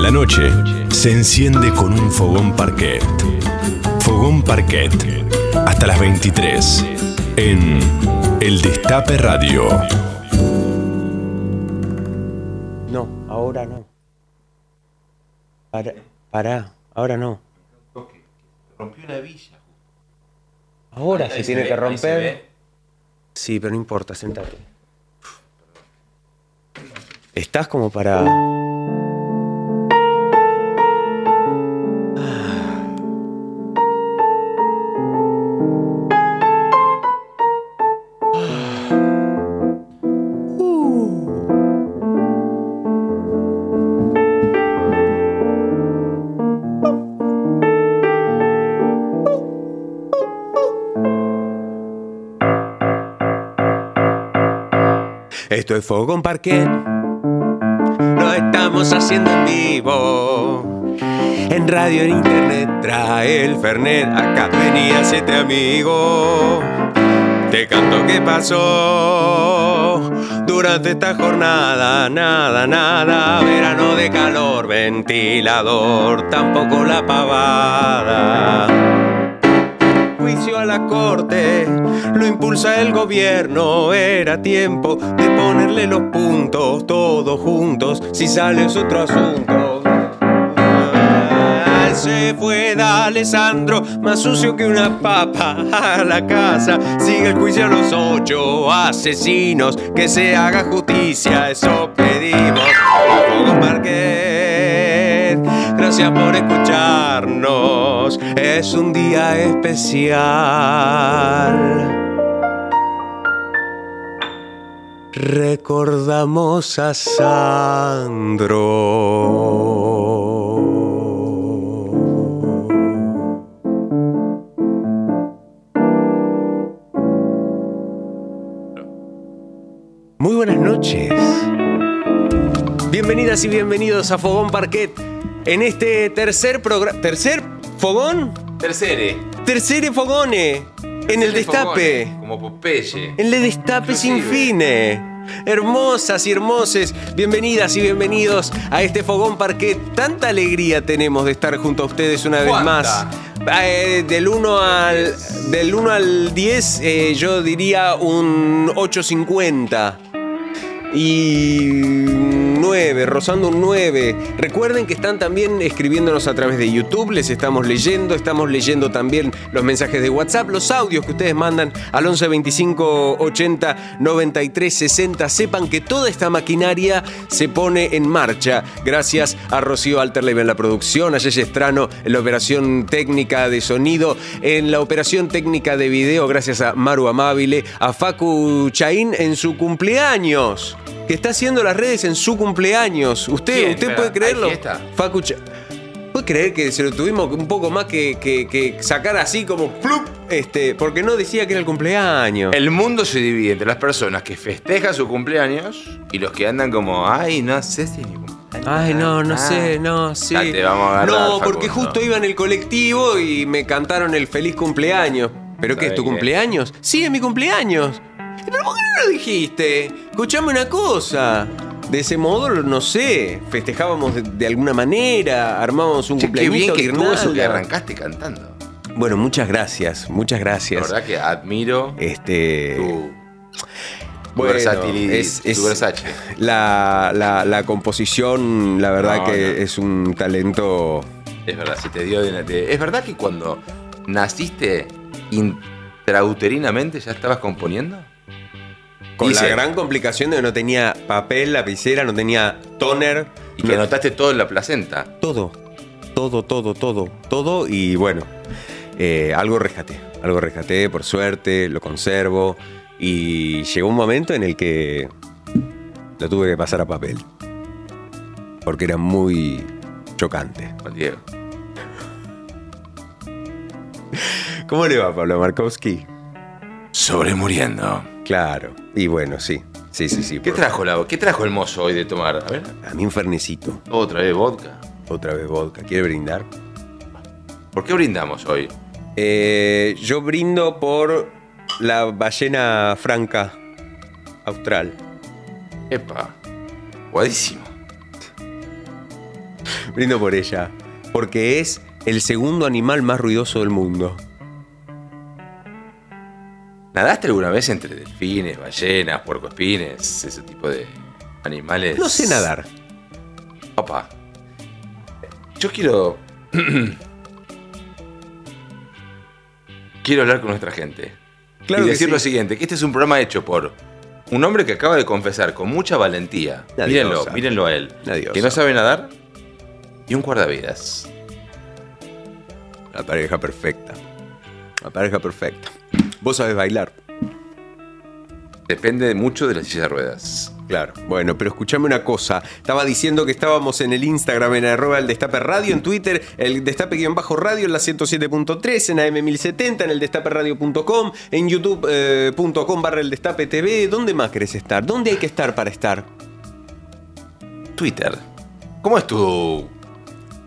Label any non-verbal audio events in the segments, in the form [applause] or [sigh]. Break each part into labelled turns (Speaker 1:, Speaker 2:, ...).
Speaker 1: La noche se enciende con un fogón parquet. Fogón parquet. Hasta las 23. En El Destape Radio.
Speaker 2: No, ahora no. Para, pará, ahora no.
Speaker 3: Rompió una villa.
Speaker 2: Ahora
Speaker 3: Ahí
Speaker 2: se tiene que romper. Sí, pero no importa, sentate. Estás como para. Esto es Fogón Parque. Lo estamos haciendo en vivo. En radio, en internet, trae el Fernet. Acá venía siete amigos. Te canto qué pasó durante esta jornada. Nada, nada. Verano de calor, ventilador. Tampoco la pavada a la corte, lo impulsa el gobierno, era tiempo de ponerle los puntos todos juntos, si sale es otro asunto. Se fue de Alessandro, más sucio que una papa a la casa. Sigue el juicio a los ocho asesinos, que se haga justicia, eso pedimos. Gracias por escucharnos, es un día especial. Recordamos a Sandro. Muy buenas noches. Bienvenidas y bienvenidos a Fogón Parquet. En este tercer programa. ¿Tercer fogón?
Speaker 3: Tercere.
Speaker 2: Tercere fogone. En el destape.
Speaker 3: fogone, Como Popeye.
Speaker 2: En el destape sin
Speaker 3: Inclusive.
Speaker 2: fines. Hermosas y hermoses, bienvenidas y bienvenidos a este Fogón Parquet. Tanta alegría tenemos de estar junto a ustedes una vez más. Eh, del 1 al, del 1 al 10, eh, yo diría un 850. Y 9, rozando un 9. Recuerden que están también escribiéndonos a través de YouTube, les estamos leyendo, estamos leyendo también los mensajes de WhatsApp, los audios que ustedes mandan al 11 25 80 93 60. Sepan que toda esta maquinaria se pone en marcha gracias a Rocío Alterleve en la producción, a Yeye Estrano en la operación técnica de sonido, en la operación técnica de video, gracias a Maru Amabile, a Facu Chaín en su cumpleaños que está haciendo las redes en su cumpleaños. ¿Usted,
Speaker 3: ¿Quién?
Speaker 2: usted puede
Speaker 3: ¿hay
Speaker 2: creerlo? Facu ¿Puede creer que se lo tuvimos un poco más que, que- que sacar así como plup? Este, porque no decía que era el cumpleaños.
Speaker 3: El mundo se divide entre las personas que festejan su cumpleaños y los que andan como, ay, no sé si es mi cumpleaños.
Speaker 2: Ay, no, no
Speaker 3: Ah.
Speaker 2: sé, no, sí.
Speaker 3: Ya te vamos a agarrar,
Speaker 2: no, porque
Speaker 3: Facundo.
Speaker 2: justo iba en el colectivo y me cantaron el feliz cumpleaños. ¿Pero qué es
Speaker 3: ¿Sabe
Speaker 2: tu
Speaker 3: qué?
Speaker 2: cumpleaños? Sí, es mi cumpleaños. ¿Pero por lo dijiste? Escuchame una cosa. De ese modo, no sé, festejábamos de, de alguna manera, armábamos un
Speaker 3: Che, qué bien que estuvo eso que arrancaste cantando.
Speaker 2: Bueno, muchas gracias, muchas
Speaker 3: La
Speaker 2: gracias.
Speaker 3: verdad que admiro
Speaker 2: Este.
Speaker 3: tu,
Speaker 2: bueno,
Speaker 3: versatilidad,
Speaker 2: es- es-
Speaker 3: tu Versace.
Speaker 2: La, la- la composición, la verdad
Speaker 3: No,
Speaker 2: que
Speaker 3: no.
Speaker 2: es un talento.
Speaker 3: Es verdad, se te dio Es verdad que cuando naciste intrauterinamente ya estabas componiendo.
Speaker 2: Con
Speaker 3: Dice-
Speaker 2: la gran complicación de que no tenía papel, lapicera, no tenía toner.
Speaker 3: Y que
Speaker 2: no-
Speaker 3: notaste todo en la placenta.
Speaker 2: todo, todo, todo, todo, todo. Y bueno, eh, algo rescaté. Algo rescaté, por suerte, lo conservo. Y llegó un momento en el que lo tuve que pasar a papel. Porque era muy chocante.
Speaker 3: Juan Diego.
Speaker 2: ¿Cómo le va, Pablo Markowski?
Speaker 3: Sobremuriendo.
Speaker 2: Claro. Y bueno, sí. Sí, sí, sí.
Speaker 3: ¿Qué
Speaker 2: por-
Speaker 3: trajo, la, ¿Qué trajo el mozo hoy de tomar? A ver.
Speaker 2: A mí un fernecito.
Speaker 3: Otra vez vodka.
Speaker 2: Otra vez vodka. ¿Quiere brindar?
Speaker 3: ¿Por qué brindamos hoy?
Speaker 2: Eh, yo brindo por la ballena franca austral.
Speaker 3: Epa. Guadísimo.
Speaker 2: Brindo por ella. Porque es el segundo animal más ruidoso del mundo.
Speaker 3: ¿Nadaste alguna vez entre delfines, ballenas, puercoespines, ese tipo de animales?
Speaker 2: No sé nadar.
Speaker 3: Opa. Yo quiero. [clears throat] quiero hablar con nuestra gente.
Speaker 2: Claro
Speaker 3: y decir
Speaker 2: sí.
Speaker 3: lo siguiente: que este es un programa hecho por un hombre que acaba de confesar con mucha valentía. Mírenlo, mírenlo a él. Que no sabe nadar. Y un guardavidas.
Speaker 2: La pareja perfecta. La pareja perfecta. Vos sabés bailar.
Speaker 3: Depende mucho de la silla de ruedas.
Speaker 2: Claro. Bueno, pero escuchame una cosa. Estaba diciendo que estábamos en el Instagram, en arroba el Destape Radio, en Twitter, el Destape-Radio en la 107.3, en AM1070, en el destaperadio.com, en youtube.com barra el Destape TV. ¿Dónde más querés estar? ¿Dónde hay que estar para estar?
Speaker 3: Twitter. ¿Cómo es tu,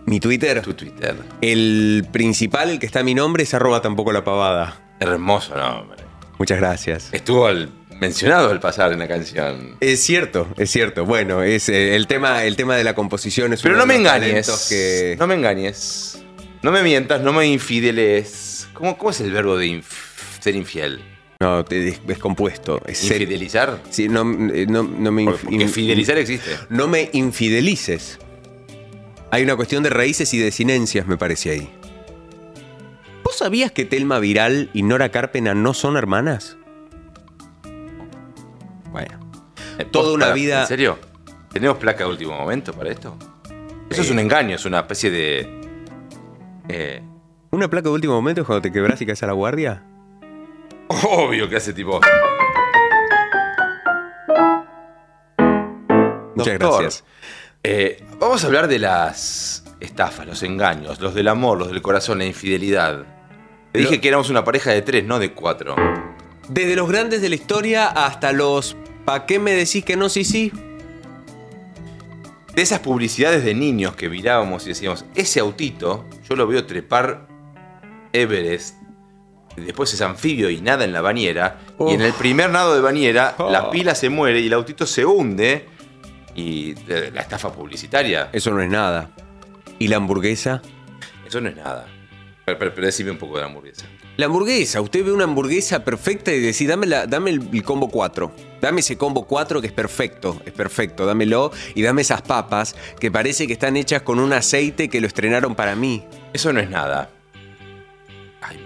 Speaker 2: Mi Twitter.
Speaker 3: tu Twitter?
Speaker 2: El principal, el que está a mi nombre, es arroba tampoco la pavada.
Speaker 3: Hermoso nombre.
Speaker 2: Muchas gracias.
Speaker 3: Estuvo al- mencionado al pasar en la canción.
Speaker 2: Es cierto, es cierto. Bueno, es eh, el tema, el tema de la composición es
Speaker 3: Pero
Speaker 2: uno
Speaker 3: no me engañes.
Speaker 2: que
Speaker 3: No me engañes. No me mientas, no me infideles. ¿Cómo, cómo es el verbo de inf- ser infiel?
Speaker 2: no te des- descompuesto. Es ser-
Speaker 3: ¿Infidelizar?
Speaker 2: Sí, no, eh, no, no me inf-
Speaker 3: Porque fidelizar existe.
Speaker 2: no me infidelices. Hay una cuestión de raíces y de sinencias, me parece ahí. ¿Vos sabías que Telma Viral y Nora Carpena no son hermanas? Bueno.
Speaker 3: Eh,
Speaker 2: Toda una vida-
Speaker 3: ¿En serio? ¿Tenemos placa de último momento para esto? Eso es un engaño, es una especie de. eh,
Speaker 2: ¿Una placa de último momento es cuando te quebrás y caes a la guardia?
Speaker 3: obvio que hace tipo.
Speaker 2: Muchas
Speaker 3: Doctor,
Speaker 2: gracias.
Speaker 3: eh, vamos a hablar de las estafas, los engaños, los del amor, los del corazón, la infidelidad. Te dije que éramos una pareja de tres, no de cuatro.
Speaker 2: Desde los grandes de la historia hasta los ¿pa' qué me decís que no, sí, sí?
Speaker 3: De esas publicidades de niños que mirábamos y decíamos, ese autito, yo lo veo trepar Everest, y después es anfibio y nada en la bañera,
Speaker 2: Uf.
Speaker 3: y en el primer nado de bañera,
Speaker 2: Oh.
Speaker 3: la pila se muere y el autito se hunde, y la estafa publicitaria,
Speaker 2: Eso no es nada. ¿Y la hamburguesa?
Speaker 3: eso no es nada. Pero, pero- pero decime un poco de la hamburguesa.
Speaker 2: La hamburguesa, usted ve una hamburguesa perfecta y decís, dame, la- dame el, el combo 4. Dame ese combo 4 que es perfecto, es perfecto, dámelo. Y dame esas papas que parece que están hechas con un aceite que lo estrenaron para mí.
Speaker 3: Eso no es nada. Ay.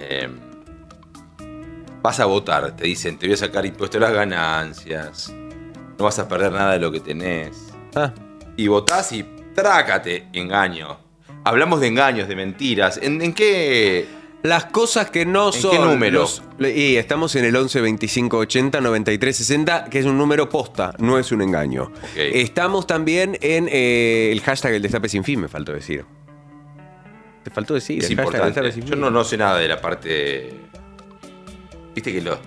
Speaker 3: Em, vas a votar, te dicen, te voy a sacar impuestos a las ganancias. No vas a perder nada de lo que tenés.
Speaker 2: Ah,
Speaker 3: Y votás y trácate, engaño. Hablamos de engaños, de mentiras. ¿En, en qué?
Speaker 2: las cosas que no
Speaker 3: ¿En
Speaker 2: son.
Speaker 3: qué número?
Speaker 2: los- y estamos en el 11 25 80 93 60, que es un número posta, no es un engaño. Estamos también en eh, el hashtag El Destape Sin Fin, me faltó decir. Te faltó decir.
Speaker 3: Es
Speaker 2: el hashtag El Destape. Sin
Speaker 3: Yo
Speaker 2: Fin.
Speaker 3: no, no sé nada de la parte. Viste que lo.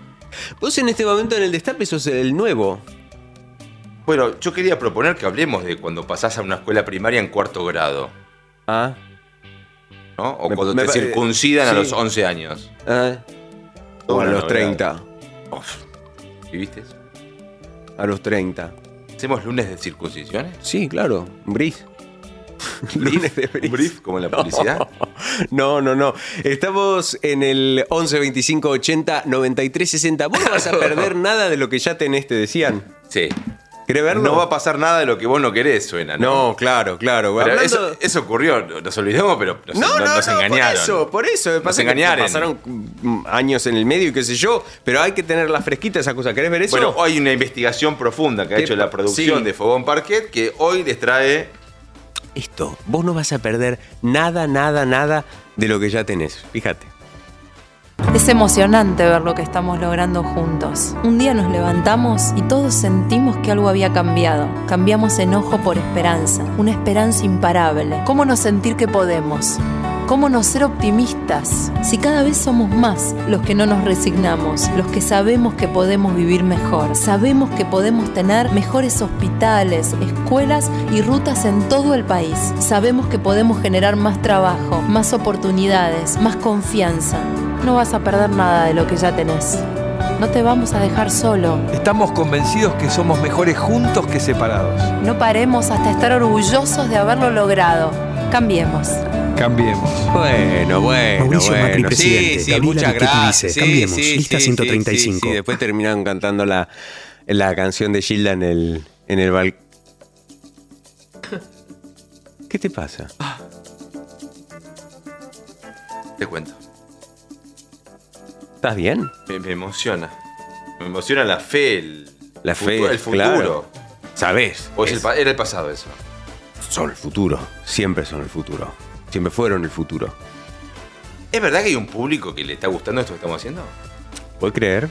Speaker 2: Vos en este momento en el Destape sos el nuevo.
Speaker 3: Bueno, yo quería proponer que hablemos de cuando pasás a una escuela primaria en cuarto grado,
Speaker 2: Ah.
Speaker 3: ¿no? O
Speaker 2: Me-
Speaker 3: cuando
Speaker 2: me
Speaker 3: te circuncidan a
Speaker 2: sí.
Speaker 3: los 11 años.
Speaker 2: ah. O a los
Speaker 3: novedad.
Speaker 2: 30.
Speaker 3: Uf, ¿Viviste eso?
Speaker 2: A los 30.
Speaker 3: ¿Hacemos lunes de circuncisiones?
Speaker 2: Sí, claro. Un brief. [laughs] Lunes de
Speaker 3: ¿Un brief como en la publicidad? [laughs]
Speaker 2: No, no, no. Estamos en el 11 25 80 93 60. Vos no vas a [laughs] perder nada de lo que ya tenés, te decían.
Speaker 3: Sí.
Speaker 2: ¿Querés verlo?
Speaker 3: No va a pasar nada de lo que vos no querés, suena, ¿no?
Speaker 2: No, claro, claro. Hablando-
Speaker 3: eso, eso ocurrió, nos olvidamos, pero nos,
Speaker 2: No, no,
Speaker 3: nos- engañaron.
Speaker 2: por eso, por eso.
Speaker 3: Nos
Speaker 2: Pasa que
Speaker 3: engañaron.
Speaker 2: Pasaron mm, años en el medio y qué sé yo, pero hay que tenerla fresquita esa cosa. ¿Querés ver eso?
Speaker 3: Bueno, hay una investigación profunda que ha
Speaker 2: ¿Qué
Speaker 3: hecho la producción
Speaker 2: sí.
Speaker 3: de Fogón Parquet que hoy les trae.
Speaker 2: Esto, vos no vas a perder nada, nada, nada de lo que ya tenés. Fíjate.
Speaker 4: Es emocionante ver lo que estamos logrando juntos. Un día nos levantamos y todos sentimos que algo había cambiado. Cambiamos enojo por esperanza, una esperanza imparable. ¿Cómo no sentir que podemos? ¿Cómo no ser optimistas? Si cada vez somos más los que no nos resignamos, los que sabemos que podemos vivir mejor, sabemos que podemos tener mejores hospitales, escuelas y rutas en todo el país, sabemos que podemos generar más trabajo, más oportunidades, más confianza. No vas a perder nada de lo que ya tenés. No te vamos a dejar solo.
Speaker 5: Estamos convencidos que somos mejores juntos que separados.
Speaker 4: No paremos hasta estar orgullosos de haberlo logrado. Cambiemos.
Speaker 5: Cambiemos.
Speaker 2: Bueno, bueno,
Speaker 1: Mauricio
Speaker 2: bueno.
Speaker 1: Macri, presidente.
Speaker 2: Sí, sí,
Speaker 1: Gabriela
Speaker 2: muchas gracias.
Speaker 1: dice,
Speaker 2: Sí,
Speaker 1: cambiemos.
Speaker 2: sí,
Speaker 1: Lista
Speaker 2: sí,
Speaker 1: 135.
Speaker 2: Sí, sí, Después terminaron cantando la, la canción de Gilda en el, en el balcón. ¿Qué te pasa?
Speaker 3: Te cuento.
Speaker 2: ¿Estás bien?
Speaker 3: Me, me emociona. Me emociona la fe, el,
Speaker 2: La fe,
Speaker 3: futuro, el futuro.
Speaker 2: claro. ¿Sabes?
Speaker 3: O es el
Speaker 2: Es-
Speaker 3: pa- era el pasado eso.
Speaker 2: son el futuro. Siempre son el futuro. Siempre fueron el futuro.
Speaker 3: ¿Es verdad que hay un público que le está gustando esto que estamos haciendo?
Speaker 2: ¿Puedes creer?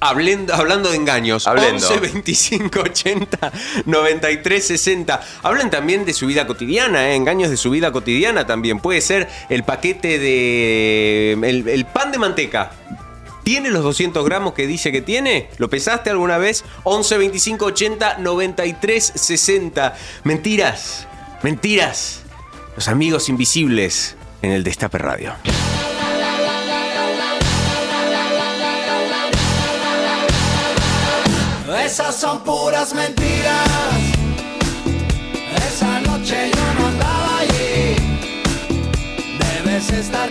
Speaker 2: Hablando, hablando de engaños,
Speaker 3: Hablando.
Speaker 2: 11 25 80 93 60. Hablan también de su vida cotidiana, ¿eh? engaños de su vida cotidiana también. Puede ser el paquete de. El, el pan de manteca. ¿Tiene los 200 gramos que dice que tiene? ¿Lo pesaste alguna vez? 11 25 80 93 60. Mentiras, mentiras. Los amigos invisibles en el Destape Radio.
Speaker 6: Esas son puras mentiras. Esa noche yo no andaba allí. Debes estar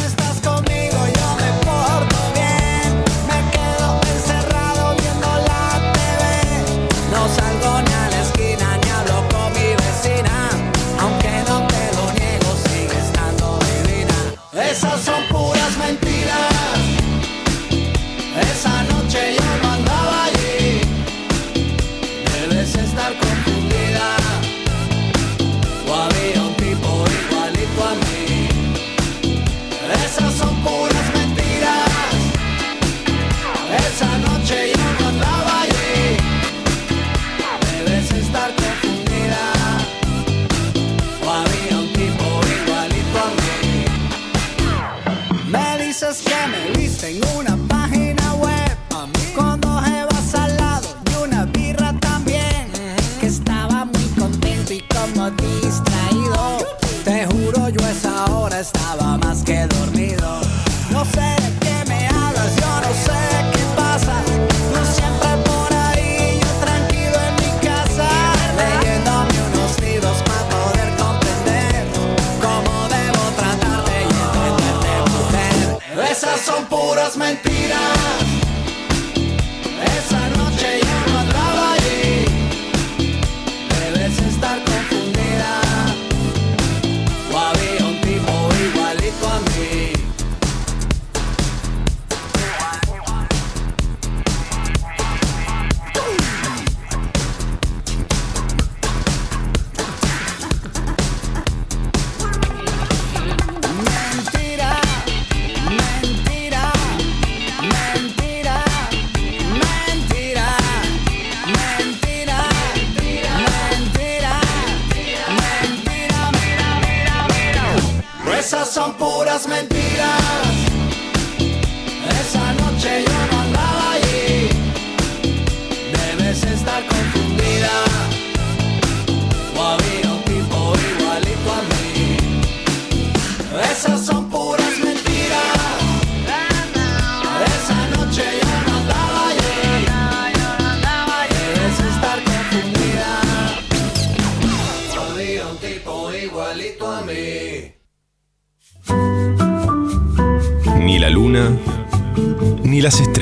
Speaker 6: son puras mentiras.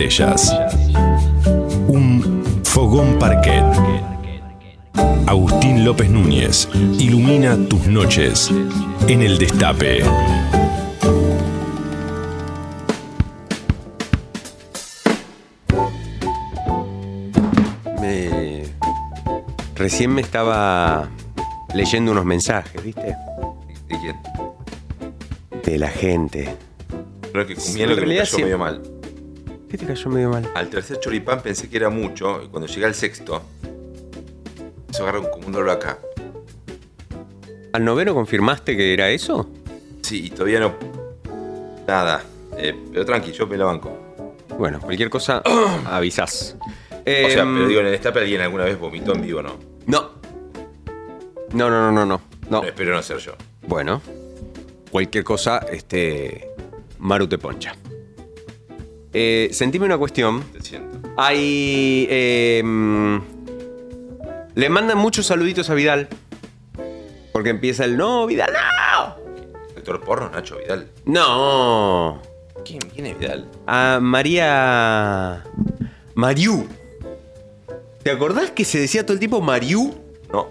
Speaker 1: Estrellas. Un fogón parquet. Agustín López Núñez ilumina tus noches en el destape.
Speaker 2: Me- Recién me estaba leyendo unos mensajes, ¿viste?
Speaker 3: ¿De quién?
Speaker 2: De la gente.
Speaker 3: Creo que
Speaker 2: Sí,
Speaker 3: comía
Speaker 2: en
Speaker 3: lo que me
Speaker 2: realidad
Speaker 3: cayó
Speaker 2: sí.
Speaker 3: medio mal.
Speaker 2: ¿Qué te cayó medio mal?
Speaker 3: Al tercer choripán pensé que era mucho. Y cuando llegué al sexto, se agarró como un dolor acá.
Speaker 2: ¿Al noveno confirmaste que era eso?
Speaker 3: Sí, y todavía no. Nada. Eh, pero tranqui, yo me la banco.
Speaker 2: Bueno, cualquier cosa [clears throat] avisás.
Speaker 3: o sea,
Speaker 2: Em,
Speaker 3: pero digo, en el destape alguien alguna vez vomitó en vivo, ¿no?
Speaker 2: No. No, no, no, no, no. No.
Speaker 3: No, espero no ser yo.
Speaker 2: Bueno. Cualquier cosa, este. Maru te poncha. Eh, sentime una cuestión.
Speaker 3: Te siento.
Speaker 2: Hay. eh, le mandan muchos saluditos a Vidal. Porque empieza el no, Vidal, no.
Speaker 3: Actor porno, Nacho Vidal.
Speaker 2: No.
Speaker 3: ¿Quién, es Vidal?
Speaker 2: A María. Mariú. ¿Te acordás que se decía todo el tiempo Mariú?
Speaker 3: No.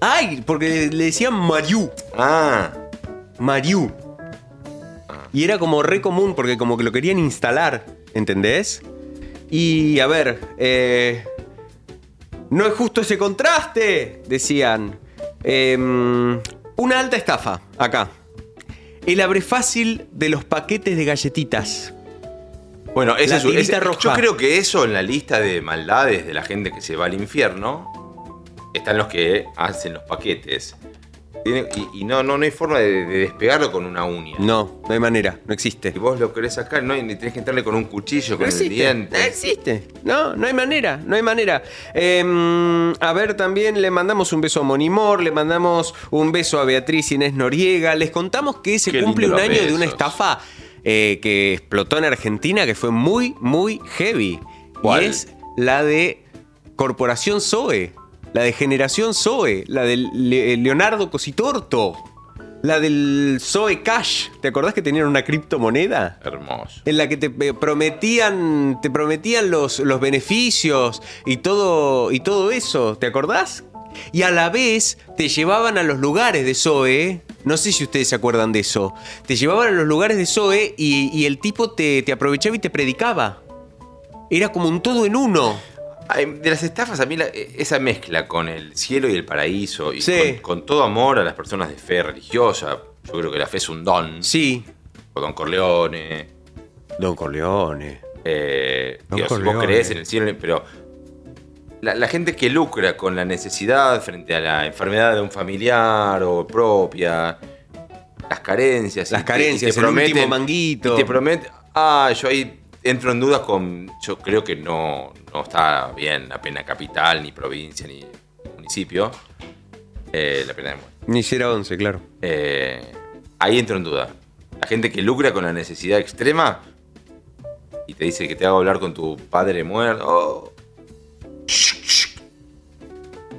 Speaker 2: Ay, porque le decían Mariú.
Speaker 3: Ah,
Speaker 2: Mariú. Y era como re común porque como que lo querían instalar, ¿entendés? Y a ver, eh, no es justo ese contraste, decían. Em, una alta estafa, acá. El abre fácil de los paquetes de galletitas.
Speaker 3: Bueno, ese
Speaker 2: La
Speaker 3: es ese-
Speaker 2: roja.
Speaker 3: Yo creo que eso en la lista de maldades de la gente que se va al infierno están los que hacen los paquetes. Y y no, no, no hay forma de, de despegarlo con una uña.
Speaker 2: No, no hay manera, no existe.
Speaker 3: Si vos lo querés sacar, no ni tenés que entrarle con un cuchillo,
Speaker 2: No
Speaker 3: con el
Speaker 2: existe,
Speaker 3: diente.
Speaker 2: no existe. No, no hay manera, no hay manera. Em, a ver, también le mandamos un beso a Monimor, le mandamos un beso a Beatriz Inés Noriega. Les contamos que se
Speaker 3: Qué
Speaker 2: cumple un año de una estafa eh, que explotó en Argentina que fue muy, muy heavy.
Speaker 3: ¿Cuál?
Speaker 2: Y es la de Corporación Zoe, la de Generación Zoe, la de Le- Leonardo Cositorto, la del Zoe Cash. ¿Te acordás que tenían una criptomoneda?
Speaker 3: Hermoso.
Speaker 2: en la que te eh, prometían te prometían los, los beneficios y todo y todo eso, ¿te acordás? Y a la vez te llevaban a los lugares de Zoe, no sé si ustedes se acuerdan de eso, te llevaban a los lugares de Zoe y, y el tipo te, te aprovechaba y te predicaba. Era como un todo en uno.
Speaker 3: De las estafas, a mí la- esa mezcla con el cielo y el paraíso y
Speaker 2: Sí.
Speaker 3: con, con todo amor a las personas de fe religiosa, yo creo que la fe es un don.
Speaker 2: Sí.
Speaker 3: O Don Corleone.
Speaker 2: Don Corleone.
Speaker 3: Eh,
Speaker 2: Don
Speaker 3: digo, si vos
Speaker 2: Corleone.
Speaker 3: crees en el cielo, pero la, la gente que lucra con la necesidad frente a la enfermedad de un familiar o propia, las carencias.
Speaker 2: Las
Speaker 3: y te-
Speaker 2: carencias,
Speaker 3: y te
Speaker 2: el último manguito.
Speaker 3: Y te prometen, ah, yo ahí entro en dudas con, yo creo que no, no está bien la pena capital, ni provincia, ni municipio, eh, la pena de muerte.
Speaker 2: Ni si era 11, claro.
Speaker 3: Eh, ahí entro en duda. La gente que lucra con la necesidad extrema y te dice que te hago hablar con tu padre muerto. oh,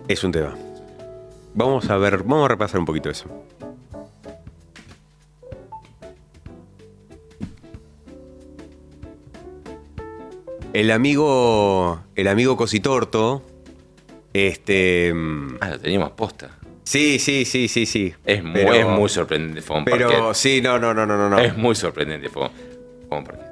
Speaker 2: Es un tema. Vamos a ver, vamos a repasar un poquito eso. El amigo, el amigo Cositorto, este, mm,
Speaker 3: Ah, lo teníamos posta.
Speaker 2: sí, sí, sí, sí, sí.
Speaker 3: Es muy,
Speaker 2: Pero-
Speaker 3: es muy sorprendente Fogón
Speaker 2: Pero
Speaker 3: Parquet.
Speaker 2: sí, no, no, no, no, no, no.
Speaker 3: Es muy sorprendente Fogón, Fogón Parquet.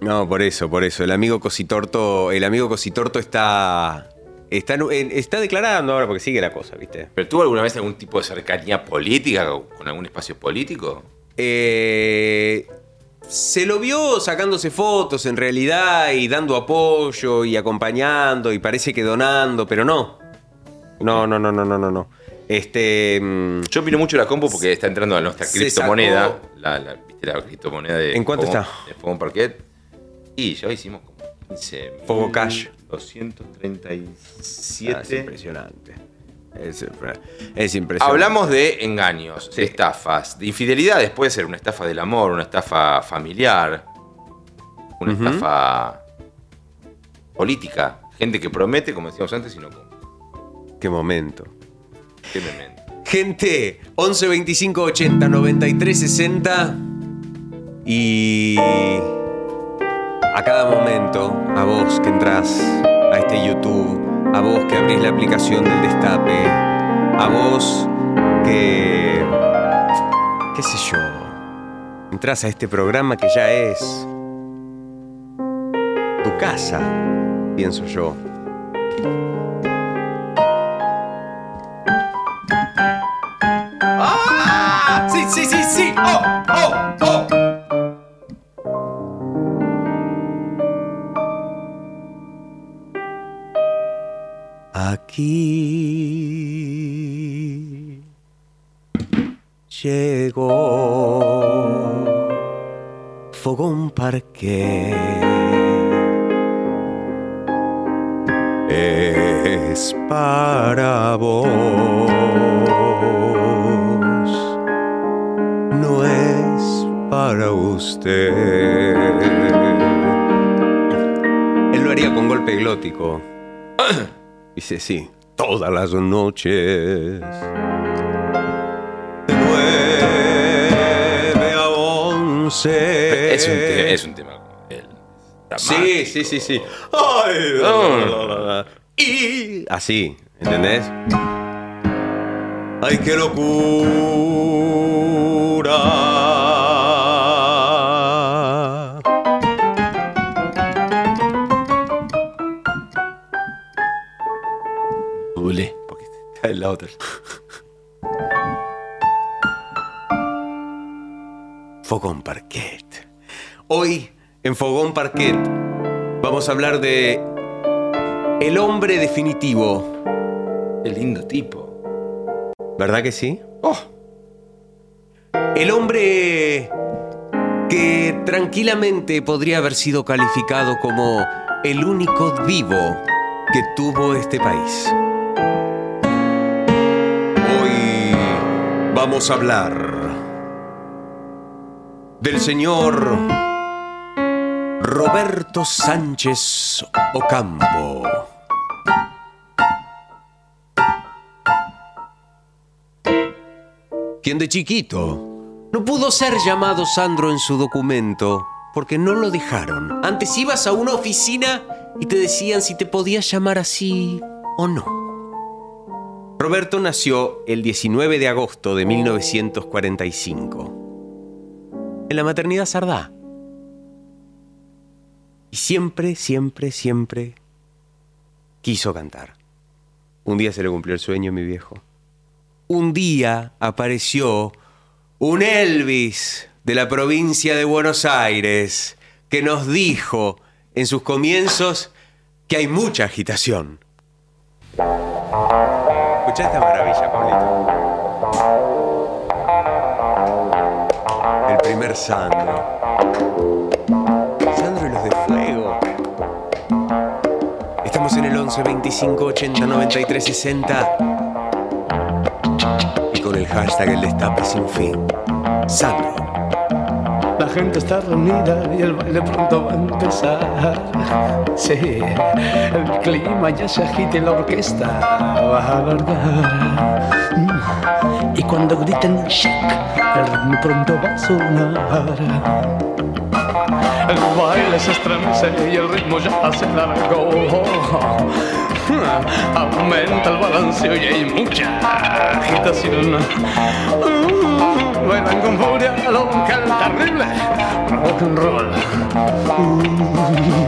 Speaker 2: No, por eso, por eso. El amigo Cositorto, el amigo Cositorto está, está, está declarando ahora porque sigue la cosa, ¿viste?
Speaker 3: ¿Pero tuvo alguna vez algún tipo de cercanía política con algún espacio político?
Speaker 2: Eh, se lo vio sacándose fotos en realidad y dando apoyo y acompañando y parece que donando, pero no. No, no, no, no, no, no, no. Este. mm,
Speaker 3: Yo miro mucho la compu porque está entrando a nuestra criptomoneda.
Speaker 2: sacó-
Speaker 3: La, la- ¿Viste la criptomoneda de
Speaker 2: ¿En cuánto
Speaker 3: Fogón-
Speaker 2: está?
Speaker 3: De Fogón Parquet. Y ya hicimos como 15.
Speaker 2: Fogo Cash.
Speaker 3: 237.
Speaker 2: ah, es impresionante. Es, es impresionante.
Speaker 3: Hablamos de engaños, de estafas, de infidelidades. Puede ser una estafa del amor, una estafa familiar, una estafa política. Gente que promete, como decíamos antes, y no cumple.
Speaker 2: Qué momento.
Speaker 3: Qué memento.
Speaker 2: Gente, 11 25 80 93 60 y a cada momento, a vos que entras a este YouTube, a vos que abrís la aplicación del destape, a vos que, qué sé yo, entras a este programa que ya es tu casa, pienso yo. ¡Ah! Sí, sí, sí, sí. Oh, oh, oh. Aquí llegó Fogón Parque. Es para vos, no es para usted. Él lo haría con golpe glótico. Dice sí, todas las noches. De nueve a once.
Speaker 3: Es un, te- es un tema.
Speaker 2: Sí, sí, sí, sí. Ay, la, la, la, la. Y así, ¿entendés? Ay, qué locura.
Speaker 3: Porque está en la otra.
Speaker 2: Fogón Parquet. Hoy, en Fogón Parquet, vamos a hablar de el hombre definitivo.
Speaker 3: Qué lindo tipo.
Speaker 2: ¿Verdad que sí?
Speaker 3: Oh,
Speaker 2: El hombre que tranquilamente podría haber sido calificado como el único vivo que tuvo este país. Vamos a hablar del señor Roberto Sánchez Ocampo. quien de chiquito no pudo ser llamado Sandro en su documento porque no lo dejaron. Antes ibas a una oficina y te decían si te podías llamar así o no. Roberto nació el 19 de agosto de 1945 en la maternidad Sardá. Y siempre, siempre, siempre quiso cantar. Un día se le cumplió el sueño, mi viejo un día apareció un Elvis de la provincia de Buenos Aires que nos dijo en sus comienzos que hay mucha agitación. Escuchá esta maravilla, Pablito. El primer Sandro. Sandro y los de fuego. Estamos en el 11 25 80 93 60 y con el hashtag El Destape Sin Fin. Sandro.
Speaker 7: Gente está reunida y el baile pronto va a empezar. Sí, el clima ya se agita y la orquesta va a alargar. Mm. Y cuando griten shake, el ritmo pronto va a sonar. El baile se estremece y el ritmo ya se largó. Aumenta el balanceo y hay mucha agitación. Bailan con furia loca el terrible rock and roll.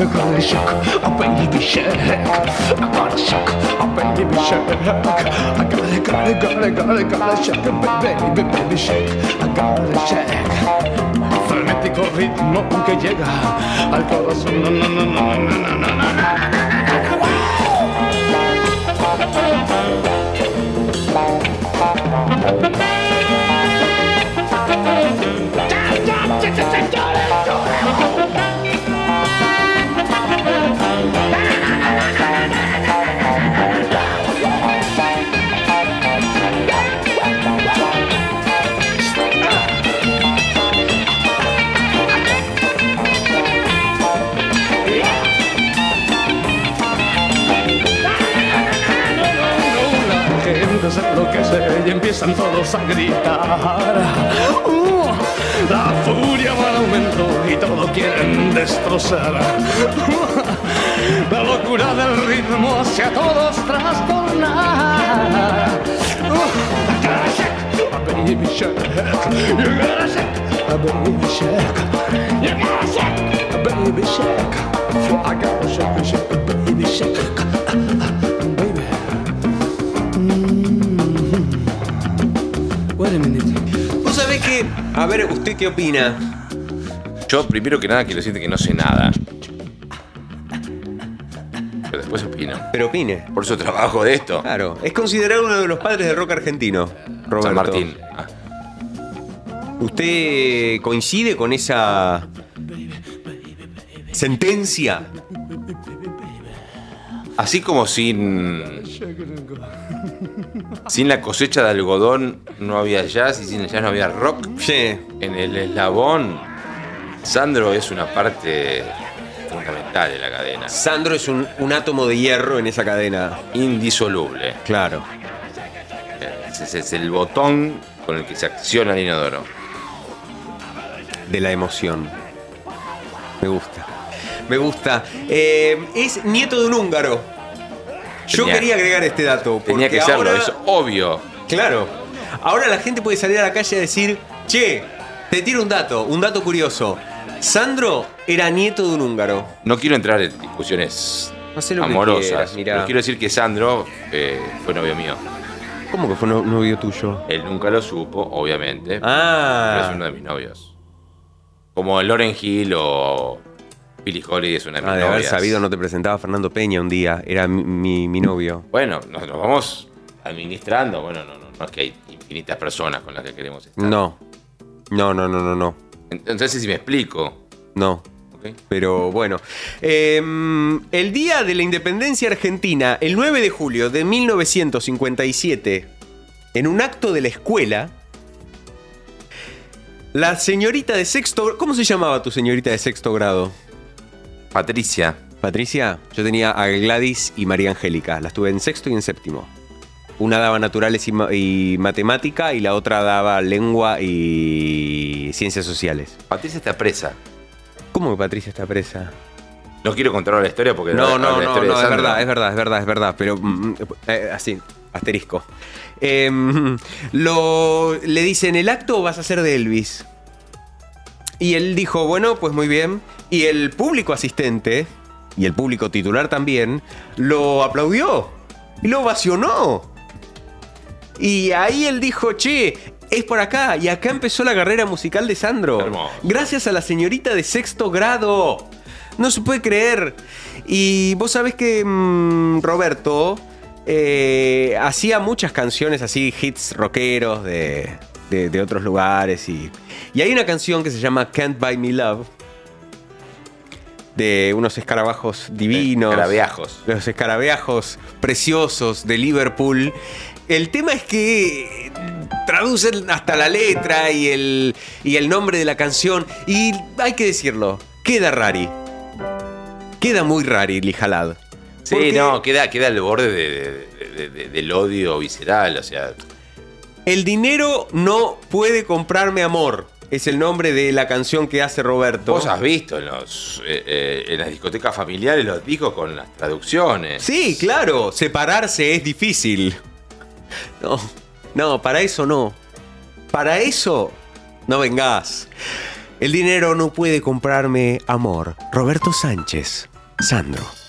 Speaker 7: I got a shock, a baby shake. I got a shock, a baby shake. I got it, got it, got it, got it, got it, shake, baby, baby shake. I got a shake. Frenético ritmo que llega al corazón. No, no, no, no, no, no, no, no, y empiezan todos a gritar. Uh, la furia va en aumento y todo quieren destrozar. La locura del ritmo hace a todos trastornar. Uh, I gotta shake, a baby shake. You gotta shake, a baby shake. You gotta shake, a baby shake. I gotta shake, shake, a baby shake. A
Speaker 2: ver, ¿usted qué opina?
Speaker 3: Yo, primero que nada, quiero decirte que no sé nada. Pero después opino.
Speaker 2: Pero opine.
Speaker 3: Por eso trabajo de esto.
Speaker 2: Claro, es considerado uno de los padres del rock argentino, Roberto.
Speaker 3: San Martín. Ah,
Speaker 2: ¿Usted coincide con esa sentencia?
Speaker 3: Así como sin. Sin la cosecha de algodón no había jazz y sin el jazz no había rock.
Speaker 2: Sí.
Speaker 3: En el eslabón, Sandro es una parte fundamental de la cadena.
Speaker 2: Sandro es un, un átomo de hierro en esa cadena.
Speaker 3: Indisoluble.
Speaker 2: Claro.
Speaker 3: Ese es el botón con el que se acciona el inodoro.
Speaker 2: De la emoción. Me gusta. Me gusta. Eh, es nieto de un húngaro. Yo
Speaker 3: Tenía-
Speaker 2: quería agregar este dato.
Speaker 3: Tenía que serlo,
Speaker 2: ahora-
Speaker 3: es obvio.
Speaker 2: Claro. Ahora la gente puede salir a la calle a decir, che, te tiro un dato, un dato curioso. Sandro era nieto de un húngaro.
Speaker 3: No quiero entrar en discusiones
Speaker 2: No sé lo que
Speaker 3: amorosas.
Speaker 2: quieras,
Speaker 3: pero quiero decir que Sandro eh, fue novio mío.
Speaker 2: ¿Cómo que fue no- novio tuyo?
Speaker 3: Él nunca lo supo, obviamente. Pero
Speaker 2: Ah.
Speaker 3: es uno de mis novios. Como Loren Hill o Billy Holiday es una de mis
Speaker 2: Ah, de haber
Speaker 3: novias.
Speaker 2: sabido no te presentaba Fernando Peña un día. Era mi, mi- mi novio.
Speaker 3: Bueno, nos, nos vamos administrando. Bueno, no, no, no es que hay infinitas personas con las que queremos estar.
Speaker 2: No. No, no, no, no, no.
Speaker 3: Entonces, si me explico.
Speaker 2: No. Pero bueno. Em, el día de la independencia argentina, el 9 de julio de 1957, en un acto de la escuela, la señorita de sexto... ¿Cómo se llamaba tu señorita de sexto grado?
Speaker 3: Patricia.
Speaker 2: Patricia, yo tenía a Gladys y María Angélica. Las tuve en sexto y en séptimo. Una daba naturales y, ma- y matemática y la otra daba lengua y ciencias sociales.
Speaker 3: Patricia está presa.
Speaker 2: ¿Cómo que Patricia está presa?
Speaker 3: No quiero contar la historia porque
Speaker 2: No,
Speaker 3: habla
Speaker 2: no,
Speaker 3: la
Speaker 2: no,
Speaker 3: historia de
Speaker 2: no, es verdad, es verdad, es verdad, es verdad, pero mm, eh, así, asterisco. Em, [laughs] lo, le dicen, el acto vas a hacer de Elvis. Y él dijo, bueno, pues muy bien. Y el público asistente, y el público titular también, lo aplaudió y lo ovacionó. Y ahí él dijo, che, es por acá. Y acá empezó la carrera musical de Sandro.
Speaker 3: Hermoso.
Speaker 2: Gracias a la señorita de sexto grado. No se puede creer. Y vos sabés que mm, Roberto eh, hacía muchas canciones así, hits rockeros de, de- de otros lugares. Y, y hay una canción que se llama Can't Buy Me Love. De unos escarabajos divinos.
Speaker 3: Escarabeajos.
Speaker 2: Los escarabeajos preciosos de Liverpool. El tema es que traducen hasta la letra y el, y el nombre de la canción. Y hay que decirlo, queda rari. Queda muy rari, Lijalad.
Speaker 3: Sí, no, queda, queda al borde de- de- de- de- del odio visceral. O sea,
Speaker 2: El dinero no puede comprarme amor. Es el nombre de la canción que hace Roberto.
Speaker 3: vos has visto en, los, eh, eh, en las discotecas familiares los discos con las traducciones.
Speaker 2: Sí, claro, separarse es difícil. No, no, para eso no. Para eso no vengas. El dinero no puede comprarme amor. Roberto Sánchez, Sandro.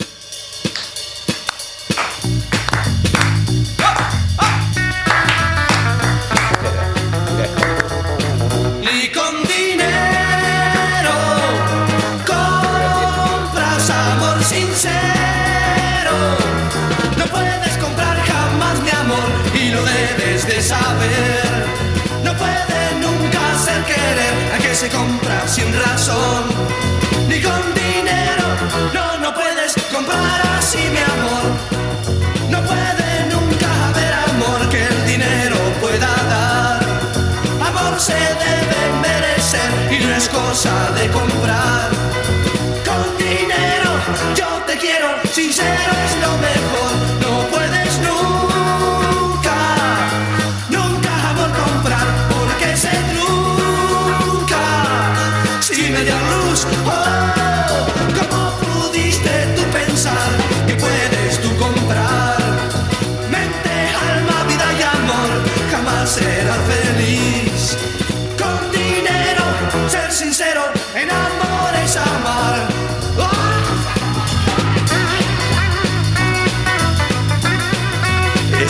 Speaker 8: Compra sin razón. Ni con dinero, no, no puedes comprar así mi amor. No puede nunca haber amor que el dinero pueda dar. Amor se debe merecer y no es cosa de comprar. Con dinero yo te quiero, sincero es lo mejor.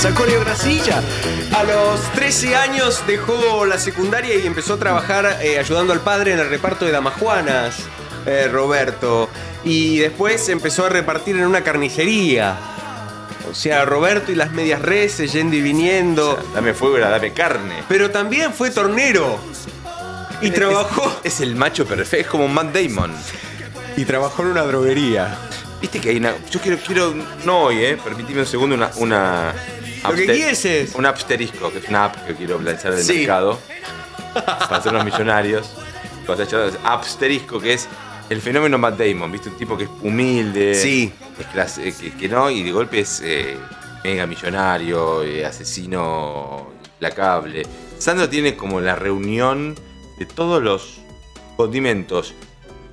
Speaker 2: Esa coreografía. A los 13 años dejó la secundaria y empezó a trabajar eh, ayudando al padre en el reparto de damajuanas, eh, Roberto. Y después empezó a repartir en una carnicería. O sea, Roberto y las medias reses, yendo y viniendo.
Speaker 3: Dame fuego, dame carne.
Speaker 2: Pero también fue tornero. Y
Speaker 3: Es-
Speaker 2: trabajó.
Speaker 3: Es, es el macho perfecto, es como Matt Damon.
Speaker 2: Y trabajó en una droguería.
Speaker 3: Viste que hay una. Yo quiero, quiero. No hoy, eh. Permitime un segundo, una. una
Speaker 2: Lo que
Speaker 3: abster-
Speaker 2: quieres es-
Speaker 3: Un asterisco, que es una app que quiero lanzar del
Speaker 2: Sí.
Speaker 3: mercado. Para hacer los millonarios. Asterisco, que es el fenómeno Matt Damon. ¿Viste? Un tipo que es humilde.
Speaker 2: Sí.
Speaker 3: Es clase- eh, que, que no, y de golpe es eh, mega millonario, eh, asesino implacable. Sandro tiene como la reunión de todos los condimentos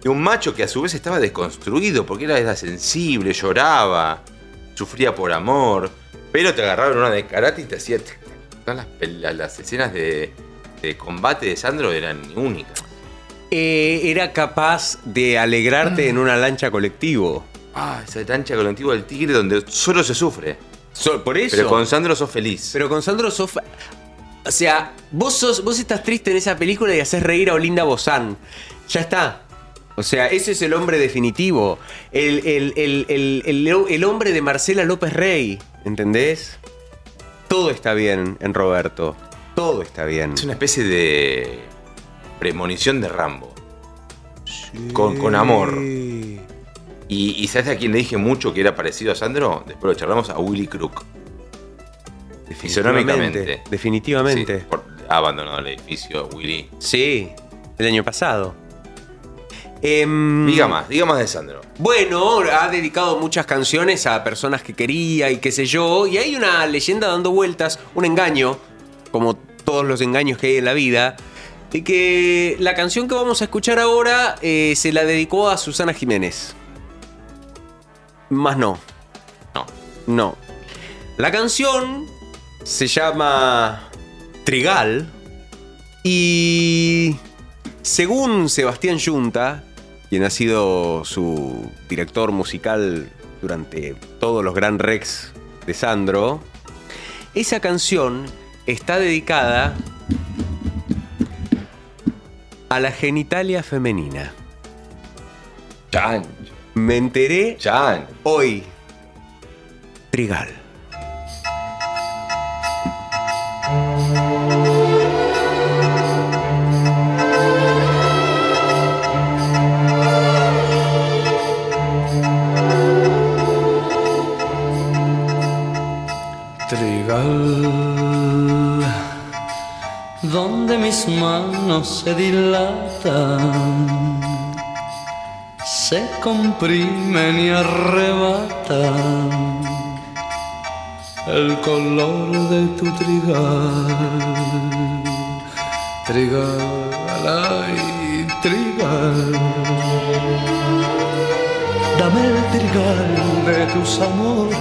Speaker 3: de un macho que a su vez estaba desconstruido porque era, era sensible, lloraba, sufría por amor, pero te agarraron una de karate y te hacía. las, las escenas de, de combate de Sandro eran únicas.
Speaker 2: Eh, era capaz de alegrarte en una lancha colectivo.
Speaker 3: Ah, esa lancha antiguo del tigre donde solo se sufre.
Speaker 2: So- por eso.
Speaker 3: Pero con Sandro sos feliz.
Speaker 2: Pero con Sandro sos. O sea, vos sos, vos estás triste en esa película y haces reír a Olinda Bozán. Ya está. O sea, ese es el hombre definitivo. El, el- el- el- el- el hombre de Marcela López Rey. ¿Entendés? Todo está bien en Roberto. Todo está bien.
Speaker 3: Es una especie de premonición de Rambo. Con, con amor. Y, y ¿sabes a quién le dije mucho que era parecido a Sandro? Después lo charlamos a Willy Crook. Fisonómicamente.
Speaker 2: Definitivamente.
Speaker 3: Sí, por- ha abandonado el edificio, Willy.
Speaker 2: Sí, el año pasado. Em,
Speaker 3: Diga más, diga más de Sandro.
Speaker 2: Bueno, ha dedicado muchas canciones a personas que quería y qué sé yo. Y hay una leyenda dando vueltas, un engaño, como todos los engaños que hay en la vida, de que la canción que vamos a escuchar ahora eh, se la dedicó a Susana Jiménez. Más no.
Speaker 3: No.
Speaker 2: No. La canción se llama Trigal y según Sebastián Yunta, quien ha sido su director musical durante todos los Gran Rex de Sandro, esa canción está dedicada a la genitalia femenina.
Speaker 3: Chan,
Speaker 2: Me enteré
Speaker 3: Chan.
Speaker 2: hoy. Trigal.
Speaker 7: Trigal, se dilatan, se comprimen y arrebatan el color de tu trigal. Trigal, ay, trigal. Dame el trigal de tus amores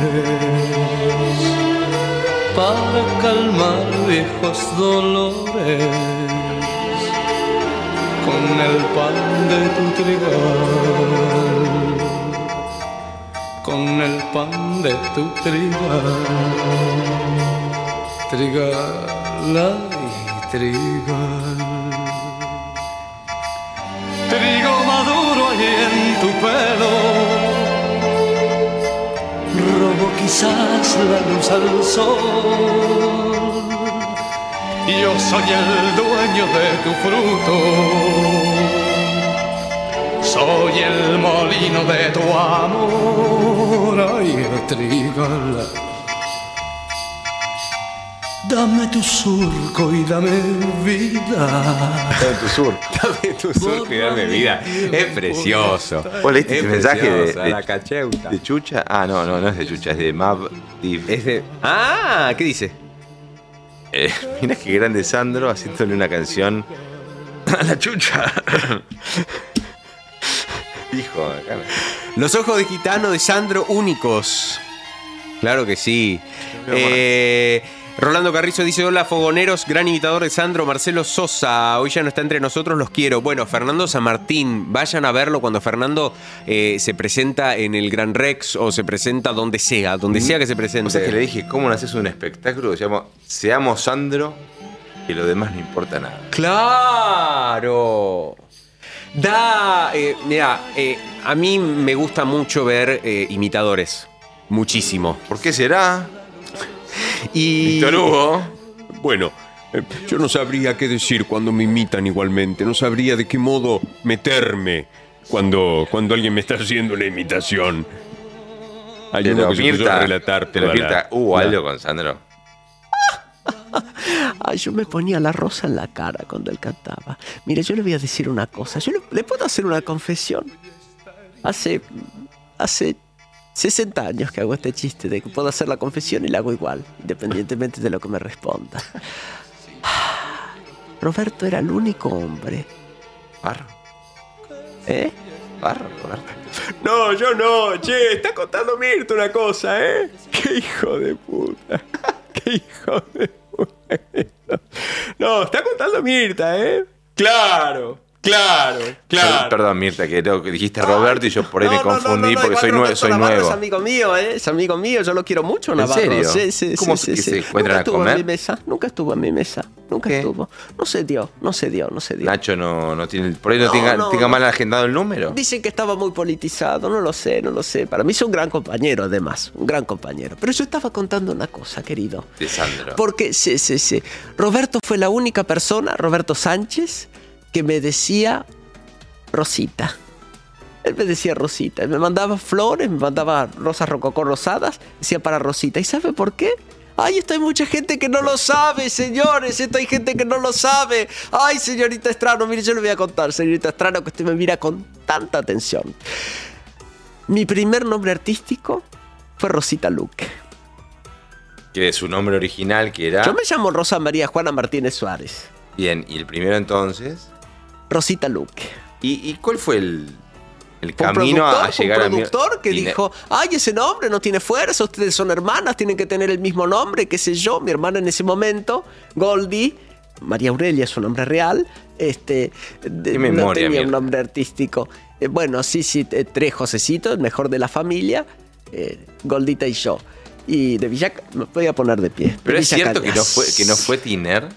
Speaker 7: para calmar viejos dolores con el pan de tu trigal, con el pan de tu trigal, trigal, ay, trigal. Trigo maduro ahí en tu pelo robo quizás la luz al sol. Yo soy el dueño de tu fruto, soy el molino de tu amor. Ay, trigala. Dame tu surco y dame vida.
Speaker 3: tu sur. [laughs]
Speaker 2: Dame tu surco y dame vida. Es precioso.
Speaker 3: ¿Vos leíste
Speaker 2: Es
Speaker 3: este mensaje de, de-
Speaker 2: la cacheuta.
Speaker 3: de Chucha? Ah, no, no, no es de Chucha, es de Mab. Div.
Speaker 2: Es de- Ah, ¿qué dice?
Speaker 3: Eh, [laughs] mira qué grande Sandro haciéndole una canción a la Chucha. [laughs] Hijo, acá.
Speaker 2: Los ojos de gitano de Sandro únicos. Claro que sí. Eh,
Speaker 9: Rolando Carrizo dice: Hola, fogoneros, gran imitador de Sandro, Marcelo Sosa. Hoy ya no está entre nosotros, los quiero. Bueno, Fernando San Martín, vayan a verlo cuando Fernando eh, se presenta en el Gran Rex o se presenta donde sea, donde sea que se
Speaker 3: O sea
Speaker 9: presente.
Speaker 3: que le dije, ¿cómo no haces un espectáculo que se llama Seamos Sandro y lo demás no importa nada?
Speaker 9: ¡Claro! Da. eh, mira, eh, a mí me gusta mucho ver eh, imitadores. Muchísimo.
Speaker 3: ¿Por qué será?
Speaker 9: Y.
Speaker 3: Víctor Hugo.
Speaker 9: Bueno, eh, yo no sabría qué decir cuando me imitan igualmente. No sabría de qué modo meterme cuando, cuando alguien me está haciendo una imitación. Hay uno
Speaker 3: lo
Speaker 9: que se puso a
Speaker 3: Mirta.
Speaker 9: relatar
Speaker 3: Te lo
Speaker 9: toda la-
Speaker 3: Mirta. ¿Hubo algo con Sandro? [laughs]
Speaker 2: Ay, yo me ponía la rosa en la cara cuando él cantaba. Mire, yo le voy a decir una cosa. Yo le, le puedo hacer una confesión. Hace. Hace 60 años que hago este chiste de que puedo hacer la confesión y la hago igual, independientemente de lo que me responda. [sighs] Roberto era el único hombre.
Speaker 3: Barro.
Speaker 2: ¿Eh?
Speaker 3: Barro, Roberto.
Speaker 9: No, yo no, che, está contando Mirta una cosa, ¿eh? [laughs] Qué hijo de puta. [laughs] Qué hijo de puta. No, está contando Mirta, ¿eh? Claro, claro,
Speaker 3: Per- Perdón, Mirta, que, dijiste Roberto y yo por ahí me
Speaker 2: No, no, no,
Speaker 3: confundí
Speaker 2: no, no,
Speaker 3: porque
Speaker 2: igual
Speaker 3: soy, nue-
Speaker 2: Roberto
Speaker 3: soy
Speaker 2: Navarro
Speaker 3: nuevo.
Speaker 2: Es amigo mío, ¿eh? Es amigo mío, yo lo quiero mucho,
Speaker 3: ¿En
Speaker 2: Navarro.
Speaker 3: serio?
Speaker 2: Sí, sí,
Speaker 3: ¿Cómo
Speaker 2: sí,
Speaker 3: que
Speaker 2: sí,
Speaker 3: se encuentran
Speaker 2: Nunca
Speaker 3: a
Speaker 2: estuvo
Speaker 3: comer?
Speaker 2: en mi mesa, nunca estuvo en mi mesa, nunca
Speaker 3: ¿Qué?
Speaker 2: estuvo. No se dio, no se dio, no se dio.
Speaker 3: Nacho no, no tiene. Por ahí no,
Speaker 2: No,
Speaker 3: tenga,
Speaker 2: no,
Speaker 3: tenga mal agendado el número.
Speaker 2: Dicen que estaba muy politizado, no lo sé, no lo sé. Para mí es un gran compañero, además, un gran compañero. Pero yo estaba contando una cosa, querido.
Speaker 3: De Sandro.
Speaker 2: Porque, sí, sí, sí. Roberto fue la única persona, Roberto Sánchez, que me decía Rosita. Él me decía Rosita. Me mandaba flores, me mandaba rosas rococó rosadas, decía para Rosita. ¿Y sabe por qué? Ay, esto hay mucha gente que no lo sabe, señores. Esto hay gente que no lo sabe. Ay, señorita Estrano, mire, yo le voy a contar, señorita Estrano, que usted me mira con tanta atención. Mi primer nombre artístico fue Rosita Luque.
Speaker 3: Que su nombre original, que era.
Speaker 2: Yo me llamo Rosa María Juana Martínez Suárez.
Speaker 3: Bien, y el primero entonces.
Speaker 2: Rosita Luque.
Speaker 3: ¿Y, y cuál fue el, el
Speaker 2: Fue un
Speaker 3: camino a- llegar
Speaker 2: un
Speaker 3: a mi-
Speaker 2: productor que dijo, ay, ese nombre no tiene fuerza, ustedes son hermanas, tienen que tener el mismo nombre, qué sé yo. Mi hermana en ese momento, Goldie, María Aurelia es su nombre real, este, de-
Speaker 3: Qué
Speaker 2: no
Speaker 3: memoria,
Speaker 2: tenía un nombre artístico. Eh, bueno, sí, sí, eh, tres Josecitos, el mejor de la familia, eh, Goldita y yo. Y de Villa, me voy a poner de pie. de
Speaker 3: Pero es cierto que no fue, que no fue Tiner.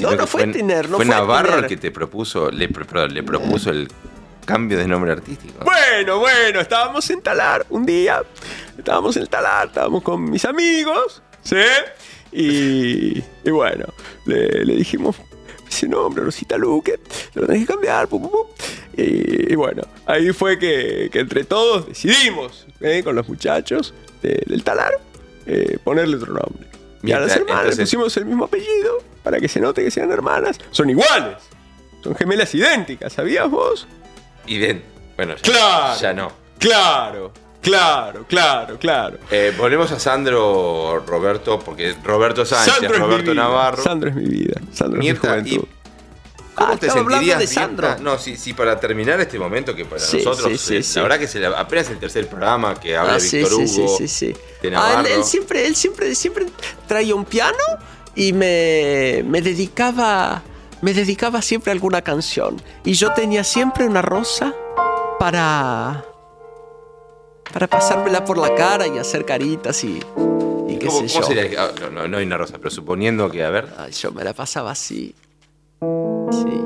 Speaker 2: No, no
Speaker 3: que
Speaker 2: fue Tiner, no
Speaker 3: fue
Speaker 2: fue
Speaker 3: Navarro
Speaker 2: Tiner.
Speaker 3: el que te propuso, le, le propuso el cambio de nombre artístico.
Speaker 9: Bueno, bueno, estábamos en Talar un día. Estábamos en Talar, estábamos con mis amigos, ¿sí? Y, y bueno, le, le dijimos ese nombre, Rosita Luque, lo tenés que cambiar, pum, pum, pum. Y, y bueno, ahí fue que, que entre todos decidimos, ¿eh? con los muchachos de- del Talar, eh, ponerle otro nombre. Y a las hermanas le
Speaker 3: entonces-
Speaker 9: pusimos el mismo apellido para que se note que sean hermanas. Son iguales, son gemelas idénticas, ¿sabías vos?
Speaker 3: Bien, bueno, ya,
Speaker 9: Claro.
Speaker 3: ya no.
Speaker 9: Claro, claro, claro, claro.
Speaker 3: Eh, volvemos a Sandro Roberto, porque Roberto Sánchez,
Speaker 9: Sandro es
Speaker 3: Roberto. Navarro.
Speaker 9: Sandro es mi vida. Sandro
Speaker 3: Mirta,
Speaker 9: es mi juventud.
Speaker 3: ¿Cómo
Speaker 2: Ah,
Speaker 3: te sentirías,
Speaker 2: de? Sandro.
Speaker 3: No, sí, sí, para terminar este momento que para
Speaker 2: Sí,
Speaker 3: nosotros,
Speaker 2: sí, sí,
Speaker 3: eh,
Speaker 2: sí.
Speaker 3: la verdad que es el- apenas el tercer programa que habla
Speaker 2: Ah,
Speaker 3: Víctor
Speaker 2: sí,
Speaker 3: Hugo
Speaker 2: sí, sí, sí.
Speaker 3: de
Speaker 2: Ah,
Speaker 3: Navarro.
Speaker 2: él, él siempre, él siempre, siempre traía un piano y me, me dedicaba, me dedicaba siempre a alguna canción. Y yo tenía siempre una rosa para, para pasármela por la cara y hacer caritas y, y qué
Speaker 3: ¿Cómo,
Speaker 2: sé
Speaker 3: cómo
Speaker 2: yo.
Speaker 3: sería? Ah, No, no, no hay una rosa, pero suponiendo que, a ver,
Speaker 2: Ay, yo me la pasaba así. Sí.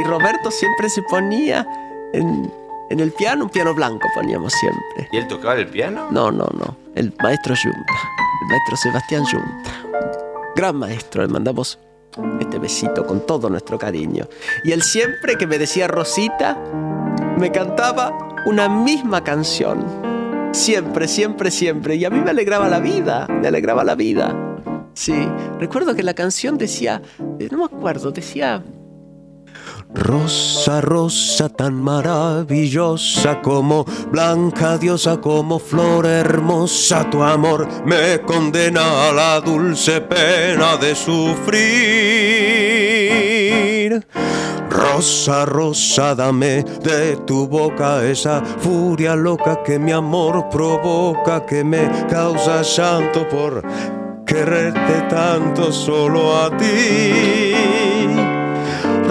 Speaker 2: Y Roberto siempre se ponía en, en el piano, un piano blanco poníamos siempre.
Speaker 3: ¿y él tocaba el piano?
Speaker 2: No, no, no. El maestro Junta. El maestro Sebastián Junta. Gran maestro, le mandamos este besito con todo nuestro cariño. Y él siempre que me decía Rosita, me cantaba una misma canción. Siempre, siempre, siempre. Y a mí me alegraba la vida, me alegraba la vida. Sí, recuerdo que la canción decía, eh, no me acuerdo, decía... Rosa, rosa tan maravillosa como blanca diosa, como flor hermosa, tu amor me condena a la dulce pena de sufrir. Rosa, rosa, dame de tu boca esa furia loca que mi amor provoca, que me causa llanto por quererte tanto solo a ti.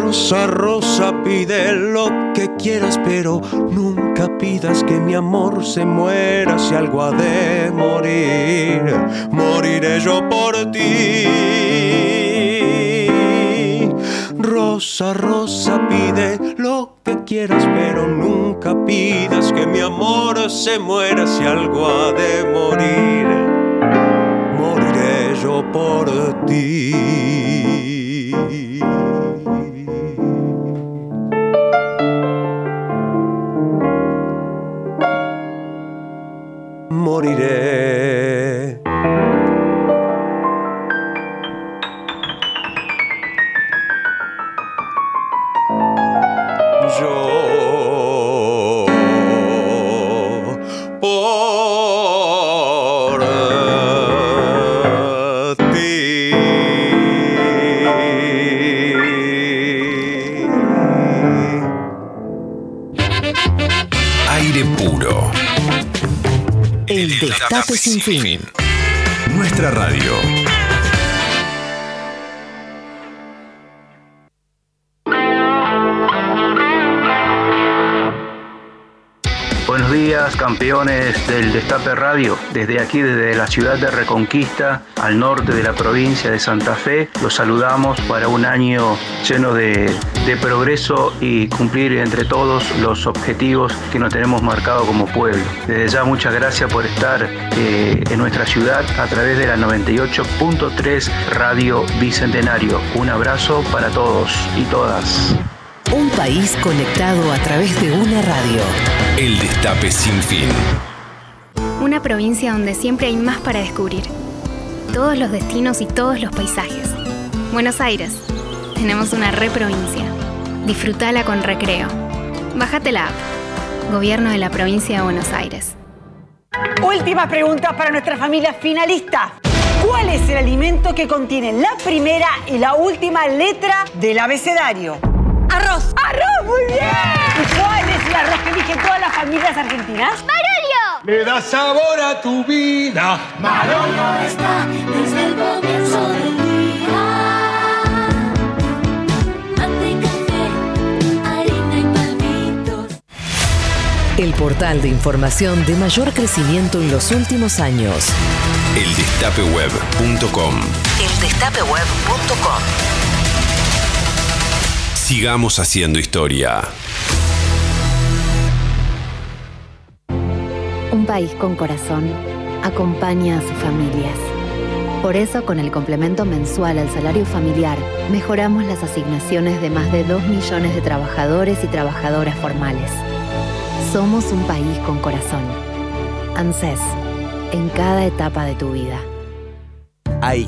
Speaker 2: Rosa, rosa, pide lo que quieras, pero nunca pidas que mi amor se muera. Si algo ha de morir, moriré yo por ti. Rosa, rosa, pide lo que quieras, pero nunca pidas que mi amor se muera. Si algo ha de morir, moriré yo por ti. Moriré.
Speaker 10: Sin Fin.
Speaker 1: Nuestra radio.
Speaker 11: Días, campeones del Destape Radio. Desde aquí, desde la ciudad de Reconquista, al norte de la provincia de Santa Fe, los saludamos para un año lleno de, progreso y cumplir entre todos los objetivos que nos tenemos marcado como pueblo. Desde ya, muchas gracias por estar eh, en nuestra ciudad a través de la 98.3 Radio Bicentenario. Un abrazo para todos y todas.
Speaker 10: Un país conectado a través de una radio.
Speaker 1: El Destape Sin Fin.
Speaker 12: Una provincia donde siempre hay más para descubrir. Todos los destinos y todos los paisajes. Buenos Aires. Tenemos una reprovincia. Disfrutala con recreo. Bájate la app. Gobierno de la provincia de Buenos Aires.
Speaker 13: Última pregunta para nuestra familia finalista. ¿Cuál es el alimento que contiene la primera y la última letra del abecedario? Arroz. ¡Arroz! ¡Muy bien! ¿Y cuál es el arroz que eligen todas las familias argentinas?
Speaker 6: ¡Marolio!
Speaker 7: Le da sabor a tu vida.
Speaker 6: Marolio está desde el comienzo del día. Mate, café, harina y palmitos.
Speaker 10: El portal de información de mayor crecimiento en los últimos años.
Speaker 1: Eldestapeweb.com.
Speaker 10: Eldestapeweb.com.
Speaker 1: Sigamos haciendo historia.
Speaker 14: Un país con corazón acompaña a sus familias. Por eso, con el complemento mensual al salario familiar, mejoramos las asignaciones de más de 2 millones de trabajadores y trabajadoras formales. Somos un país con corazón. ANSES, en cada etapa de tu vida.
Speaker 15: Ahí,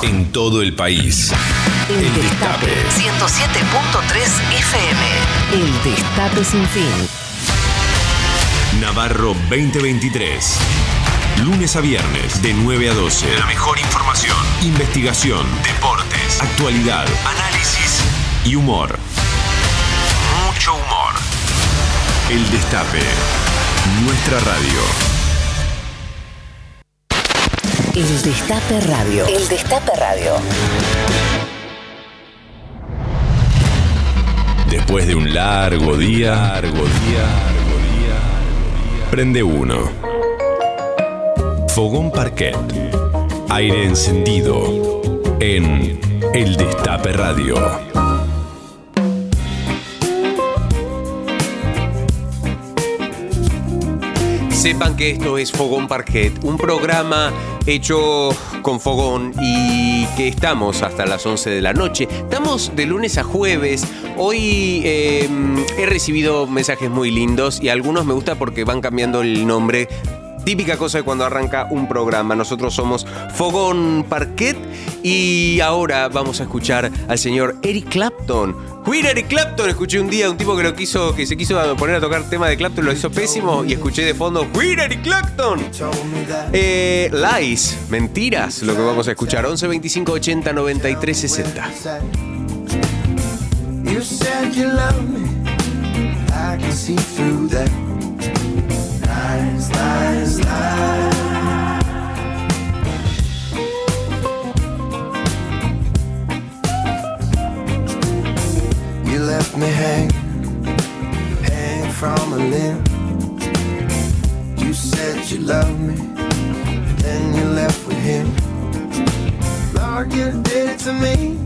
Speaker 1: En todo el país.
Speaker 10: El Destape 107.3 FM. El Destape Sin Fin.
Speaker 1: Navarro 2023. Lunes a viernes, de 9 a 12. La mejor información, investigación, deportes, actualidad, análisis y humor. Mucho humor. El Destape. Nuestra radio.
Speaker 10: El Destape Radio. El Destape Radio.
Speaker 1: Después de un largo día, largo día, largo día, prende uno. Fogón Parquet. Aire encendido. En El Destape Radio.
Speaker 2: Sepan que esto es Fogón Parquet, un programa hecho con fogón y que estamos hasta las 11 de la noche. Estamos de lunes a jueves. Hoy eh, he recibido mensajes muy lindos y algunos me gusta porque van cambiando el nombre. Típica cosa de cuando arranca un programa. Nosotros somos Fogón Parquet y ahora vamos a escuchar al señor Eric Clapton. Queen Eric Clapton, escuché un día un tipo que lo quiso, que se quiso poner a tocar tema de Clapton, lo hizo pésimo y escuché de fondo Queen Eric Clapton. Eh, lies, mentiras, lo que vamos a escuchar. 11 25 80 93 60.
Speaker 16: You said you love me. I can see through that. Lies, lies, lies. Left me hang, hang from a limb. You said you loved me, then you left with him. Lord, you did it to me.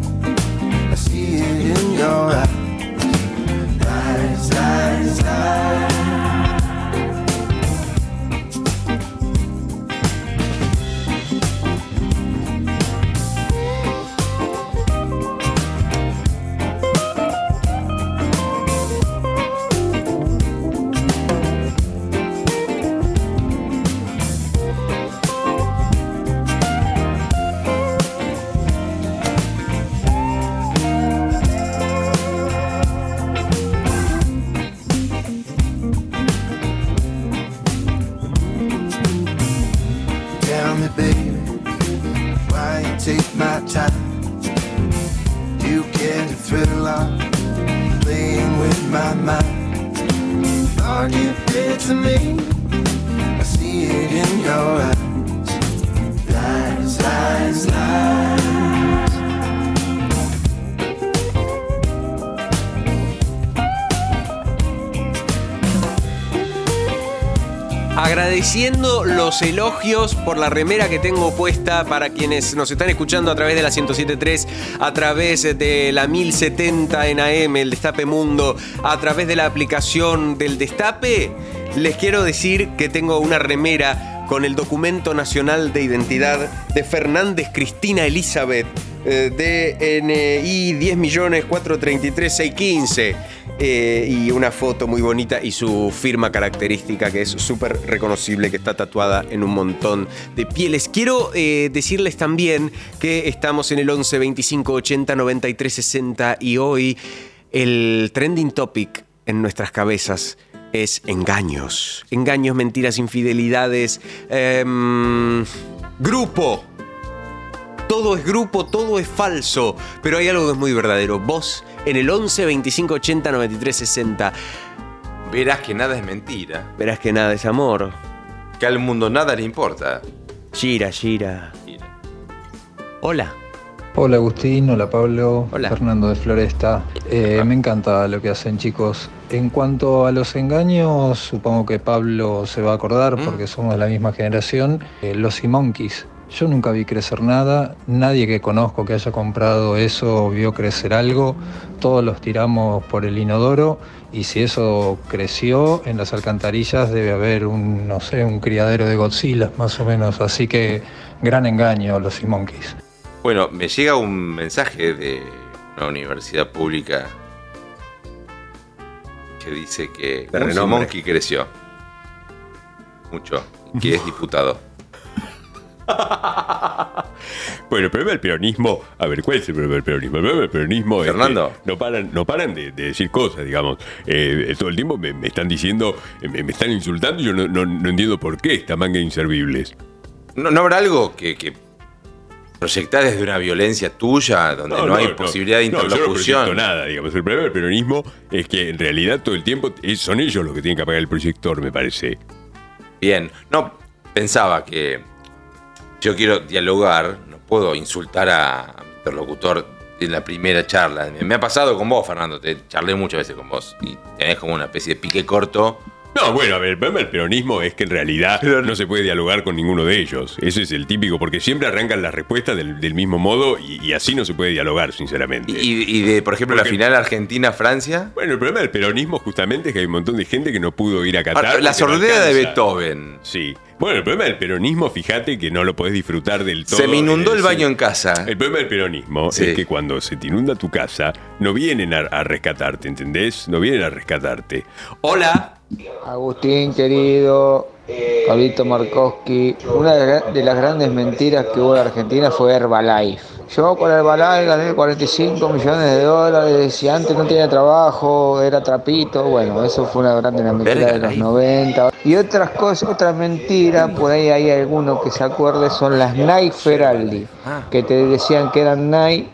Speaker 16: I see it in your eyes. Lies, lies, lies.
Speaker 2: Agradeciendo los elogios por la remera que tengo puesta para quienes nos están escuchando a través de la 1073, a través de la 1070 en AM, el Destape Mundo, a través de la aplicación del Destape, les quiero decir que tengo una remera con el documento nacional de identidad de Fernández Cristina Elizabeth, eh, DNI 10.433.615. Eh, y una foto muy bonita y su firma característica que es súper reconocible, que está tatuada en un montón de pieles. Quiero eh, decirles también que estamos en el 11 25 80 93 60 y hoy el trending topic en nuestras cabezas es engaños. Engaños, mentiras, infidelidades, em, grupo. Todo es grupo, todo es falso, pero hay algo que es muy verdadero. Vos en el 11 25 80 93 60
Speaker 3: Verás que nada es mentira.
Speaker 2: verás que nada es amor.
Speaker 3: Que al mundo nada le importa.
Speaker 2: Gira, gira. Hola.
Speaker 17: Hola Agustín, hola Pablo,
Speaker 2: Hola.
Speaker 17: Fernando de Floresta. Eh, me encanta lo que hacen chicos. En cuanto a los engaños, supongo que Pablo se va a acordar porque somos de la misma generación. Eh, los Monkeys. Yo nunca vi crecer nada, nadie que conozco que haya comprado eso vio crecer algo, todos los tiramos por el inodoro y si eso creció en las alcantarillas debe haber un, no sé, un criadero de Godzilla más o menos, así que gran engaño los Monkeys.
Speaker 3: Bueno, me llega un mensaje de una universidad pública que dice que un. Monkey creció mucho y que es diputado. [laughs]
Speaker 9: Bueno, el problema del peronismo, a ver, ¿cuál es el problema del peronismo? El problema del peronismo es
Speaker 3: Fernando.
Speaker 9: que no paran, no paran de, de decir cosas, digamos. Eh, todo el tiempo me, me están diciendo, eh, me, me están insultando y yo no, no- no entiendo por qué esta manga de inservibles.
Speaker 3: ¿No, no habrá algo que, que proyectar desde una violencia tuya donde no, hay posibilidad de
Speaker 9: No, yo no
Speaker 3: interlocución?
Speaker 9: nada, digamos. El problema del peronismo es que en realidad todo el tiempo es- son ellos los que tienen que apagar el proyector, me parece.
Speaker 3: Bien, no, pensaba que yo quiero dialogar, no puedo insultar a, mi interlocutor en la primera charla. Me, me ha pasado con vos, Fernando, te charlé muchas veces con vos y tenés como una especie de pique corto
Speaker 18: No, bueno, a ver, el problema del peronismo es que en realidad no se puede dialogar con ninguno de ellos. Ese es el típico, porque siempre arrancan las respuestas del, del mismo modo y, y así no se puede dialogar, sinceramente.
Speaker 3: Y, y de, por ejemplo, la final Argentina-Francia.
Speaker 18: Bueno, el problema del peronismo justamente es que hay un montón de gente que no pudo ir a Qatar.
Speaker 3: La sordera de. Beethoven.
Speaker 18: Sí. Bueno, el problema del peronismo, fíjate que no lo podés disfrutar del todo.
Speaker 3: Se me inundó el baño en casa.
Speaker 18: El problema del peronismo
Speaker 3: Sí.
Speaker 18: es que cuando se te inunda tu casa, no vienen a, a rescatarte, ¿entendés? No vienen a rescatarte.
Speaker 3: Hola.
Speaker 19: Agustín, querido, Pablito Markowski, una de la- de las grandes mentiras que hubo en Argentina fue Herbalife. Yo con Herbalife gané 45 millones de dólares y antes no tenía trabajo, era trapito. Bueno, eso fue una grande mentira de los 90. Y otras cosas, otra mentira, por ahí hay alguno que se acuerde, son las Nike Feraldi, que te decían que eran Nike,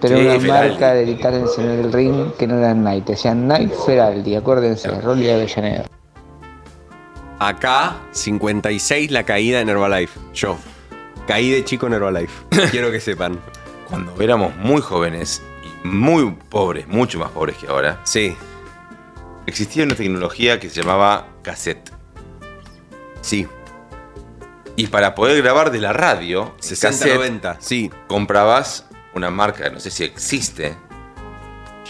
Speaker 19: pero
Speaker 20: Sí,
Speaker 19: una
Speaker 20: Feraldi.
Speaker 19: marca de editarse en el ring que no eran Nike, te decían Nike Feraldi, acuérdense, Rolly de Avellaneda.
Speaker 2: Acá, 56 la caída en Herbalife. Yo. Caí de chico en Herbalife. [coughs] Quiero que sepan.
Speaker 3: Cuando éramos muy jóvenes y muy pobres, mucho más pobres que ahora.
Speaker 2: Sí.
Speaker 3: Existía una tecnología que se llamaba cassette.
Speaker 2: Sí.
Speaker 3: Y para poder grabar de la radio, en
Speaker 2: 60,
Speaker 3: cassette,
Speaker 2: 90, sí.
Speaker 3: comprabas una marca, no sé si existe.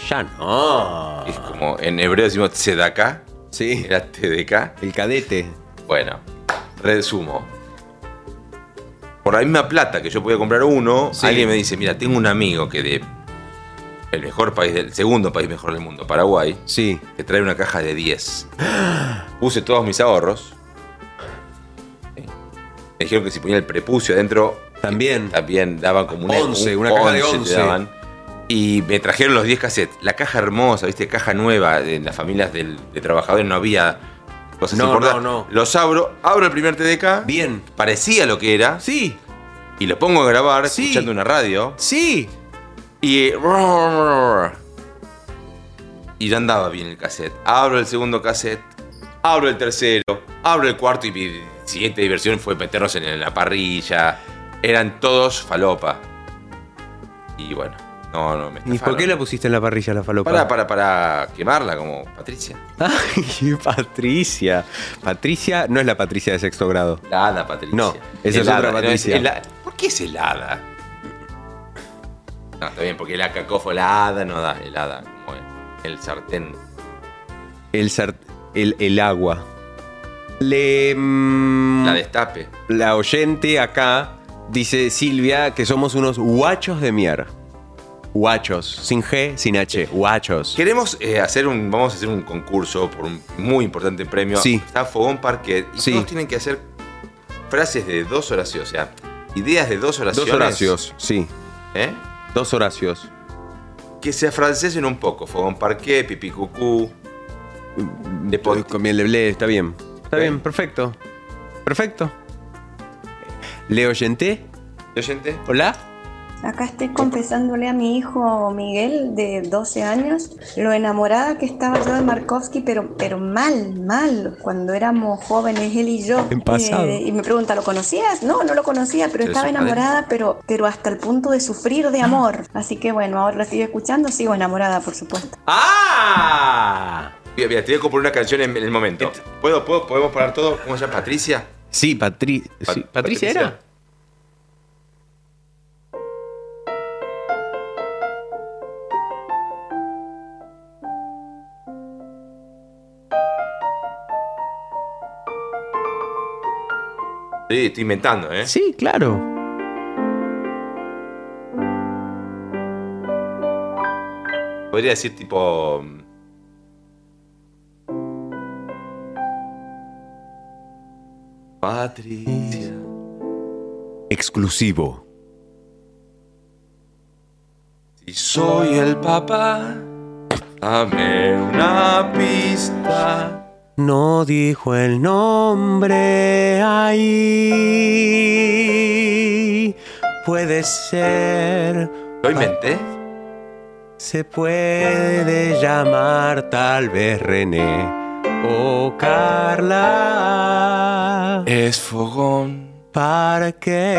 Speaker 2: Ya no.
Speaker 3: Es como en hebreo decimos tzedaka.
Speaker 2: Sí.
Speaker 3: Era TDK.
Speaker 2: El cadete.
Speaker 3: Bueno, resumo. Por la misma plata que yo podía comprar uno,
Speaker 2: Sí.
Speaker 3: alguien me dice, mira, tengo un amigo que de el mejor país del segundo país mejor del mundo, Paraguay,
Speaker 2: sí.
Speaker 3: que trae una caja de 10. Puse todos mis ahorros. Me dijeron que si ponía el prepucio adentro,
Speaker 2: También.
Speaker 3: también daban como un
Speaker 2: 11,
Speaker 3: un
Speaker 2: una caja de
Speaker 3: 11 te
Speaker 2: 11.
Speaker 3: daban. Y me trajeron los 10 cassettes. La caja hermosa, ¿viste? Caja nueva. En las familias del- de trabajadores no había cosas
Speaker 2: No,
Speaker 3: importantes.
Speaker 2: no, no.
Speaker 3: Los abro, abro el primer TDK.
Speaker 2: Bien.
Speaker 3: Parecía lo que era.
Speaker 2: Sí.
Speaker 3: Y lo pongo a grabar,
Speaker 2: Sí.
Speaker 3: escuchando una radio.
Speaker 2: Sí.
Speaker 3: Y. Y ya andaba bien el cassette. Abro el segundo cassette. Abro el tercero. Abro el cuarto y mi siguiente diversión fue meternos en la parrilla. Eran todos falopa. Y bueno, no, no me
Speaker 2: ¿Y por
Speaker 3: estafaron.
Speaker 2: qué la pusiste en la parrilla la falopa?
Speaker 3: Para, para, para quemarla como Patricia. [laughs]
Speaker 2: Ay, Patricia. Patricia no es la Patricia de sexto grado.
Speaker 3: La hada Patricia.
Speaker 2: No, esa es otra
Speaker 3: no,
Speaker 2: Patricia.
Speaker 3: ¿Por qué es helada? No, está bien, porque la cacofo la hada no da helada, como el, el sartén.
Speaker 2: El, sar- el, el agua. Le. mm,
Speaker 3: La destape.
Speaker 2: La oyente acá dice Silvia que somos unos guachos de mier. Guachos, sin G, sin H, guachos.
Speaker 3: Queremos eh, hacer un. Vamos a hacer un concurso por un muy importante premio.
Speaker 2: Sí.
Speaker 3: Está Fogón Parquet. Y
Speaker 2: Sí.
Speaker 3: todos tienen que hacer frases de dos oraciones. O sea, ideas de dos oraciones.
Speaker 2: Dos Horacios, sí.
Speaker 3: ¿Eh?
Speaker 2: Dos Horacios.
Speaker 3: Que se afrancesen un poco. Fogón Parquet, pipí cucú. De pot-
Speaker 2: Con bien leblé, está bien. Está bien, perfecto. Perfecto. ¿Le oyenté?
Speaker 3: ¿De oyente?
Speaker 2: ¿Hola?
Speaker 21: Acá estoy confesándole a mi hijo Miguel de 12 años lo enamorada que estaba yo de Markovsky, pero, pero mal, mal, cuando éramos jóvenes él y yo.
Speaker 2: En pasado.
Speaker 21: Eh, y me pregunta, ¿lo conocías? No, no lo conocía, pero
Speaker 3: ¿De
Speaker 21: estaba enamorada, pero, pero hasta el punto de sufrir de amor. Así que bueno, ahora lo estoy escuchando, sigo enamorada, por supuesto.
Speaker 2: ¡Ah!
Speaker 3: Te voy a componer una canción en, en el momento. ¿Puedo, puedo, ¿Podemos parar todo? ¿Cómo se llama? ¿Patricia?
Speaker 2: Sí, Patri
Speaker 3: Pa-
Speaker 2: sí, ¿Patricia era?
Speaker 3: Sí, estoy inventando, ¿eh?
Speaker 2: Sí, claro.
Speaker 3: Podría decir tipo. Patricia.
Speaker 2: Exclusivo.
Speaker 3: Si soy el papá, dame una pista.
Speaker 2: No dijo el nombre ahí. Puede ser.
Speaker 3: ¿Lo inventé?
Speaker 2: Se puede llamar tal vez René o Carla.
Speaker 3: Es fogón.
Speaker 2: Parque.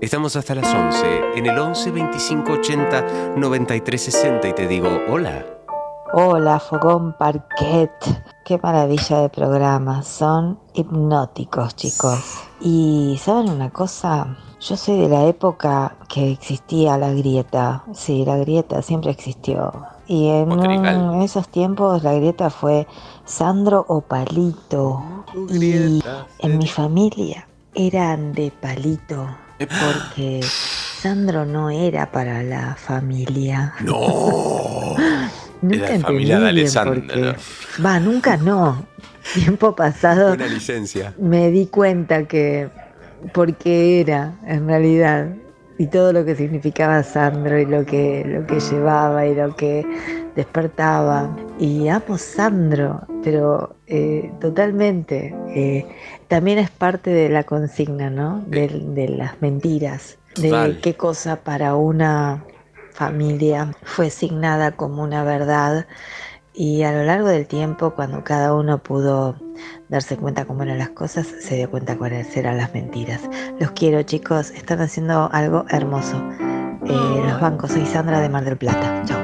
Speaker 2: Estamos hasta las 11 en el 11 25 80 93 60 y te digo hola.
Speaker 22: Hola, Fogón Parquet. Qué maravilla de programa. Son hipnóticos, chicos. Y ¿saben una cosa? Yo soy de la época que existía la grieta. Sí, la grieta siempre existió. Y en, un- en esos tiempos la grieta fue Sandro o Palito. Y en mi familia eran de Palito. Porque Sandro no era para la familia.
Speaker 3: No. [laughs]
Speaker 22: Nunca
Speaker 3: Era familia de Alessandro.
Speaker 22: Va, nunca no. [laughs] Tiempo pasado
Speaker 2: Una licencia.
Speaker 22: me di cuenta que por qué era en realidad y todo lo que significaba Sandro y lo que lo que llevaba y lo que despertaba. Y amo Sandro pero eh, totalmente eh, también es parte de la consigna no de, de las mentiras de
Speaker 23: Total.
Speaker 22: qué cosa para una familia fue asignada como una verdad y a lo largo del tiempo, cuando cada uno pudo darse cuenta cómo eran las cosas, se dio cuenta cuáles eran las mentiras. Los quiero chicos, están haciendo algo hermoso. Eh, los bancos, soy Sandra de Mar del Plata. Chao.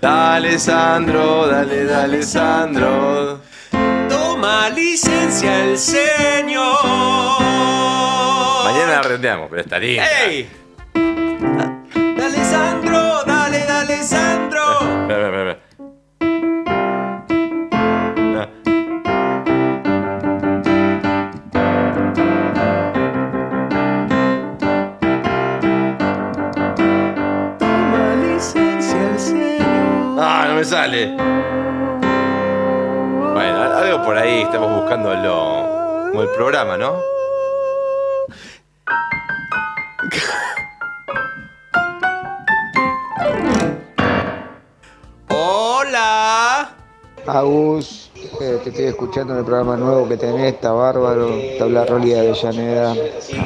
Speaker 3: Dale, Sandro, dale, dale, Sandro.
Speaker 2: Toma licencia el señor.
Speaker 3: Mañana la rendeamos, pero lindo.
Speaker 2: ¡Ey!
Speaker 3: Espera, espera, espera. Ah, no me sale. Bueno, algo por ahí estamos buscándolo. Como el programa, ¿no? [laughs]
Speaker 19: Agus, eh, te estoy escuchando en el programa nuevo que tenés, está bárbaro. Te habla Rolly de Avellaneda,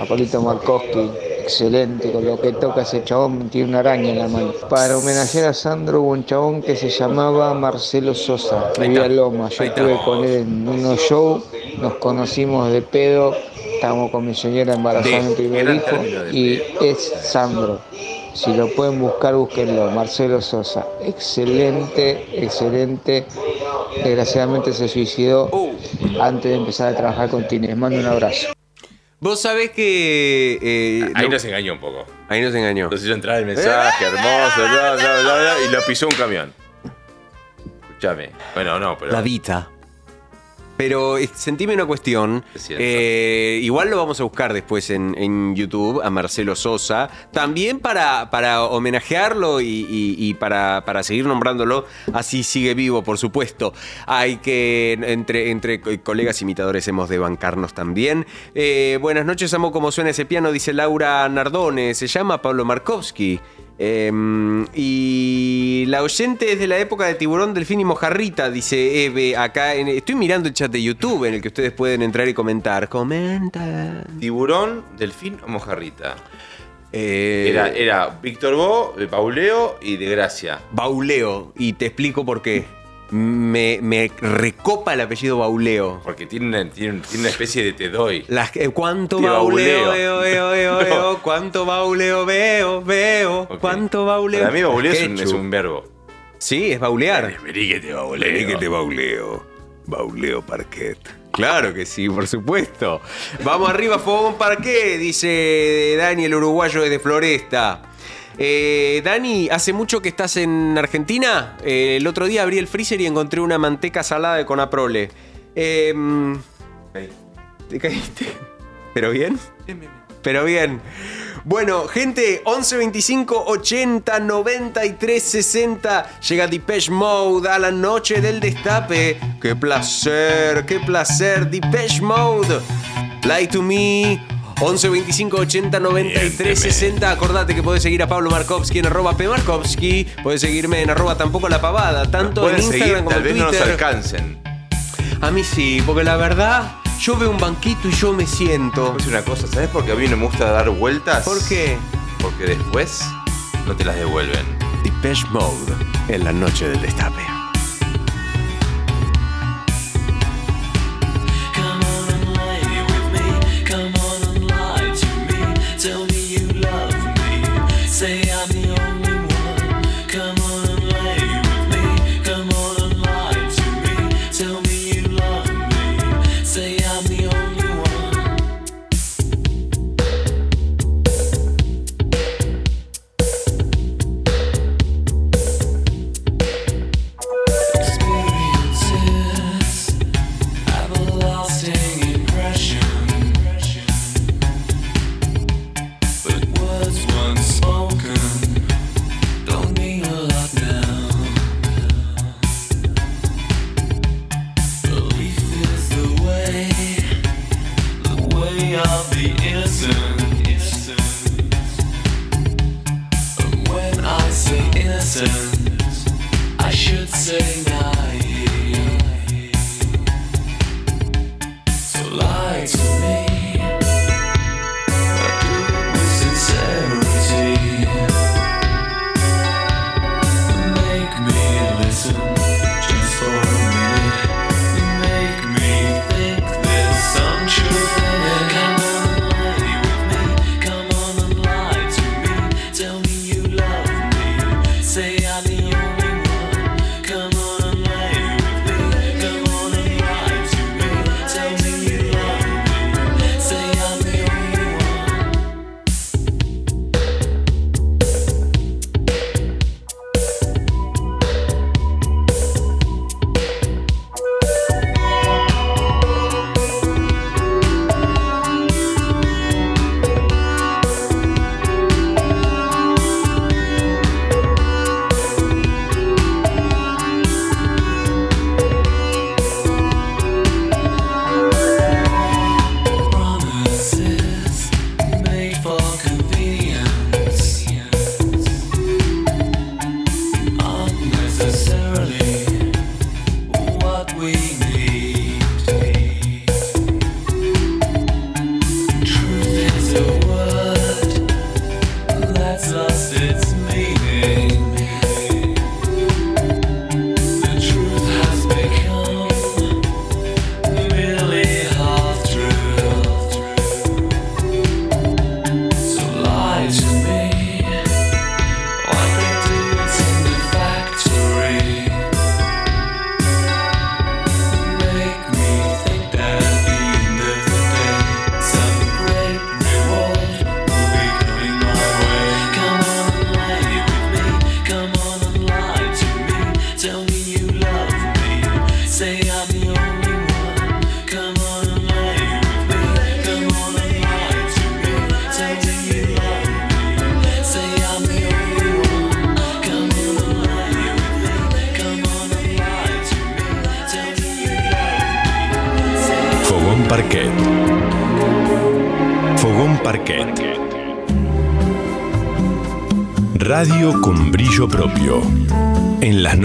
Speaker 19: a Polito Markowski, excelente, con lo que toca ese chabón, tiene una araña en la mano. Para homenajear a Sandro hubo un chabón que se llamaba Marcelo Sosa, vivía en Loma. Yo estuve con él en unos shows, nos conocimos de pedo, estábamos con mi señora embarazada
Speaker 3: De-
Speaker 19: mi primer hijo, y es Sandro. Si lo pueden buscar, búsquenlo. Marcelo Sosa. Excelente, excelente. Desgraciadamente se suicidó antes de empezar a trabajar con Tines. Mando un abrazo.
Speaker 2: Vos sabés que. eh,
Speaker 3: Ahí
Speaker 2: no-
Speaker 3: nos engañó un poco.
Speaker 2: Ahí nos engañó.
Speaker 3: Nos hizo entrar el mensaje hermoso, bla, bla, bla, bla, y lo pisó un camión. Escúchame. Bueno, no, pero.
Speaker 2: La Vita. Pero eh, sentime una cuestión. eh, igual lo vamos a buscar después en, en YouTube a Marcelo Sosa. También para, para homenajearlo y, y- y para, para seguir nombrándolo. Así sigue vivo, por supuesto. Hay que, entre, entre co- colegas imitadores, hemos de bancarnos también. Eh, buenas noches, amo como suena ese piano, dice Laura Nardone. Se llama Pablo Markovsky. Em, y la oyente es de la época de Tiburón, Delfín y Mojarrita, dice Eve acá. en- estoy mirando el chat de YouTube en el que ustedes pueden entrar y comentar. Comenta.
Speaker 3: ¿Tiburón, delfín o mojarrita?
Speaker 2: Eh,
Speaker 3: Era, era Víctor Bo, de Pauleo y de Gracia.
Speaker 2: Bauleo. Y te explico por qué. Me, me recopa el apellido Bauleo.
Speaker 3: Porque tiene una, tiene, tiene una especie de te doy.
Speaker 2: Las, eh, ¿Cuánto bauleo
Speaker 3: bauleo.
Speaker 2: veo, [laughs] veo? ¿Cuánto bauleo veo, veo? ¿Cuánto bauleo?
Speaker 3: Para mí bauleo es un,
Speaker 2: Ketchup.
Speaker 3: es un verbo.
Speaker 2: Sí, es baulear.
Speaker 3: Vení que te bauleo.
Speaker 2: Vení que te bauleo. Bauleo parquet. Claro que sí, por supuesto. Vamos arriba, Fogón Parquet, dice Dani, el uruguayo desde Floresta. Eh, Dani, ¿hace mucho que estás en Argentina? Eh, el otro día abrí el freezer y encontré una manteca salada de Conaprole. Eh, ¿Te caíste? [laughs] ¿Pero bien? Pero bien. Bueno, gente, 11 25 80 93 60 llega Depeche Mode a la noche del destape. ¡Qué placer! ¡Qué placer! Depeche Mode. Lie to me. 11 25 80 93 60. Acordate que podés seguir a Pablo Markovsky en arroba pmarkovsky. Podés seguirme en arroba tampoco la pavada. Tanto en Instagram
Speaker 3: seguir,
Speaker 2: como
Speaker 3: tal
Speaker 2: en
Speaker 3: vez no nos
Speaker 2: Twitter.
Speaker 3: alcancen.
Speaker 2: A mí sí, porque la verdad, yo veo un banquito y yo me siento.
Speaker 3: Es una cosa, ¿sabes por qué a mí no me gusta dar vueltas?
Speaker 2: ¿Por qué?
Speaker 3: Porque después no te las devuelven.
Speaker 2: Depeche Mode en la noche del destape.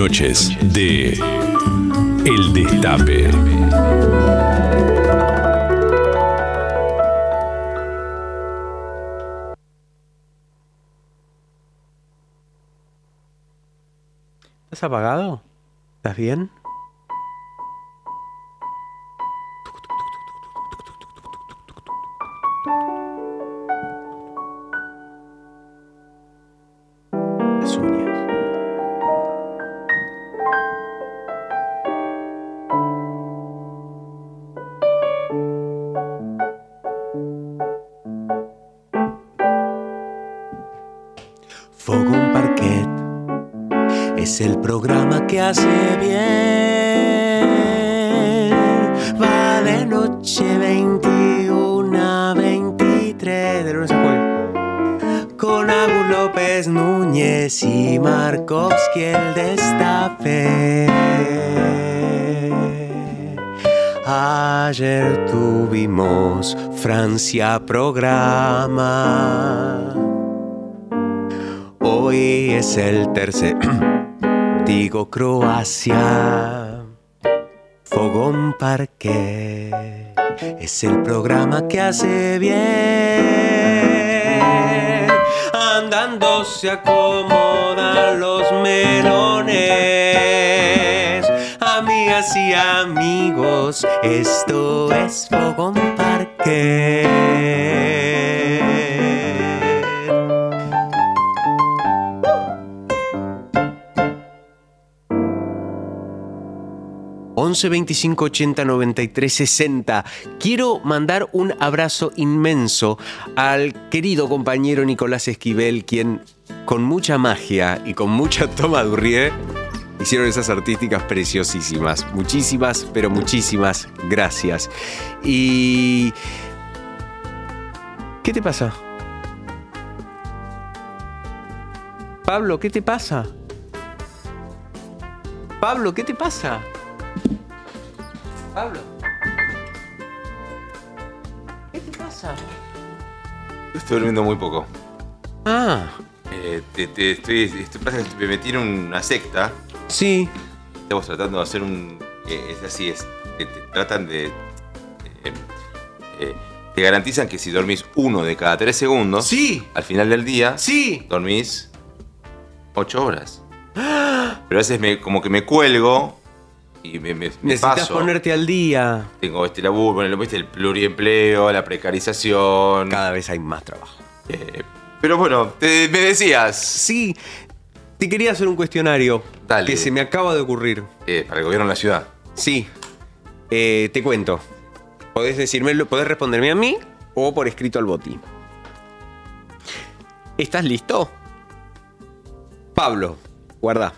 Speaker 1: Noches de El Destape.
Speaker 2: ¿Estás apagado? ¿Estás bien? Es el programa que hace bien. Va de noche 21 a 23 de lunes a jueves. Con Agus López Núñez y Markovsky el destape. Ayer tuvimos Francia programa. Hoy es el tercer. [clears throat] Digo Croacia. Fogón Parque. Es el programa que hace bien. Andando se acomodan los melones. Amigas y amigos, esto es Fogón Parque. 11 25 80 93 60. Quiero mandar un abrazo inmenso al querido compañero Nicolás Esquivel, quien con mucha magia y con mucha toma Durrié hicieron esas artísticas preciosísimas. Muchísimas, pero muchísimas gracias. Y. ¿Qué te pasa? Pablo, ¿qué te pasa? Pablo, ¿qué te pasa? Pablo. ¿Qué te pasa?
Speaker 3: Estoy durmiendo muy poco.
Speaker 2: Ah.
Speaker 3: Eh, te, te- estoy, estoy- me metí en una secta.
Speaker 2: Sí.
Speaker 3: Estamos tratando de hacer un. eh, es así, es. te tratan de. eh, eh, te garantizan que si dormís uno de cada tres segundos.
Speaker 2: Sí.
Speaker 3: Al final del día.
Speaker 2: Sí.
Speaker 3: Dormís ocho horas. Pero a veces me, como que me cuelgo y me, me- me
Speaker 2: Necesitas
Speaker 3: paso.
Speaker 2: ponerte al día.
Speaker 3: Tengo este laburo, bueno, ¿viste? el pluriempleo, la precarización.
Speaker 2: Cada vez hay más trabajo.
Speaker 3: pero bueno, te- me decías.
Speaker 2: Sí, te quería hacer un cuestionario
Speaker 3: Dale.
Speaker 2: que se me acaba de ocurrir.
Speaker 3: Eh, para el gobierno de la ciudad.
Speaker 2: Sí. Eh, te cuento. Podés decirme, podés responderme a mí o por escrito al boti. ¿Estás listo? Pablo, guarda.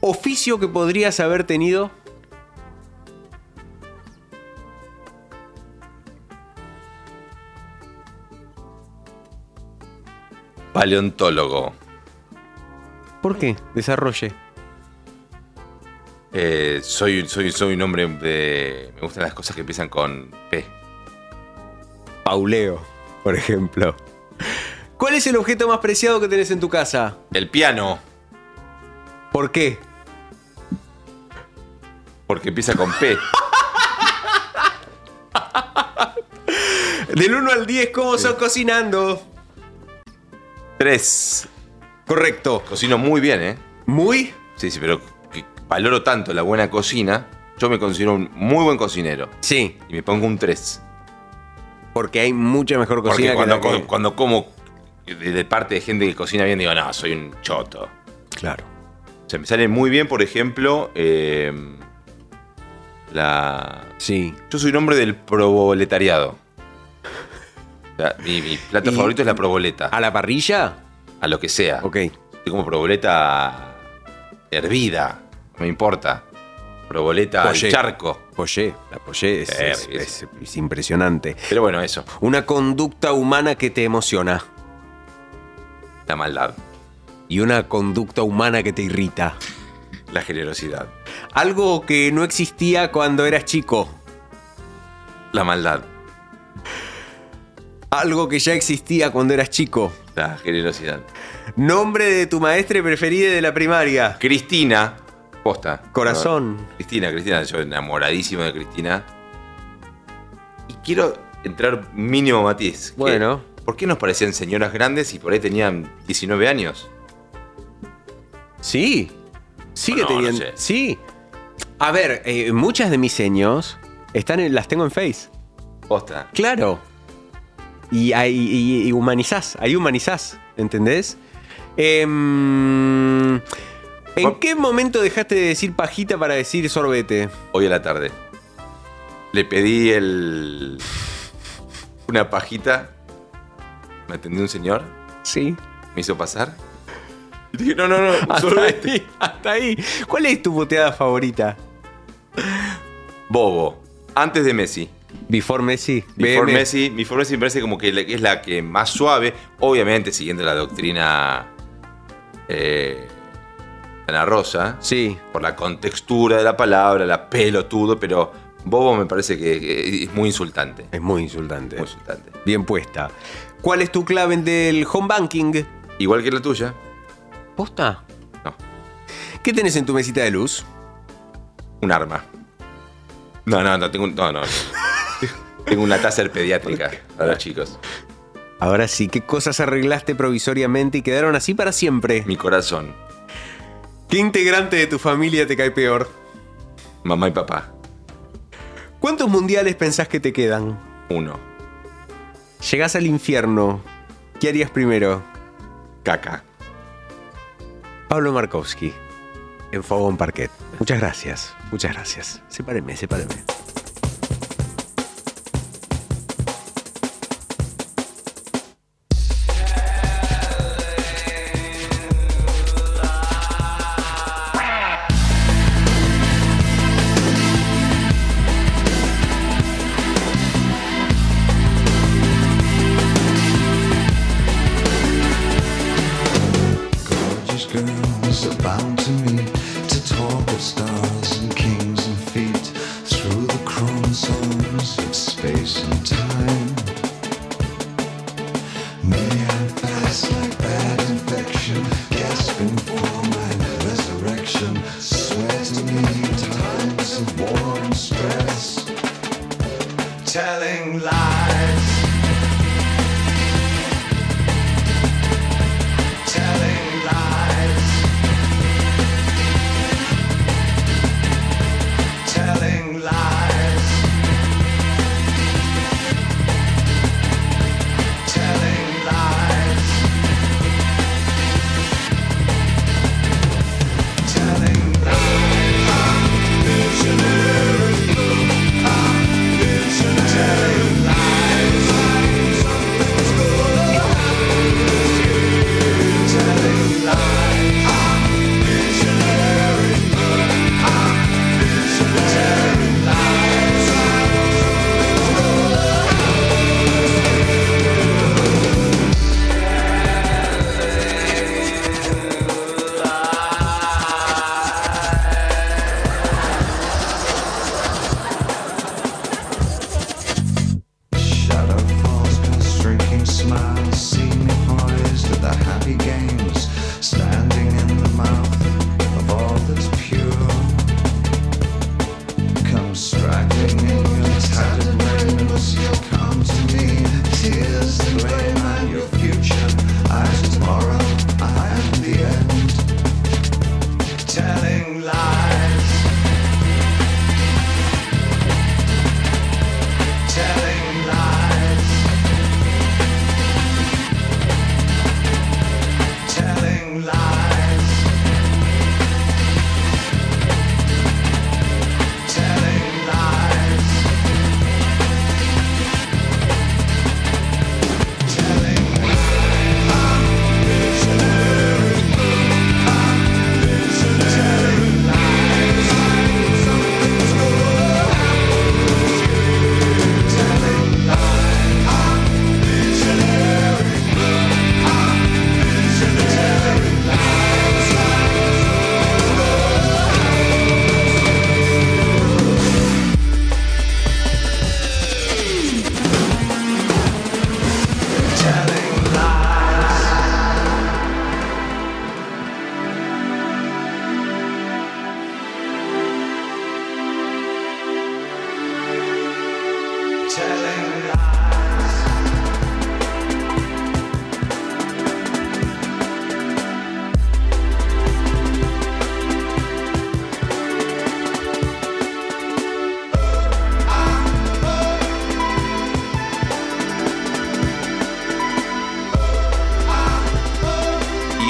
Speaker 2: Oficio que podrías haber tenido.
Speaker 3: Paleontólogo.
Speaker 2: ¿Por qué? Desarrolle.
Speaker 3: Eh, soy, soy, soy un hombre de. Me gustan las cosas que empiezan con P.
Speaker 2: Pauleo, por ejemplo. ¿Cuál es el objeto más preciado que tenés en tu casa?
Speaker 3: El piano.
Speaker 2: ¿Por qué?
Speaker 3: Porque empieza con P.
Speaker 2: Del 1 al 10, ¿cómo sos cocinando?
Speaker 3: Tres.
Speaker 2: Correcto.
Speaker 3: Cocino muy bien, ¿eh?
Speaker 2: ¿Muy?
Speaker 3: Sí, sí, pero que valoro tanto la buena cocina. Yo me considero un muy buen cocinero.
Speaker 2: Sí.
Speaker 3: Y me pongo un 3.
Speaker 2: Porque hay mucha mejor
Speaker 3: Porque
Speaker 2: cocina
Speaker 3: cuando,
Speaker 2: que la que-
Speaker 3: co- cuando como de, de parte de gente que cocina bien, digo, no, soy un choto.
Speaker 2: Claro.
Speaker 3: O sea, me sale muy bien, por ejemplo, eh, la...
Speaker 2: Sí.
Speaker 3: Yo soy un hombre del proboletariado. Mi, mi plato
Speaker 2: ¿Y-
Speaker 3: favorito es la proboleta.
Speaker 2: ¿A la parrilla?
Speaker 3: A lo que sea.
Speaker 2: Ok.
Speaker 3: Estoy como proboleta hervida, no me importa. Proboleta al
Speaker 24: Pollé.
Speaker 3: charco.
Speaker 24: Pollé, la Pollé es,
Speaker 3: Sí,
Speaker 24: es-
Speaker 3: riquísimo.
Speaker 24: es- es impresionante.
Speaker 3: Pero bueno, eso.
Speaker 24: Una conducta humana que te emociona.
Speaker 3: La maldad.
Speaker 24: Y una conducta humana que te irrita.
Speaker 3: La generosidad.
Speaker 24: Algo que no existía cuando eras chico.
Speaker 3: La maldad.
Speaker 24: Algo que ya existía cuando eras chico.
Speaker 3: La generosidad.
Speaker 24: Nombre de tu maestre preferida de la primaria.
Speaker 3: Cristina. Posta.
Speaker 24: Corazón.
Speaker 3: Cristina, Cristina. Yo enamoradísimo de Cristina. Y quiero entrar mínimo matiz. que,
Speaker 24: Bueno.
Speaker 3: ¿Por qué nos parecían señoras grandes y por ahí tenían 19 años?
Speaker 24: Sí.
Speaker 3: No, no sé.
Speaker 24: Sí. A ver, eh, muchas de mis seños están en- las tengo en Face.
Speaker 3: Posta.
Speaker 24: Claro. Y, ahí- y- y humanizás, ahí humanizás, ¿entendés? Em, ¿En qué momento dejaste de decir pajita para decir sorbete?
Speaker 3: Hoy a la tarde. Le pedí el. Una pajita. Me atendió un señor.
Speaker 24: Sí.
Speaker 3: Me hizo pasar. Y dije, no, no, no, [laughs]
Speaker 24: Hasta
Speaker 3: sorbete.
Speaker 24: ahí, [laughs] hasta ahí. ¿Cuál es tu boteada favorita?
Speaker 3: Bobo. Antes de Messi.
Speaker 24: Before Messi.
Speaker 3: Before
Speaker 24: BM.
Speaker 3: Messi, Before Messi me parece como que es la que más suave, obviamente siguiendo la doctrina eh, Ana Rosa.
Speaker 24: Sí.
Speaker 3: Por la contextura de la palabra, la pelotudo, pero bobo me parece que, que es muy insultante.
Speaker 24: Es muy insultante.
Speaker 3: Muy insultante.
Speaker 24: Bien puesta. ¿Cuál es tu clave del home banking?
Speaker 3: Igual que la tuya.
Speaker 24: ¿Posta?
Speaker 3: No.
Speaker 24: ¿Qué tenés en tu mesita de luz?
Speaker 3: Un arma. No, no, no, tengo un. No, no. [laughs] tengo una taser pediátrica para los chicos.
Speaker 24: Ahora sí, ¿qué cosas arreglaste provisoriamente y quedaron así para siempre?
Speaker 3: Mi corazón.
Speaker 24: ¿Qué integrante de tu familia te cae peor?
Speaker 3: Mamá y papá.
Speaker 24: ¿Cuántos mundiales pensás que te quedan?
Speaker 3: Uno.
Speaker 24: Llegás al infierno. ¿Qué harías primero?
Speaker 3: Caca.
Speaker 24: Pablo Markowski, en Fogón Parquet. Muchas gracias, muchas gracias. Sepárenme, sepárenme.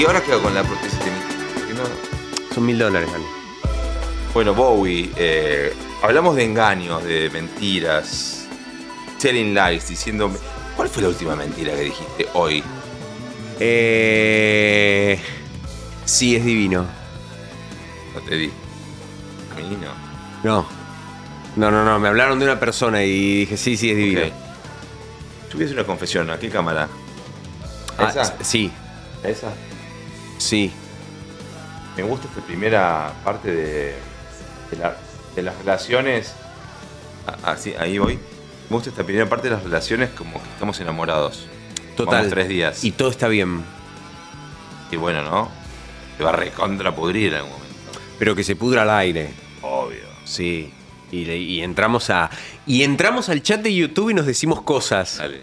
Speaker 3: Ahora qué hago con la prótesis de no-
Speaker 2: Son mil dólares, Dani.
Speaker 3: Bueno, Bowie, eh, hablamos de engaños, de mentiras, telling lies, diciendo... ¿Cuál fue la última mentira que dijiste hoy?
Speaker 2: Eh, sí, es divino.
Speaker 3: No te di. A mí no.
Speaker 2: No. No, no, no. Me hablaron de una persona y dije, sí, sí, es divino.
Speaker 3: Ok. Yo voy a hacer una confesión. ¿A qué cámara?
Speaker 2: Ah,
Speaker 3: ¿Esa?
Speaker 2: sí,
Speaker 3: ¿Esa? Me gusta esta primera parte de, de, la- de las relaciones. Ah, Así, ahí voy. Me gusta esta primera parte de las relaciones como que estamos enamorados.
Speaker 2: Total.
Speaker 3: Vamos tres días.
Speaker 2: Y todo está bien.
Speaker 3: Y bueno, ¿no? Te va a recontrapudrir en algún momento.
Speaker 2: Pero que se pudra al aire.
Speaker 3: Obvio.
Speaker 2: Sí. Y, y entramos a. Y entramos al chat de YouTube y nos decimos cosas.
Speaker 3: Dale.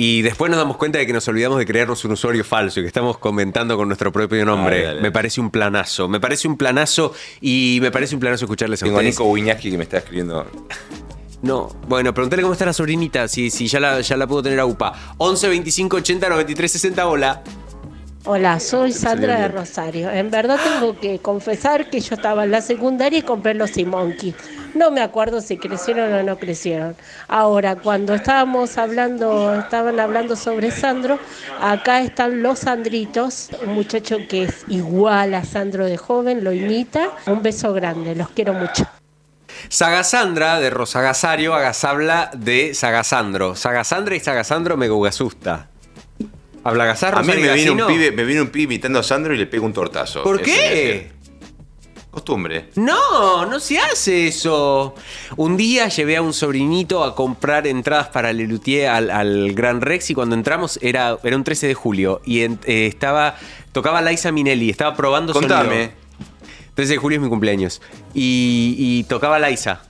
Speaker 2: Y después nos damos cuenta de que nos olvidamos de crearnos un usuario falso y que estamos comentando con nuestro propio nombre. Me parece un planazo. Me parece un planazo y me parece un planazo escucharles a
Speaker 3: Tengo a
Speaker 2: ustedes.
Speaker 3: Nico Wiñaski que me está escribiendo.
Speaker 2: No, bueno, pregúntale cómo está la sobrinita, si, si ya, la, ya la puedo tener a UPA. 11 25 80 93 60, hola.
Speaker 23: Hola, soy Sandra de. Rosario. En verdad tengo que confesar que yo estaba en la secundaria y compré los Simonki. No me acuerdo si crecieron o no crecieron. Ahora, cuando estábamos hablando, estaban hablando sobre Sandro, acá están los Sandritos, un muchacho que es igual a Sandro de joven, lo imita. Un beso grande, los quiero mucho.
Speaker 2: Sagasandra de Rosagasario, Agasabla de Sagasandro. Sagasandra y Sagasandro me asusta. ¿Habla Gasar,
Speaker 3: A mí me viene, un pibe, me viene un pibe imitando a Sandro y le pego un tortazo.
Speaker 2: ¿Por
Speaker 3: Eso
Speaker 2: qué?
Speaker 3: Costumbre.
Speaker 2: No, no se hace eso. Un día llevé a un sobrinito a comprar entradas para Lelutier al, al Gran Rex y cuando entramos era, era un 13 de julio y en- eh, estaba tocaba Liza Minelli, estaba probando
Speaker 3: Contame.
Speaker 2: sonido. 13 de julio es mi cumpleaños. Y, y tocaba Liza.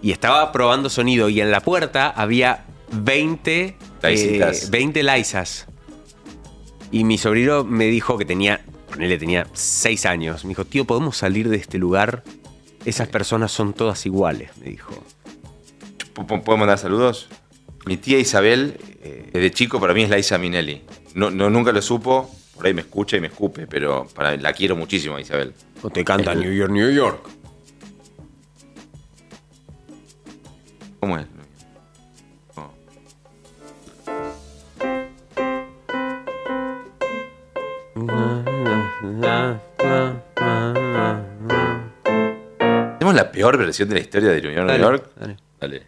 Speaker 2: Y estaba probando sonido y en la puerta había 20
Speaker 3: Laicitas.
Speaker 2: eh, 20 Lizas. Y mi sobrino me dijo que tenía, ponele, tenía 6 años. Me dijo, tío, ¿podemos salir de este lugar? Esas personas son todas iguales, me dijo.
Speaker 3: ¿P- p- ¿Puedo mandar saludos? Mi tía Isabel, eh, desde chico, para mí es la Isa Minelli. No, no, nunca lo supo, por ahí me escucha y me escupe, pero para, la quiero muchísimo Isabel.
Speaker 2: O te canta New York, New York.
Speaker 3: ¿Cómo es? ¿Tenemos la peor versión de la historia de New York, New
Speaker 2: Dale,
Speaker 3: York?
Speaker 2: dale.
Speaker 3: Dale.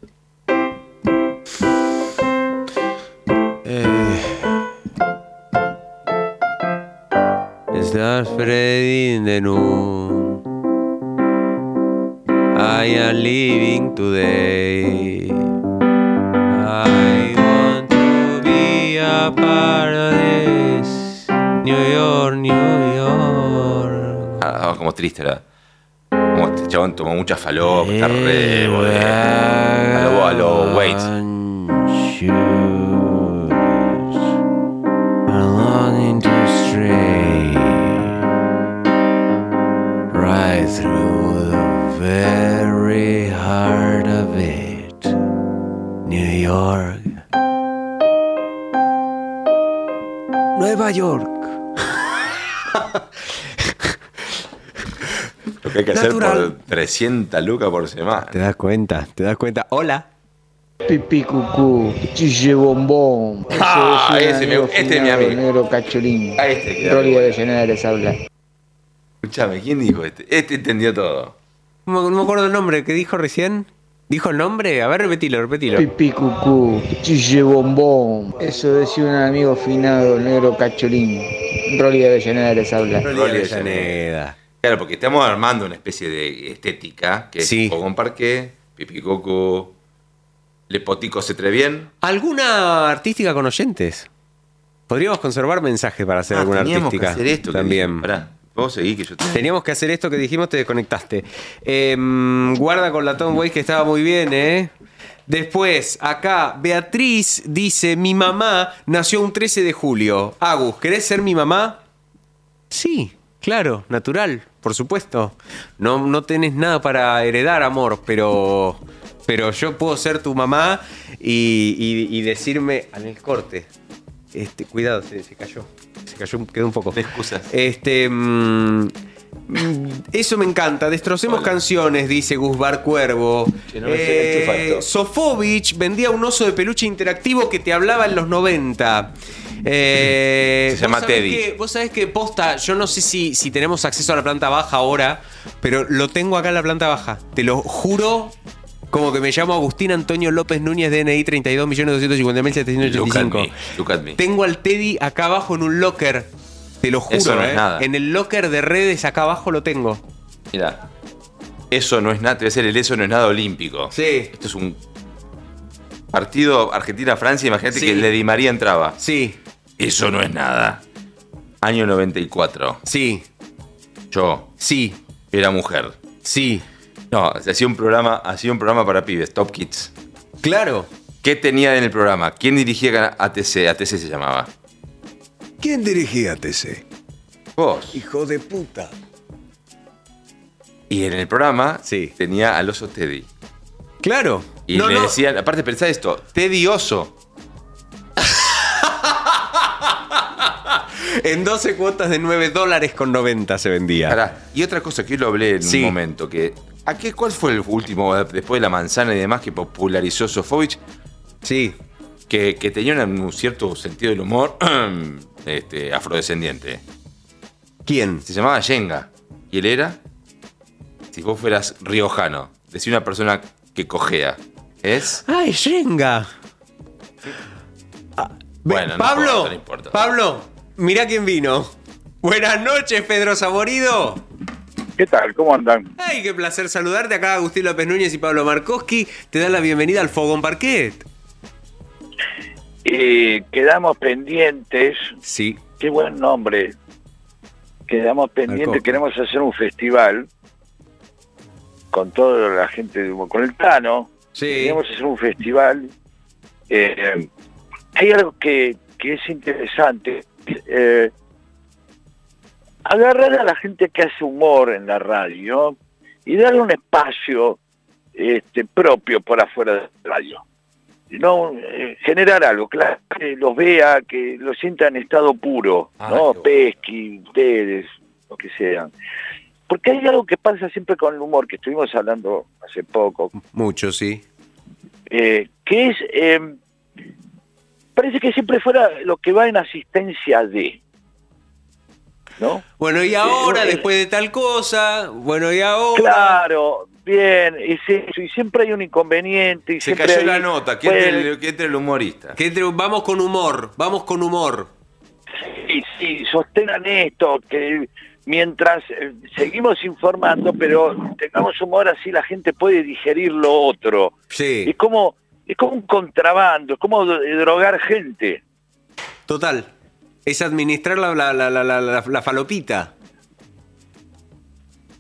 Speaker 2: Stars spreading the noon. I am living today. I want to be a part of this. New York, New York.
Speaker 3: Ah, como triste era. Como este chabón tomó mucha falopa, está re. A lo, a lo
Speaker 2: right through the very heart of it, New York. Nueva York.
Speaker 3: Lo que hay que hacer por 300 lucas por semana.
Speaker 2: ¿Te das cuenta? ¿Te das cuenta? Hola.
Speaker 19: Pipí cucú, chiche bombón. Ese
Speaker 3: Ah,
Speaker 19: es un
Speaker 3: ese me-
Speaker 19: amigo
Speaker 3: este es mi
Speaker 19: finado,
Speaker 3: amigo.
Speaker 19: Negro cacholín.
Speaker 3: A este bien.
Speaker 19: de Avellaneda les habla.
Speaker 3: Escuchame, ¿quién dijo este? Este entendió todo.
Speaker 2: No, no me acuerdo el nombre que dijo recién. ¿Dijo el nombre? A ver, repetilo, repetilo.
Speaker 19: Pipí cucú, chiche bombón. Eso decía un amigo finado, negro cacholín. Rolly de Avellaneda les habla.
Speaker 3: Rolly de Avellaneda. Claro, porque estamos armando una especie de estética que es Fogón Parque, Pipicoco, Lepotico se bien.
Speaker 2: ¿Alguna artística con oyentes? Podríamos conservar mensajes para hacer
Speaker 3: Ah,
Speaker 2: alguna
Speaker 3: teníamos que
Speaker 2: artística.
Speaker 3: hacer esto que
Speaker 2: también.
Speaker 3: Vos seguí que yo te...
Speaker 2: Teníamos que hacer esto que dijimos, te desconectaste. Em, guarda con la Tom Waits que estaba muy bien, ¿eh? Después, acá, Beatriz dice: Mi mamá nació un 13 de julio. Agus, ¿querés ser mi mamá? Sí, claro, natural, por supuesto. No, no tenés nada para heredar, amor, pero. Pero yo puedo ser tu mamá y, y- y decirme. En el corte. Este, cuidado, se, se cayó. Se cayó, quedó un poco.
Speaker 3: De excusas.
Speaker 2: Este. mm, eso me encanta. Destrocemos canciones, dice Guzbar Cuervo.
Speaker 3: No
Speaker 2: Eh. Sofovich vendía un oso de peluche interactivo que te hablaba en los 90. Eh, [laughs]
Speaker 3: Se llama Teddy.
Speaker 2: que- vos sabés que posta, yo no sé si, si tenemos acceso a la planta baja ahora, pero lo tengo acá en la planta baja. Te lo juro. Como que me llamo Agustín Antonio López Núñez, DNI 32.250.785.
Speaker 3: Look at me. Look at me.
Speaker 2: Tengo al Teddy acá abajo en un locker. Te lo juro,
Speaker 3: Eso no es
Speaker 2: ¿eh?
Speaker 3: nada.
Speaker 2: En el locker de redes acá abajo lo tengo.
Speaker 3: Mira, eso no es nada, te voy a hacer el eso no es nada olímpico.
Speaker 2: Sí.
Speaker 3: Esto es un partido Argentina-Francia, imagínate
Speaker 2: Sí.
Speaker 3: que le Di María entraba.
Speaker 2: Sí.
Speaker 3: Eso no es nada. Año 94.
Speaker 2: Sí.
Speaker 3: Yo.
Speaker 2: Sí.
Speaker 3: Era mujer.
Speaker 2: Sí.
Speaker 3: No, hacía un programa, hacía un programa para pibes, Top Kids.
Speaker 2: Claro.
Speaker 3: ¿Qué tenía en el programa? ¿Quién dirigía ATC? ATC se llamaba.
Speaker 9: ¿Quién dirigía a TC?
Speaker 3: Vos.
Speaker 9: Hijo de puta.
Speaker 3: Y en el programa tenía al oso Teddy.
Speaker 2: Claro.
Speaker 3: Y
Speaker 2: No,
Speaker 3: le
Speaker 2: no.
Speaker 3: decían, aparte pensá esto, Teddy Oso. [laughs]
Speaker 2: En 12 cuotas de 9 dólares con 90 se vendía.
Speaker 3: Pará, Y otra cosa que yo lo hablé en
Speaker 2: Sí.
Speaker 3: un momento, que ¿a qué, ¿cuál fue el último, después de la manzana y demás, que popularizó Sofovich?
Speaker 2: Sí.
Speaker 3: Que, que tenía un, un cierto sentido del humor [clears throat] este, afrodescendiente.
Speaker 2: ¿Quién?
Speaker 3: Se llamaba Yenga. ¿Y él era? Si vos fueras riojano, decía una persona que cojea. ¿Es?
Speaker 2: ¡Ay, Shenga!
Speaker 3: Bueno, no
Speaker 2: Pablo,
Speaker 3: importa, no importa.
Speaker 2: Pablo, mirá quién vino. Buenas noches, Pedro Saborido.
Speaker 25: ¿Qué tal? ¿Cómo andan?
Speaker 2: Ay, qué placer saludarte. Acá Agustín López Núñez y Pablo Markowski te dan la bienvenida al Fogón Parquet.
Speaker 25: Y quedamos pendientes.
Speaker 2: Sí.
Speaker 25: Qué buen nombre. Quedamos pendientes. Queremos hacer un festival con toda la gente, de- con el Tano.
Speaker 2: Sí.
Speaker 25: Queremos hacer un festival. Eh, hay algo que, que es interesante. Eh, agarrar a la gente que hace humor en la radio y darle un espacio este, propio por afuera de la radio. No, eh, generar algo, claro, que los vea, que lo sienta en estado puro,
Speaker 3: Ah,
Speaker 25: ¿no? Pesqui, ustedes, lo que sean. Porque hay algo que pasa siempre con el humor, que estuvimos hablando hace poco,
Speaker 2: Mucho, sí.
Speaker 25: eh, que es, eh, parece que siempre fuera lo que va en asistencia de, ¿no?
Speaker 2: Bueno, y ahora,
Speaker 25: eh,
Speaker 2: después de tal cosa, bueno, y ahora.
Speaker 25: Claro, bien, y, sí, y siempre hay un inconveniente. Y
Speaker 3: Se cayó
Speaker 25: hay-
Speaker 3: la nota. ¿Qué
Speaker 25: Bueno,
Speaker 3: entre, el- que entre el humorista?
Speaker 2: Que entre- vamos con humor, vamos con humor.
Speaker 25: Sí, sí, sostengan esto, que mientras eh, seguimos informando, pero tengamos humor así la gente puede digerir lo otro.
Speaker 2: Sí.
Speaker 25: Es como, es como un contrabando, es como drogar gente.
Speaker 2: Total. Es administrar la, la- la- la falopita.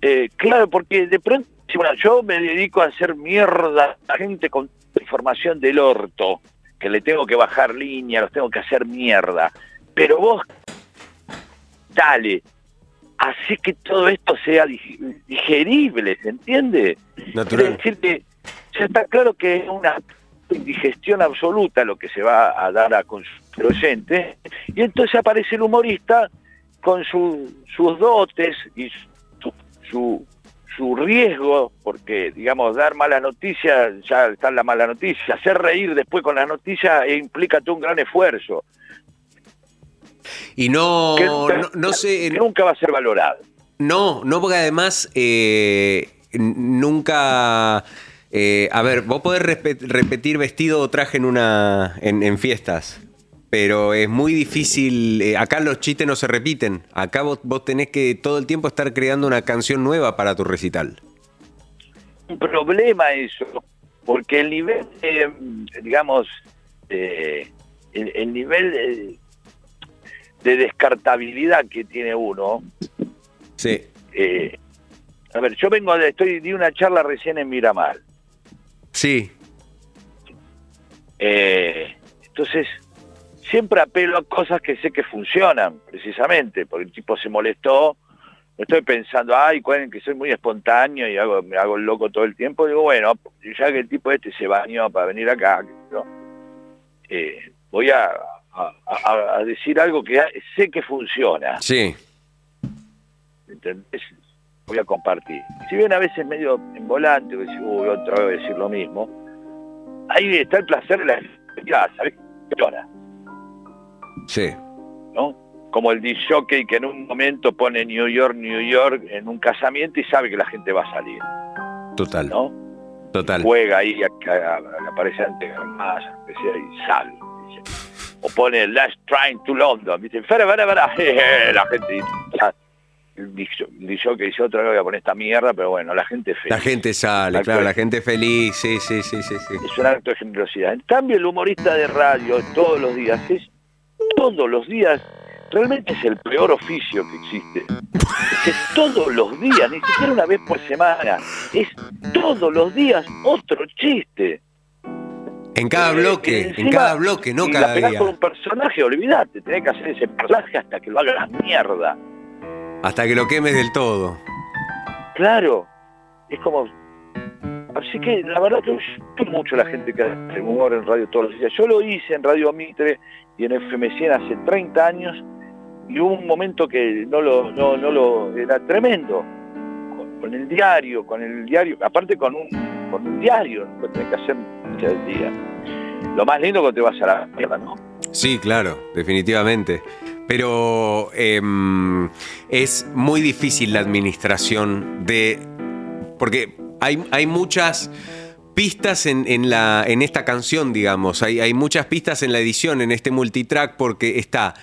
Speaker 25: Eh, claro, porque de pronto, bueno, yo me dedico a hacer mierda a la gente con información del orto, que le tengo que bajar línea, los tengo que hacer mierda. Pero vos, dale, así que todo esto sea dig- digerible, ¿se entiende?
Speaker 2: Natural.
Speaker 25: Es decir, que ya está claro que es una indigestión absoluta lo que se va a dar a con el oyente, y entonces aparece el humorista con su- sus dotes y su, su, su riesgo, porque, digamos, dar mala noticia, ya está la mala noticia, hacer reír después con la noticia eh, implica todo un gran esfuerzo,
Speaker 2: Y no,
Speaker 25: que,
Speaker 2: no, no sé.
Speaker 25: que nunca va a ser valorado.
Speaker 2: No, no, porque además eh, nunca. eh, a ver, vos podés repetir vestido o traje en una. en, en fiestas. Pero es muy difícil. eh, acá los chistes no se repiten. Acá vos, vos tenés que todo el tiempo estar creando una canción nueva para tu recital.
Speaker 25: un problema eso, porque el nivel, eh, digamos, eh, el, el nivel de descartabilidad que tiene uno
Speaker 2: Sí.
Speaker 25: Eh, a ver, yo vengo de, estoy di una charla recién en Miramar.
Speaker 2: Sí.
Speaker 25: Eh, entonces, siempre apelo a cosas que sé que funcionan, precisamente, porque el tipo se molestó. No estoy pensando, ay, cuál que soy muy espontáneo y hago, me hago el loco todo el tiempo. Digo, bueno, ya que el tipo este se bañó para venir acá, eh, voy a, a- decir algo que sé que funciona.
Speaker 2: Sí.
Speaker 25: ¿entendés? Voy a compartir. Si bien a veces medio en volante, uy, otra vez voy a decir lo mismo, ahí está el placer de la ya, ¿sabes? Funciona,
Speaker 2: Sí.
Speaker 25: ¿no? Como el disc jockey que en un momento pone New York, New York en un casamiento y sabe que la gente va a salir.
Speaker 2: Total.
Speaker 25: ¿No?
Speaker 2: Total.
Speaker 25: Juega ahí, aparece antes más, que y sale. dice. O pone Last Train to London. Fera, fera, fera, jeje, la gente... disc jockey dice otra vez voy a poner esta mierda, pero bueno, la gente es feliz.
Speaker 2: La gente sale, claro, la gente feliz, sí, sí, sí, sí, sí.
Speaker 25: es un acto de generosidad. En cambio, el humorista de radio todos los días es todos los días, realmente es el peor oficio que existe. Es que todos los días, ni siquiera una vez por semana, es todos los días otro chiste.
Speaker 2: En cada bloque, en
Speaker 25: Encima,
Speaker 2: cada bloque, no
Speaker 25: si
Speaker 2: cada
Speaker 25: la pegás
Speaker 2: día.
Speaker 25: con un personaje, olvídate, tenés que hacer ese personaje hasta que lo hagas mierda.
Speaker 2: Hasta que lo quemes del todo.
Speaker 25: Claro, es como... Así que la verdad que yo mucho la gente que hace humor en radio todos los días. Yo lo hice en Radio Mitre y en FM 100 hace 30 años y hubo un momento que no lo, no, no lo, era tremendo. Con, el diario, con el diario, aparte con un, con un diario, que tenés que hacer del día. Lo más lindo cuando te vas a la mierda, ¿no?
Speaker 2: Sí, claro, definitivamente. Pero em, es muy difícil la administración de. Porque hay, muchas pistas en, esta canción, digamos. Hay, hay muchas pistas en la edición, en este multitrack, porque está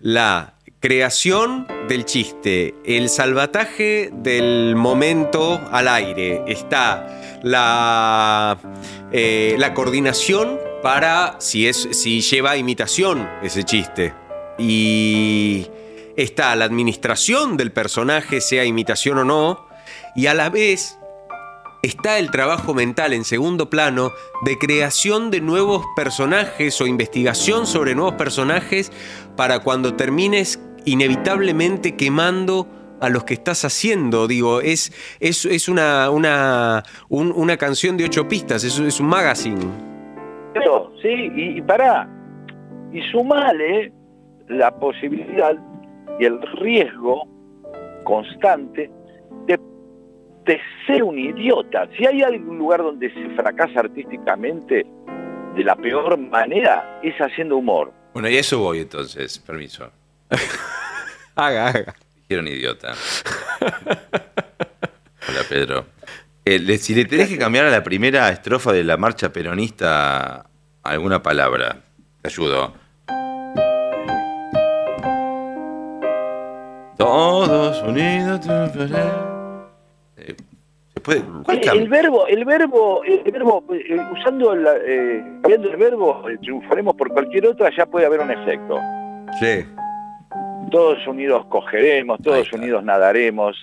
Speaker 2: la creación del chiste, el salvataje del momento al aire, está la, eh, la coordinación para si, es, si lleva imitación ese chiste. Y está la administración del personaje, sea imitación o no, y a la vez está el trabajo mental en segundo plano de creación de nuevos personajes o investigación sobre nuevos personajes para cuando termines inevitablemente quemando a los que estás haciendo. Digo, es, es, es una, una, un- una canción de ocho pistas, es, es un magazine.
Speaker 25: Sí, y, y pará, y sumale la posibilidad y el riesgo constante de ser un idiota. Si hay algún lugar donde se fracasa artísticamente de la peor manera, es haciendo humor.
Speaker 3: Bueno, y a eso voy entonces, permiso. [laughs]
Speaker 2: haga, haga.
Speaker 3: Dijeron idiota. [laughs] Hola, Pedro. Eh, le- si le tenés que cambiar a la primera estrofa de la marcha peronista alguna palabra, te ayudo. Todos unidos. Eh, ¿Se puede? ¿Cuál
Speaker 25: Eh,
Speaker 3: cam-
Speaker 25: el verbo, el verbo, el verbo, eh, usando la, eh, cambiando el verbo, eh, triunfaremos por cualquier otra, ya puede haber un efecto.
Speaker 2: Sí.
Speaker 25: Todos unidos cogeremos, todos unidos nadaremos,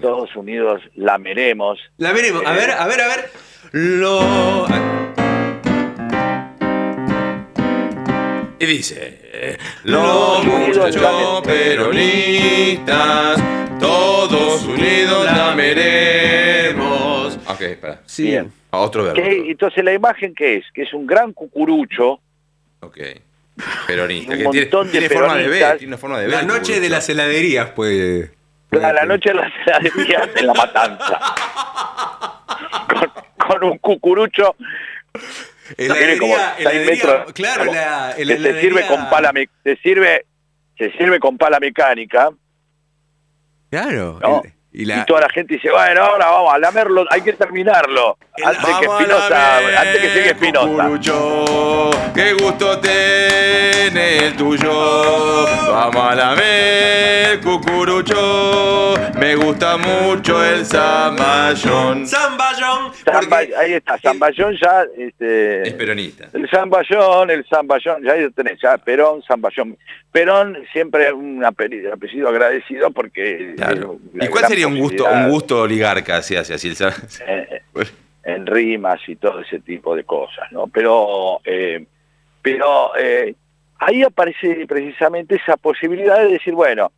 Speaker 25: todos unidos lameremos.
Speaker 2: La veremos. A ver, a ver, a ver. Lo.
Speaker 3: Y dice, eh, los muchachos peronistas, todos unidos lameremos. Ok, espera.
Speaker 2: Sí.
Speaker 3: A otro verbo.
Speaker 25: ¿Qué- entonces la imagen que es, que es un gran cucurucho,
Speaker 3: Ok. Peronista.
Speaker 25: Un
Speaker 3: Que tiene,
Speaker 25: montón de
Speaker 3: tiene forma de B,
Speaker 25: peronistas.
Speaker 3: tiene forma de B.
Speaker 2: La
Speaker 3: el
Speaker 2: noche de las heladerías, pues.
Speaker 25: a la noche de las heladerías en la matanza, [laughs] con, con un cucurucho que tiene como
Speaker 2: Heladería, heladería,
Speaker 25: metros,
Speaker 2: claro,
Speaker 25: como-
Speaker 2: la,
Speaker 25: que
Speaker 2: la
Speaker 25: se sirve
Speaker 2: heladería-
Speaker 25: con pala se sirve se sirve con pala mecánica
Speaker 2: Claro.
Speaker 25: ¿no?
Speaker 2: Y, la,
Speaker 25: toda la gente dice, bueno, ahora vamos a lamerlo, hay que terminarlo. Antes que Espinosa,
Speaker 2: lamer,
Speaker 25: antes que llegue Espinosa.
Speaker 3: Cucurucho, qué gusto tiene el tuyo. Vamos a la ver, cucurucho. Me gusta mucho el zamballón.
Speaker 2: Zamballón.
Speaker 25: Zamba- ahí está, Zamballón ya, este,
Speaker 3: Es peronista.
Speaker 25: el Zamballón, el Zamballón, ya ahí lo tenés, ya, Perón, Zamballón. Perón siempre un apellido, apellido agradecido porque...
Speaker 3: Claro.
Speaker 25: eh,
Speaker 3: ¿Y cuál
Speaker 25: gran
Speaker 3: sería un gusto, un gusto oligarca si hace así el zam-
Speaker 25: eh, en rimas y todo ese tipo de cosas, ¿no? Pero, eh, pero eh, ahí aparece precisamente esa posibilidad de decir, bueno,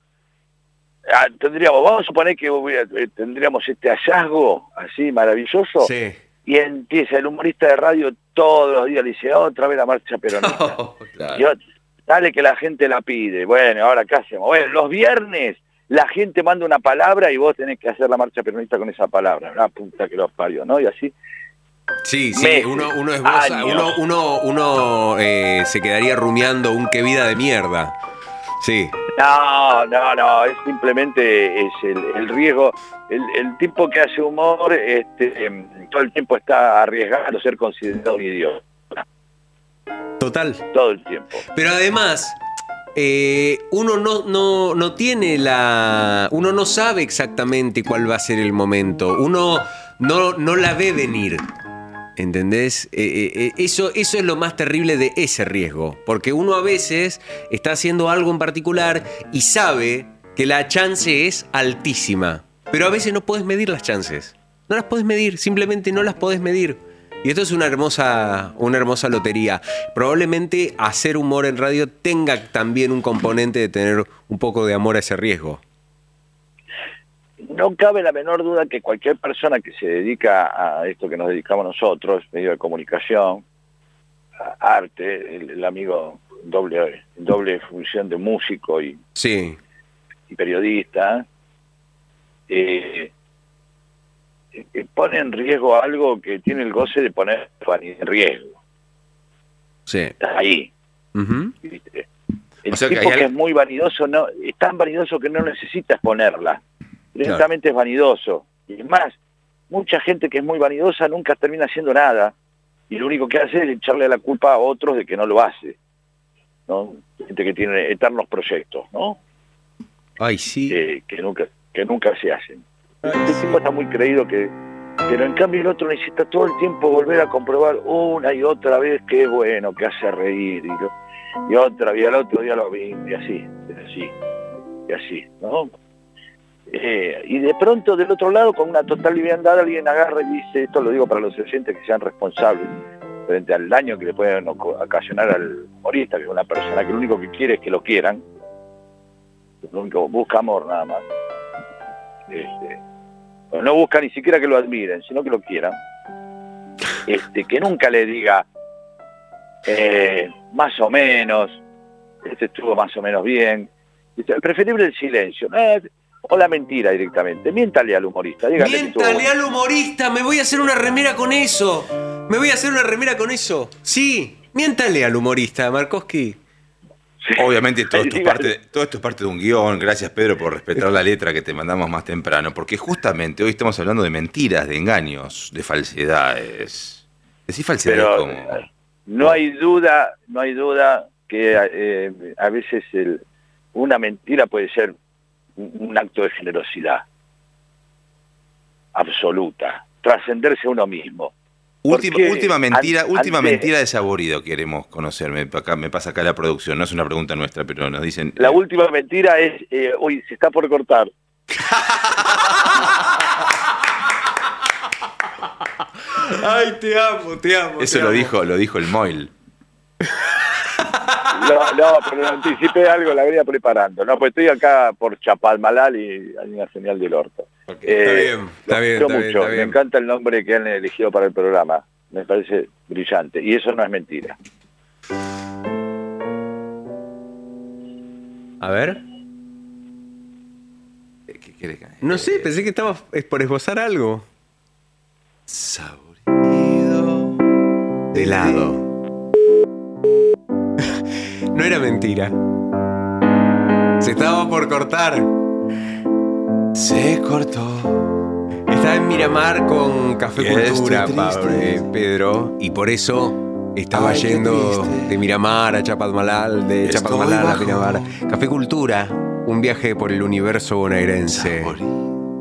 Speaker 25: ah, tendríamos, vamos a suponer que eh, tendríamos este hallazgo así maravilloso
Speaker 2: Sí.
Speaker 25: y empieza el humorista de radio todos los días le dice otra vez la marcha peronista [laughs] y ot- dale que la gente la pide. Bueno ahora qué hacemos bueno los viernes la gente manda una palabra y vos tenés que hacer la marcha peronista con esa palabra la puta que los parió no y así
Speaker 2: Sí, sí,
Speaker 25: meses,
Speaker 2: uno, uno es vos,
Speaker 25: años.
Speaker 2: uno, uno, uno eh, se quedaría rumiando un qué vida de mierda. Sí.
Speaker 25: no no no es simplemente es el, el riesgo el, el tipo que hace humor este todo el tiempo está arriesgando a ser considerado un idiota
Speaker 2: Total.
Speaker 25: todo el tiempo
Speaker 2: Pero además, eh, uno no, no, no tiene la. Uno no sabe exactamente cuál va a ser el momento. Uno no, no la ve venir. ¿Entendés? Eh, eh, eso, eso es lo más terrible de ese riesgo. Porque uno a veces está haciendo algo en particular y sabe que la chance es altísima. Pero a veces no puedes medir las chances. No las puedes medir, simplemente no las podés medir. Y esto es una hermosa, una hermosa lotería. Probablemente hacer humor en radio tenga también un componente de tener un poco de amor a ese riesgo.
Speaker 25: no cabe la menor duda que cualquier persona que se dedica a esto que nos dedicamos nosotros, medio de comunicación, a- arte, el, el amigo doble, doble función de músico y,
Speaker 2: Sí.
Speaker 25: y periodista, eh, eh, pone en riesgo algo que tiene el goce de poner en riesgo.
Speaker 2: Sí.
Speaker 25: Está ahí. El
Speaker 3: O sea que
Speaker 25: tipo
Speaker 3: hay
Speaker 25: que, es muy vanidoso, no, es tan vanidoso que no necesita exponerla. Directamente es vanidoso. Y es más, mucha gente que es muy vanidosa nunca termina haciendo nada. Y lo único que hace es echarle la culpa a otros de que no lo hace. ¿no? Gente que tiene eternos proyectos, ¿no?
Speaker 2: Ay, sí.
Speaker 25: Que, que nunca, que nunca se hacen. Este tipo está muy creído que. Pero en cambio el otro necesita todo el tiempo volver a comprobar una y otra vez que es bueno, que hace reír. Y, lo- y otra vez, al otro día lo vi, y así, y así, y así, ¿no? Eh, y de pronto del otro lado, con una total liviandad, alguien agarra y dice, esto lo digo para los oyentes que sean responsables frente al daño que le pueden ocasionar al humorista, que es una persona que lo único que quiere es que lo quieran, lo único busca amor nada más. Este, no busca ni siquiera que lo admiren, sino que lo quieran. [laughs] Este, que nunca le diga eh, más o menos, este estuvo más o menos bien. Dice, Preferible el silencio. eh, o la mentira directamente. Miéntale al humorista.
Speaker 2: Miéntale al humorista, me voy a hacer una remera con eso. Me voy a hacer una remera con eso. Sí, miéntale al humorista,
Speaker 3: Obviamente todo esto, es parte, todo esto es parte de un guion. Gracias Pedro por respetar la letra que te mandamos más temprano. Porque justamente hoy estamos hablando de mentiras, de engaños, de falsedades. Decir falsedades
Speaker 25: Pero,
Speaker 3: como...
Speaker 25: eh, No hay duda, no hay duda que eh, a veces el- una mentira puede ser un, un acto de generosidad absoluta, trascenderse a uno mismo.
Speaker 3: Última, última mentira, última mentira de saborido queremos conocer. Me, acá, me pasa acá la producción, no es una pregunta nuestra, pero nos dicen.
Speaker 25: La última mentira es, eh, uy, se está por cortar. [laughs]
Speaker 2: Ay, te amo, te amo.
Speaker 3: Eso
Speaker 2: te
Speaker 3: lo
Speaker 2: amo.
Speaker 3: dijo, lo dijo el Moil.
Speaker 25: No, no, pero anticipé algo, la venía preparando. No, pues estoy acá por Chapalmalal y hay una señal del orto.
Speaker 2: Está
Speaker 25: Eh,
Speaker 2: bien, está bien, está bien,
Speaker 25: mucho.
Speaker 2: está bien.
Speaker 25: Me encanta el nombre que han elegido para el programa. Me parece brillante. Y eso no es mentira.
Speaker 2: A ver.
Speaker 3: ¿Qué querés que-
Speaker 2: No sé, pensé que estabas es por esbozar algo.
Speaker 3: Saborido.
Speaker 2: De helado. [laughs] no era mentira. Se estaba por cortar. Se cortó. Está en Miramar con Café Cultura. Pablo, eh, Pedro, y por eso estaba
Speaker 3: Ay,
Speaker 2: yendo de Miramar a Chapadmalal, de
Speaker 3: Estoy
Speaker 2: Chapadmalal a. Miramar. Café Cultura, un viaje por el universo bonaerense.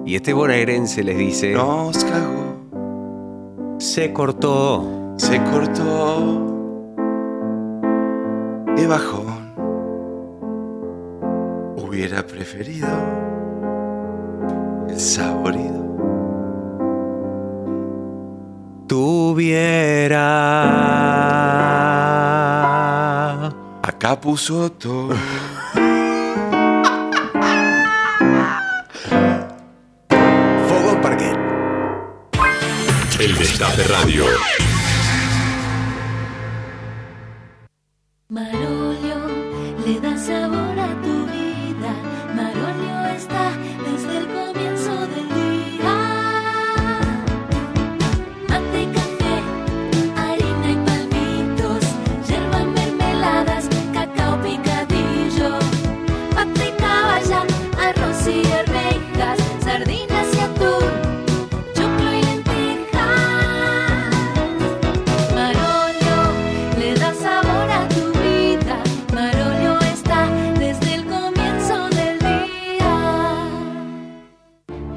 Speaker 2: Y este bonaerense les dice...
Speaker 3: Nos cagó.
Speaker 2: Se cortó.
Speaker 3: Se cortó. Qué bajón. Hubiera preferido saborido.
Speaker 2: Tuviera.
Speaker 3: Acá puso todo.
Speaker 2: Fogón Parquet.
Speaker 1: El Destape Radio.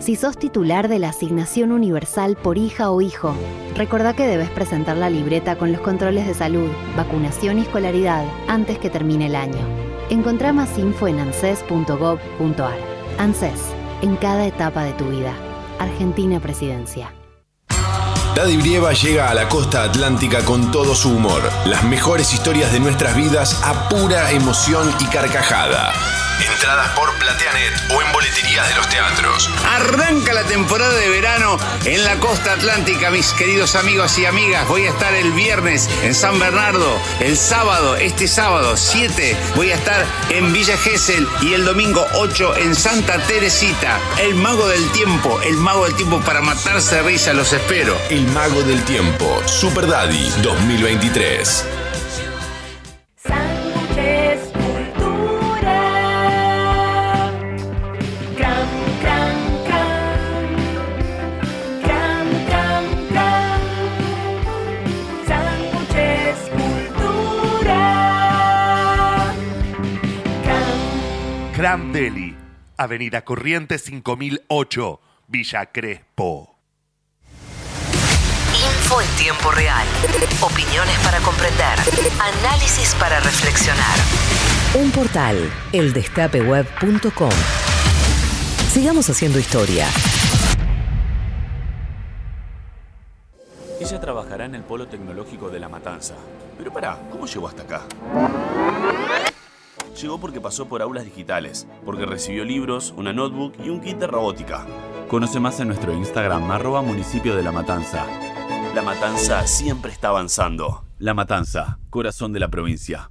Speaker 14: Si sos titular de la asignación universal por hija o hijo, recordá que debes presentar la libreta con los controles de salud, vacunación y escolaridad antes que termine el año. Encontrá más info en anses.gov.ar. ANSES, en cada etapa de tu vida. Argentina Presidencia.
Speaker 1: Daddy Brieva llega a la costa atlántica con todo su humor. Las mejores historias de nuestras vidas a pura emoción y carcajada. Entradas por Plateanet o en boleterías de los teatros.
Speaker 26: Arranca la temporada de verano en la costa atlántica, mis queridos amigos y amigas. Voy a estar el viernes en San Bernardo, el sábado, este sábado 7, voy a estar en Villa Gesell y el domingo 8 en Santa Teresita. El mago del tiempo, el mago del tiempo para matarse de risa, los espero.
Speaker 1: El Mago del Tiempo, Super Daddy 2023.
Speaker 27: Cram
Speaker 28: Deli, Avenida Corrientes 5008, Villa Crespo.
Speaker 10: Info en tiempo real. Opiniones para comprender. Análisis para reflexionar. Un portal, eldestapeweb.com. Sigamos haciendo historia.
Speaker 29: Ella trabajará en el Polo Tecnológico de La Matanza. Pero pará, ¿cómo llegó hasta acá? Llegó porque pasó por aulas digitales, porque recibió libros, una notebook y un kit de robótica. Conoce más en nuestro Instagram, arroba municipio de La Matanza. La Matanza siempre está avanzando. La Matanza, corazón de la provincia.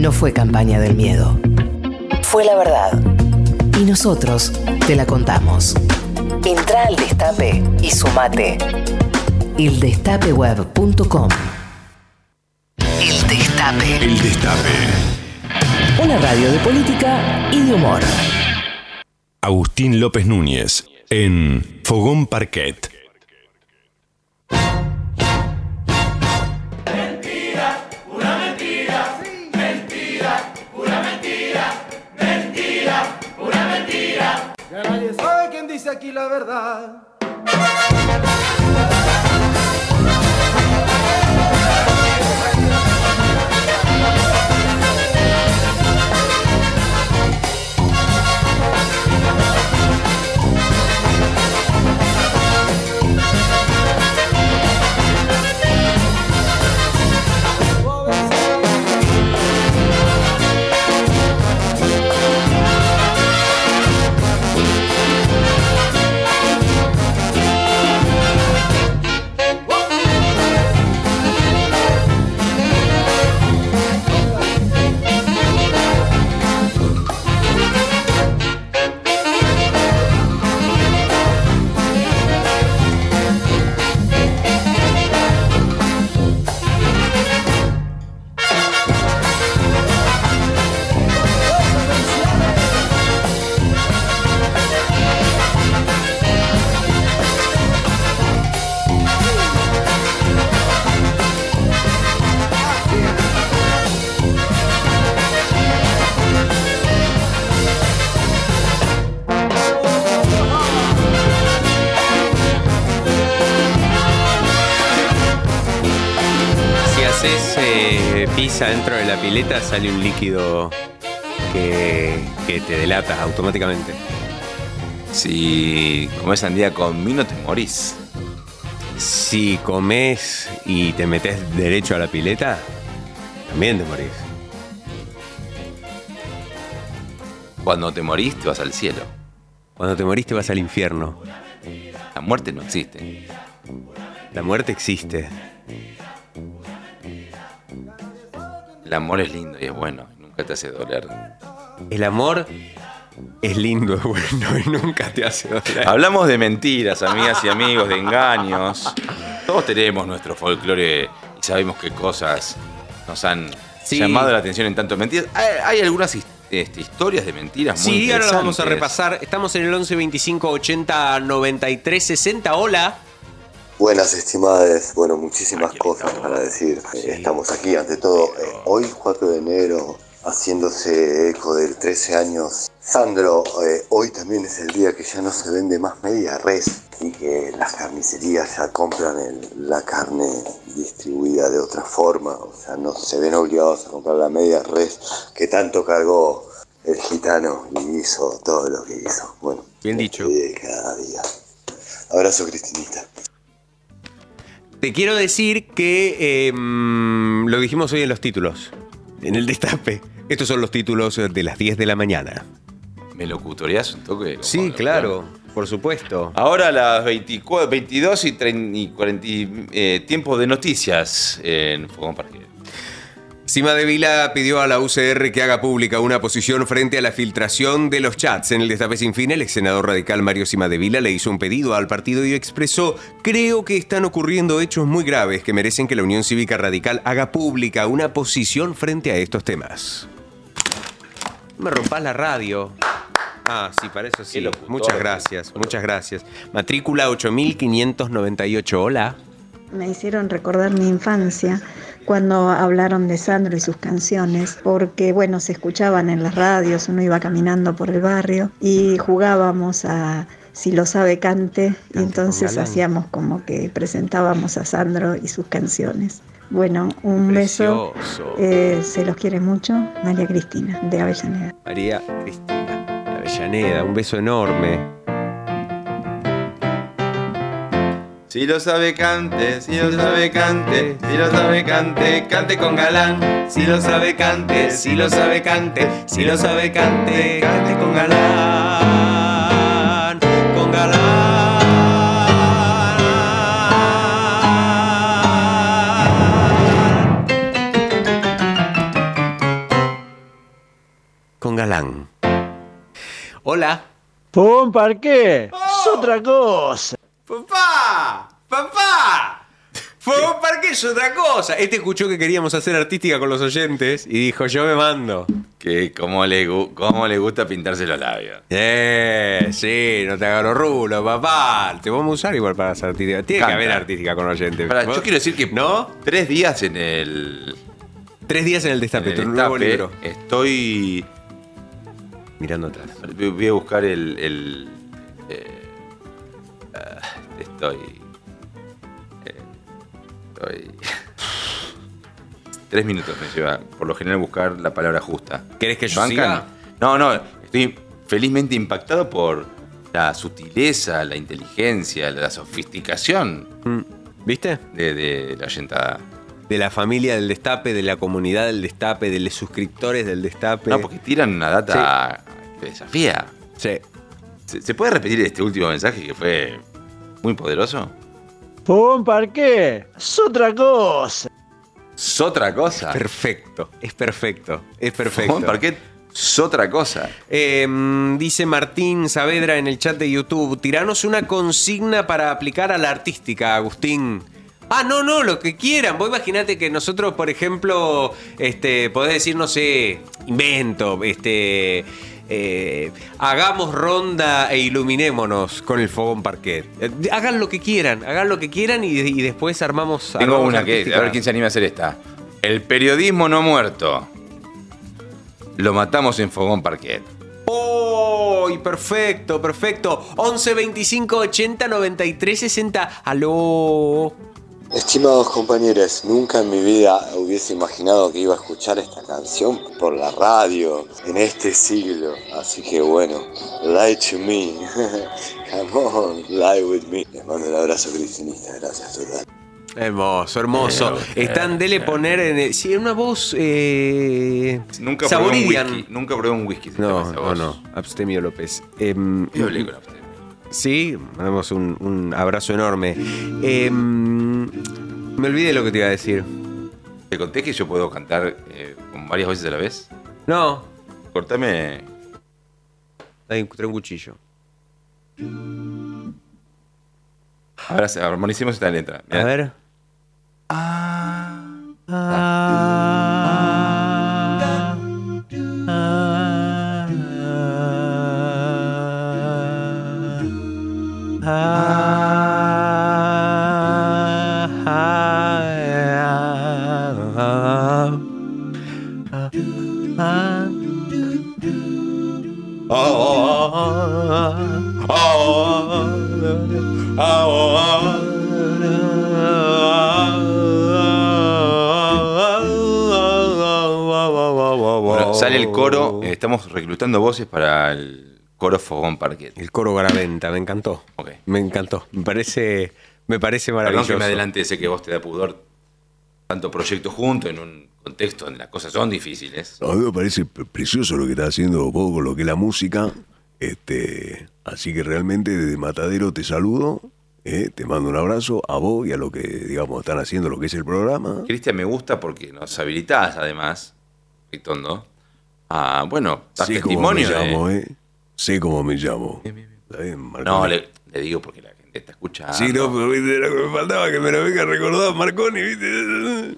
Speaker 10: No fue campaña del miedo. Fue la verdad. Y nosotros te la contamos. Entra al destape y sumate. eldestapeweb.com El Destape.
Speaker 1: El Destape.
Speaker 10: Una radio de política y de humor.
Speaker 1: Agustín López Núñez en Fogón Parquet.
Speaker 30: Aquí la verdad.
Speaker 2: Pizza dentro de la pileta, sale un líquido que, que te delata automáticamente.
Speaker 3: Si comes sandía con vino, te morís.
Speaker 2: Si comes y te metes derecho a la pileta, también te morís.
Speaker 3: Cuando te morís, te vas al cielo.
Speaker 2: Cuando te morís, te vas al infierno.
Speaker 3: La muerte no existe.
Speaker 2: La muerte existe.
Speaker 3: El amor es lindo y es bueno. Nunca te hace doler.
Speaker 2: El amor es lindo, [laughs] es bueno y nunca te hace doler.
Speaker 3: Hablamos de mentiras, amigas y amigos, de engaños. Todos tenemos nuestro folclore y sabemos qué cosas nos han
Speaker 2: Sí.
Speaker 3: llamado la atención en tanto mentiras. Hay, hay algunas este, historias de mentiras muy
Speaker 2: Sí, ahora lo vamos a repasar. Estamos en el 11 25 80 93 60. Hola.
Speaker 31: Buenas estimadas, bueno, muchísimas cosas para decir. Estamos aquí, ante todo, eh, hoy 4 de enero, haciéndose eco del 13 años. Sandro, eh, hoy también es el día que ya no se vende más media res y que las carnicerías ya compran el- la carne distribuida de otra forma, o sea, no se ven obligados a comprar la media res que tanto cargó el gitano y hizo todo lo que hizo. Bueno,
Speaker 2: bien dicho.
Speaker 31: Cada día. Abrazo, Cristinita.
Speaker 2: Te quiero decir que eh, lo dijimos hoy en los títulos, en el destape. Estos son los títulos de las 10 de la mañana.
Speaker 3: ¿Me locutoreás un toque?
Speaker 2: Sí, claro, por supuesto.
Speaker 3: Ahora a las 24, 22 y, 30 y 40 y, eh, tiempo de noticias en Fogón Parque.
Speaker 2: Cima de Vila pidió a la UCR que haga pública una posición frente a la filtración de los chats. En el Destape Sin Fin, el ex senador radical Mario Cima de Vila le hizo un pedido al partido y expresó: Creo que están ocurriendo hechos muy graves que merecen que la Unión Cívica Radical haga pública una posición frente a estos temas. Me rompas la radio. Ah, sí, para eso sí. Muchas gracias, muchas gracias. Matrícula 8598. Hola.
Speaker 32: Me hicieron recordar mi infancia cuando hablaron de Sandro y sus canciones, porque bueno, se escuchaban en las radios, uno iba caminando por el barrio y jugábamos a si lo sabe cante y entonces hacíamos como que presentábamos a Sandro y sus canciones. Bueno, un beso,
Speaker 2: Precioso.
Speaker 32: eh, se los quiere mucho, María Cristina, de Avellaneda.
Speaker 2: María Cristina de Avellaneda, un beso enorme.
Speaker 3: Si lo sabe cante, si lo sabe cante, si lo sabe cante, cante con galán.
Speaker 2: Si lo sabe cante, si lo sabe cante, si lo sabe cante, cante con galán, con galán. Con galán. Hola.
Speaker 33: ¡Pum, parqué! ¡Es otra cosa!
Speaker 2: ¡Papá! ¡Papá! Fue un parque es otra cosa. Este escuchó que queríamos hacer artística con los oyentes y dijo, yo me mando.
Speaker 3: Que cómo le, gu- cómo le gusta pintarse los labios.
Speaker 2: Eh, sí, no te agarro rulo, papá. Te vamos a usar igual para hacer artística. Tiene
Speaker 3: Canta.
Speaker 2: que haber artística con oyentes.
Speaker 3: Pará,
Speaker 2: ¿Vos?
Speaker 3: yo quiero decir que
Speaker 2: ¿No?
Speaker 3: tres días en el.
Speaker 2: Tres días en el destape,
Speaker 3: en
Speaker 2: tu
Speaker 3: el
Speaker 2: nuevo
Speaker 3: destape,
Speaker 2: libro.
Speaker 3: Estoy.
Speaker 2: Mirando atrás.
Speaker 3: Voy a buscar el. el, estoy. eh, estoy. [laughs] Tres minutos me lleva, por lo general, buscar la palabra justa.
Speaker 2: ¿Querés que yo siga?
Speaker 3: No, no, estoy felizmente impactado por la sutileza, la inteligencia, la sofisticación.
Speaker 2: Mm, ¿Viste?
Speaker 3: De, de la oyentada.
Speaker 2: De la familia del destape, de la comunidad del destape, de los suscriptores del destape.
Speaker 3: No, porque tiran una data que desafía.
Speaker 2: Sí.
Speaker 3: ¿Se, se puede repetir este último mensaje que fue muy poderoso?
Speaker 33: ¡Pum, parqué! ¡Es otra cosa!
Speaker 3: Es otra cosa.
Speaker 2: Perfecto, es perfecto, es perfecto.
Speaker 3: Juan Parquet es otra cosa.
Speaker 2: Eh, dice Martín Saavedra en el chat de YouTube, tiranos una consigna para aplicar a la artística, Agustín. Ah, no, no, lo que quieran. Vos imaginate que nosotros, por ejemplo, este, podés decir, no sé, invento, este, eh, hagamos ronda e iluminémonos con el fogón parquet. Eh, hagan lo que quieran, hagan lo que quieran y, y después armamos.
Speaker 3: Tengo
Speaker 2: armamos
Speaker 3: una que, a ver quién se anima a hacer esta. El periodismo no muerto. Lo matamos en Fogón Parquet.
Speaker 2: ¡Oh! Perfecto, perfecto. 11 25 80 93 60. Aló.
Speaker 31: Estimados compañeros, nunca en mi vida hubiese imaginado que iba a escuchar esta canción por la radio en este siglo. Así que bueno, lie to me. [laughs] Come on, lie with me. Les mando un abrazo cristinista, gracias total.
Speaker 2: Hermoso, hermoso. Están dele poner en. el- sí, una voz. Eh,
Speaker 3: Nunca probé un whisky. Nunca probé un whisky.
Speaker 2: No, no, no. Abstemio López.
Speaker 3: Yo con Abstemio.
Speaker 2: Sí, mandamos un, un abrazo enorme. Em, me olvidé lo que te iba a decir.
Speaker 3: ¿Te conté que yo puedo cantar eh, con varias voces a la vez?
Speaker 2: No.
Speaker 3: Cortame.
Speaker 2: Ahí trae un cuchillo.
Speaker 3: Ahora se- armonicemos esta letra.
Speaker 2: A ver.
Speaker 3: Bueno, estamos reclutando voces para el coro Fogón Parquet.
Speaker 2: El coro Garaventa, me encantó. Me encantó. Me parece, me parece
Speaker 3: Perdón
Speaker 2: maravilloso.
Speaker 3: que me adelante, sé que vos te da pudor tanto proyecto junto en un contexto donde las cosas son difíciles.
Speaker 9: A mí me parece pre- precioso lo que está haciendo vos con lo que es la música. Este, así que realmente desde Matadero te saludo, eh, te mando un abrazo a vos y a lo que, digamos, están haciendo lo que es el programa.
Speaker 3: Cristian, me gusta porque nos habilitás además, Ritondo, a, bueno, dar
Speaker 9: Sé cómo me
Speaker 3: testimonio de-
Speaker 9: llamo, ¿eh? Sé cómo me llamo. Está bien, Marconi.
Speaker 3: No, le, le digo porque la gente está escuchando.
Speaker 9: Sí, no, pero viste, lo que me faltaba que me lo venga a recordar Marconi, ¿viste?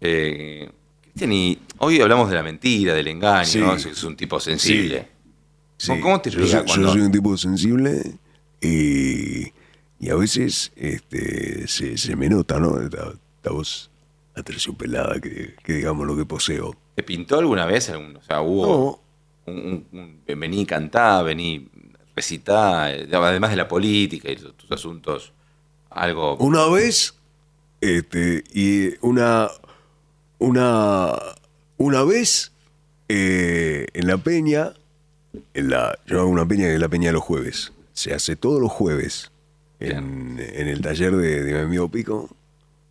Speaker 3: Eh, Cristian, y hoy hablamos de la mentira, del engaño,
Speaker 9: Sí.
Speaker 3: ¿no? Es un tipo sensible.
Speaker 9: Sí.
Speaker 3: ¿Cómo- ¿Cómo te
Speaker 9: yo, soy, yo
Speaker 3: cuando-
Speaker 9: soy un tipo sensible y, y a veces este, se, se me nota, ¿no? Esta, esta voz aterciopelada que, que digamos lo que poseo.
Speaker 3: ¿Te pintó alguna vez? algún- o sea, hubo un, un- un- vení cantá, vení recitá, eh, además de la política y tus asuntos, algo...
Speaker 9: Una vez, este, y una, una, una vez eh, en la peña, en la, yo hago una peña que es la peña de los jueves. Se hace todos los jueves en, en el taller de, de mi amigo Pico,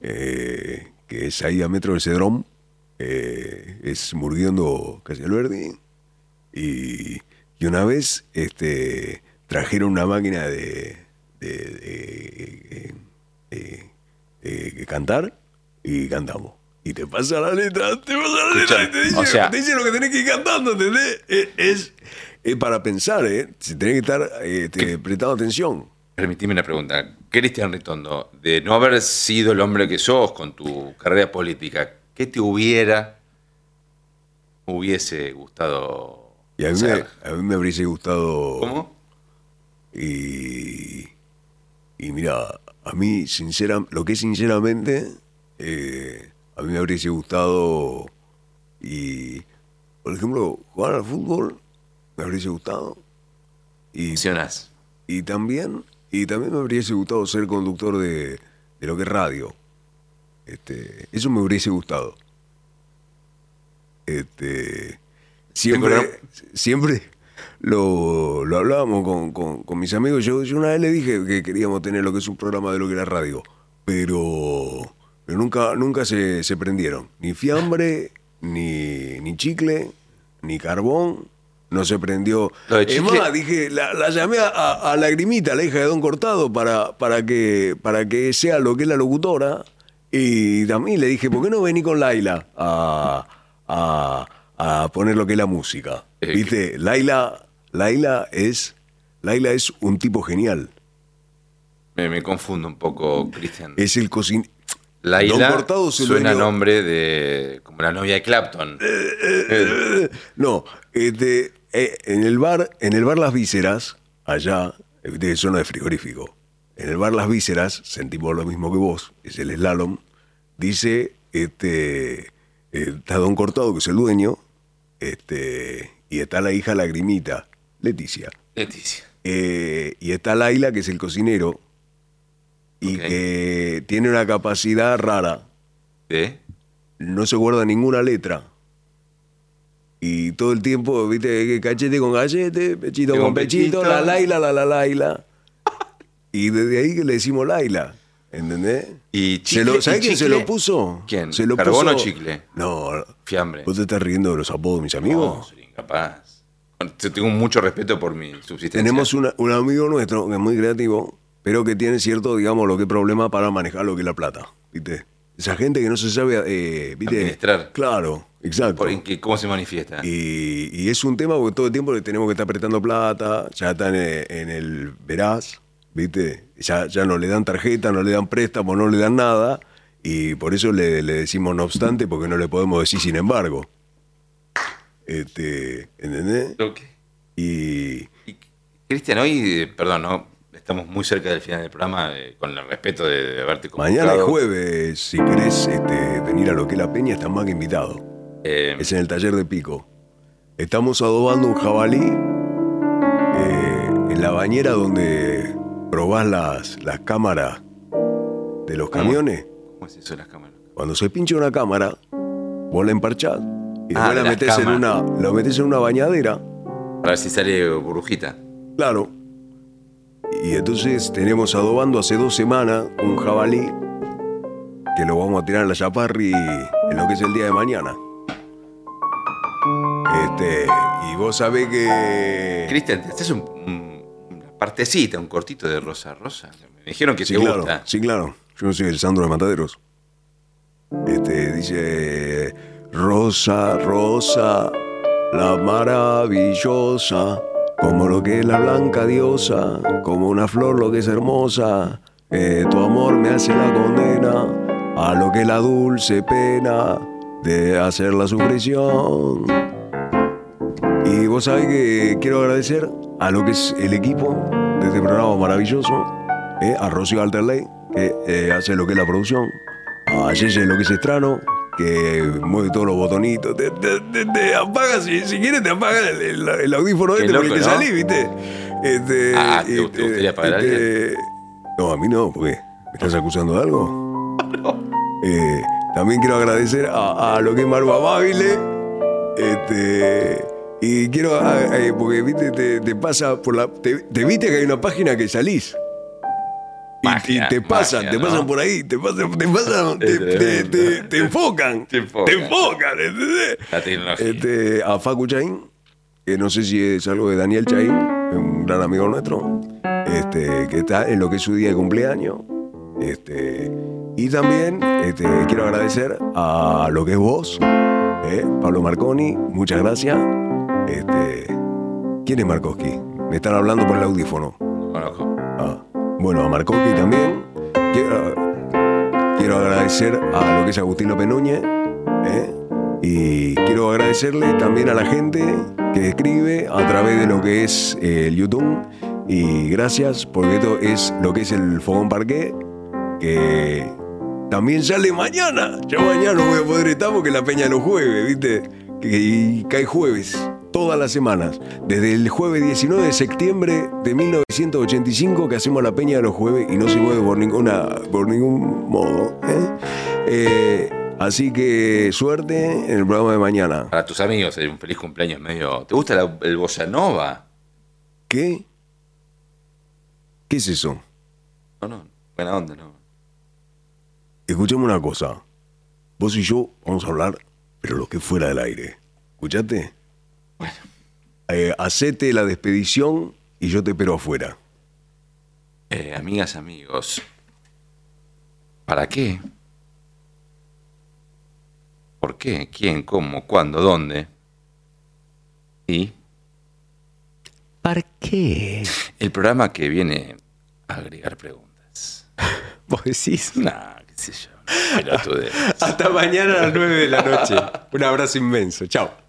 Speaker 9: eh, que es ahí a metro del Cedrón, eh, es Murguiondo casi Alberdi. Y, y una vez este, trajeron una máquina de, de, cantar y cantamos. Y te pasa la letra, te pasa la letra y te dice,
Speaker 3: o sea-
Speaker 9: te dice lo que tenés que ir cantando, ¿entendés? Es, es, es para pensar, ¿eh? Si tenés que estar eh, te- prestando atención.
Speaker 3: Permitime una pregunta. Cristian Ritondo, de no haber sido el hombre que sos con tu carrera política, ¿qué te hubiera, hubiese gustado
Speaker 9: Y a mí, me, a mí me habría gustado.
Speaker 3: ¿Cómo?
Speaker 9: Y, y mira, a mí, sincera, lo que sinceramente, eh, a mí me habría gustado. Y, por ejemplo, jugar al fútbol, me habría gustado. Y, y también, y también me habría gustado ser conductor de, de lo que es radio. Este, eso me hubiese gustado. Este, siempre, siempre lo, lo hablábamos con, con- con mis amigos. Yo, yo una vez le dije que queríamos tener lo que es un programa de lo que era radio, pero, pero nunca, nunca se, se prendieron. Ni fiambre, ni, ni chicle, ni carbón. No se prendió. Es más, dije, la, la llamé a, a- a Lagrimita, la hija de Don Cortado, para, para, que, para que sea lo que es la locutora. Y también le dije, ¿por qué no vení con Laila a, a, a poner lo que es la música? Viste, Laila, Laila es, Laila es un tipo genial.
Speaker 3: Me, me confundo un poco, Cristian.
Speaker 9: Es el cocinero.
Speaker 3: Laila
Speaker 9: Don Cortado
Speaker 3: suena
Speaker 9: dueño-
Speaker 3: nombre de como la novia de Clapton.
Speaker 9: No, este, eh, en el bar, en el bar Las Vísceras, allá, eh, de zona de frigorífico, en el bar Las Vísceras, sentimos lo mismo que vos, es el slalom, dice, este, eh, está Don Cortado, que es el dueño, este, y está la hija Lagrimita, Leticia.
Speaker 3: Leticia.
Speaker 9: Eh, y está Laila, que es el cocinero, y que tiene una capacidad rara.
Speaker 3: ¿De?
Speaker 9: No se guarda ninguna letra. Y todo el tiempo, viste, cachete con gallete, pechito
Speaker 3: Con
Speaker 9: con pechito,
Speaker 3: pechito.
Speaker 9: la laila, la la laila. Y desde ahí que le decimos laila. ¿Entendés?
Speaker 3: ¿Y
Speaker 9: Se lo-
Speaker 3: chicle-
Speaker 9: ¿Sabés
Speaker 3: y
Speaker 9: quién se
Speaker 3: chicle?
Speaker 9: lo puso?
Speaker 3: ¿Quién?
Speaker 9: Se lo
Speaker 3: ¿Carbón
Speaker 9: puso-
Speaker 3: o chicle?
Speaker 9: No.
Speaker 3: Fiambre.
Speaker 9: ¿Vos te estás riendo de los apodos de mis amigos?
Speaker 3: No, soy incapaz. Yo tengo mucho respeto por mi subsistencia.
Speaker 9: Tenemos una- un amigo nuestro que es muy creativo, pero que tiene cierto, digamos, lo que es problema para manejar lo que es la plata. ¿Viste? Esa gente que no se sabe, eh, ¿viste?
Speaker 3: Administrar.
Speaker 9: Claro, exacto.
Speaker 3: Por- ¿en qué- ¿Cómo se manifiesta?
Speaker 9: Y, y es un tema porque todo el tiempo le tenemos que estar apretando plata, ya está en el, en el veraz, ¿viste? Ya, ya no le dan tarjeta, no le dan préstamo, no le dan nada, y por eso le, le decimos no obstante, porque no le podemos decir sin embargo. Este, ¿Entendés?
Speaker 3: Ok.
Speaker 9: Y
Speaker 3: Cristian, hoy, eh, perdón, no, estamos muy cerca del final del programa, eh, con el respeto de, de haberte convocado.
Speaker 9: mañana es jueves, si querés este, venir a lo que es la peña, estás más que invitado.
Speaker 3: Eh,
Speaker 9: Es en el taller de pico. Estamos adobando un jabalí eh, en la bañera donde probás las, las cámaras de los camiones.
Speaker 3: ¿Cómo es eso de las cámaras?
Speaker 9: Cuando se pincha una cámara, vos la emparchás y
Speaker 3: Ah,
Speaker 9: después
Speaker 3: de
Speaker 9: la metés en una, la metés en una bañadera.
Speaker 3: Para ver si sale burbujita.
Speaker 9: Claro. Y entonces tenemos adobando hace dos semanas un jabalí que lo vamos a tirar en la chaparri en lo que es el día de mañana. Este, y vos sabés que.
Speaker 3: Cristian, te haces un- partecita, un cortito de Rosa Rosa. Me dijeron que
Speaker 9: Sí,
Speaker 3: te
Speaker 9: claro,
Speaker 3: gusta.
Speaker 9: sí, claro. Yo soy el Sandro de Mataderos. Este, dice. Rosa, rosa, la maravillosa, como lo que es la blanca diosa, como una flor lo que es hermosa. Eh, tu amor me hace la condena a lo que es la dulce pena de hacer la sufrición. Y vos sabés que quiero agradecer a lo que es el equipo de este programa maravilloso, eh, a Rocío Alterley, que eh, hace lo que es la producción, a Yeye lo que es Estrano, que mueve todos los botonitos, te, te, te- te apaga, si, si quieres te apaga el, el- el audífono este por el
Speaker 3: loco,
Speaker 9: que
Speaker 3: ¿no?
Speaker 9: salí, ¿viste? Este,
Speaker 3: Ah, ¿te- te gustaría apagar
Speaker 9: este, No, a mí no, porque ¿me estás acusando de algo? [laughs] Eh, también quiero agradecer a, a lo que es Maru Amabile. Este, y quiero, ah, eh, porque viste, te, te pasa por la. Te, te viste que hay una página que salís. Y,
Speaker 3: Magia,
Speaker 9: y te pasan,
Speaker 3: magia,
Speaker 9: te
Speaker 3: ¿no?
Speaker 9: pasan por ahí, te pasan, te pasan, [laughs] te, enfocan.
Speaker 3: Te enfocan.
Speaker 9: Te enfocan, ¿entendés?
Speaker 3: La tecnología.
Speaker 9: Este, a Facu Chain, que no sé si es algo de Daniel Chain, un gran amigo nuestro, este, que está en lo que es su día de cumpleaños. Este, y también este, quiero agradecer a lo que es vos, eh, Pablo Marconi, muchas gracias. Este, ¿Quién es Markowski? Me están hablando por el audífono.
Speaker 3: Conozco.
Speaker 9: Ah, bueno, a Markowski también. Quiero, quiero agradecer a lo que es Agustín López Núñez. ¿eh? Y quiero agradecerle también a la gente que escribe a través de lo que es eh, el YouTube. Y gracias, porque esto es lo que es el Fogón Parqué, que también sale mañana. Yo mañana no voy a poder estar porque la peña los jueves, ¿viste? Que, y cae jueves, todas las semanas. Desde el jueves 19 de septiembre de 1985 que hacemos la peña de los jueves y no se mueve por, ninguna, por ningún modo. ¿eh? Eh, así que suerte en el programa de mañana.
Speaker 3: Para tus amigos, un feliz cumpleaños medio. ¿Te gusta la- el bossa nova?
Speaker 9: ¿Qué? ¿Qué es eso?
Speaker 3: No, no, buena onda, ¿no?
Speaker 9: Escuchame una cosa. Vos y yo vamos a hablar, pero lo que fuera del aire. ¿Escuchaste? Bueno. hacete la despedición y yo te espero afuera.
Speaker 3: Eh, amigas, amigos. ¿Para qué? ¿Por qué? ¿Quién? ¿Cómo? ¿Cuándo? ¿Dónde? ¿Y?
Speaker 20: ¿Para qué?
Speaker 3: El programa que viene a agregar preguntas. [laughs]
Speaker 2: ¿Vos decís?
Speaker 3: Nah, qué sé yo.
Speaker 2: Hasta mañana a las 9 de la noche. Un abrazo inmenso. Chao.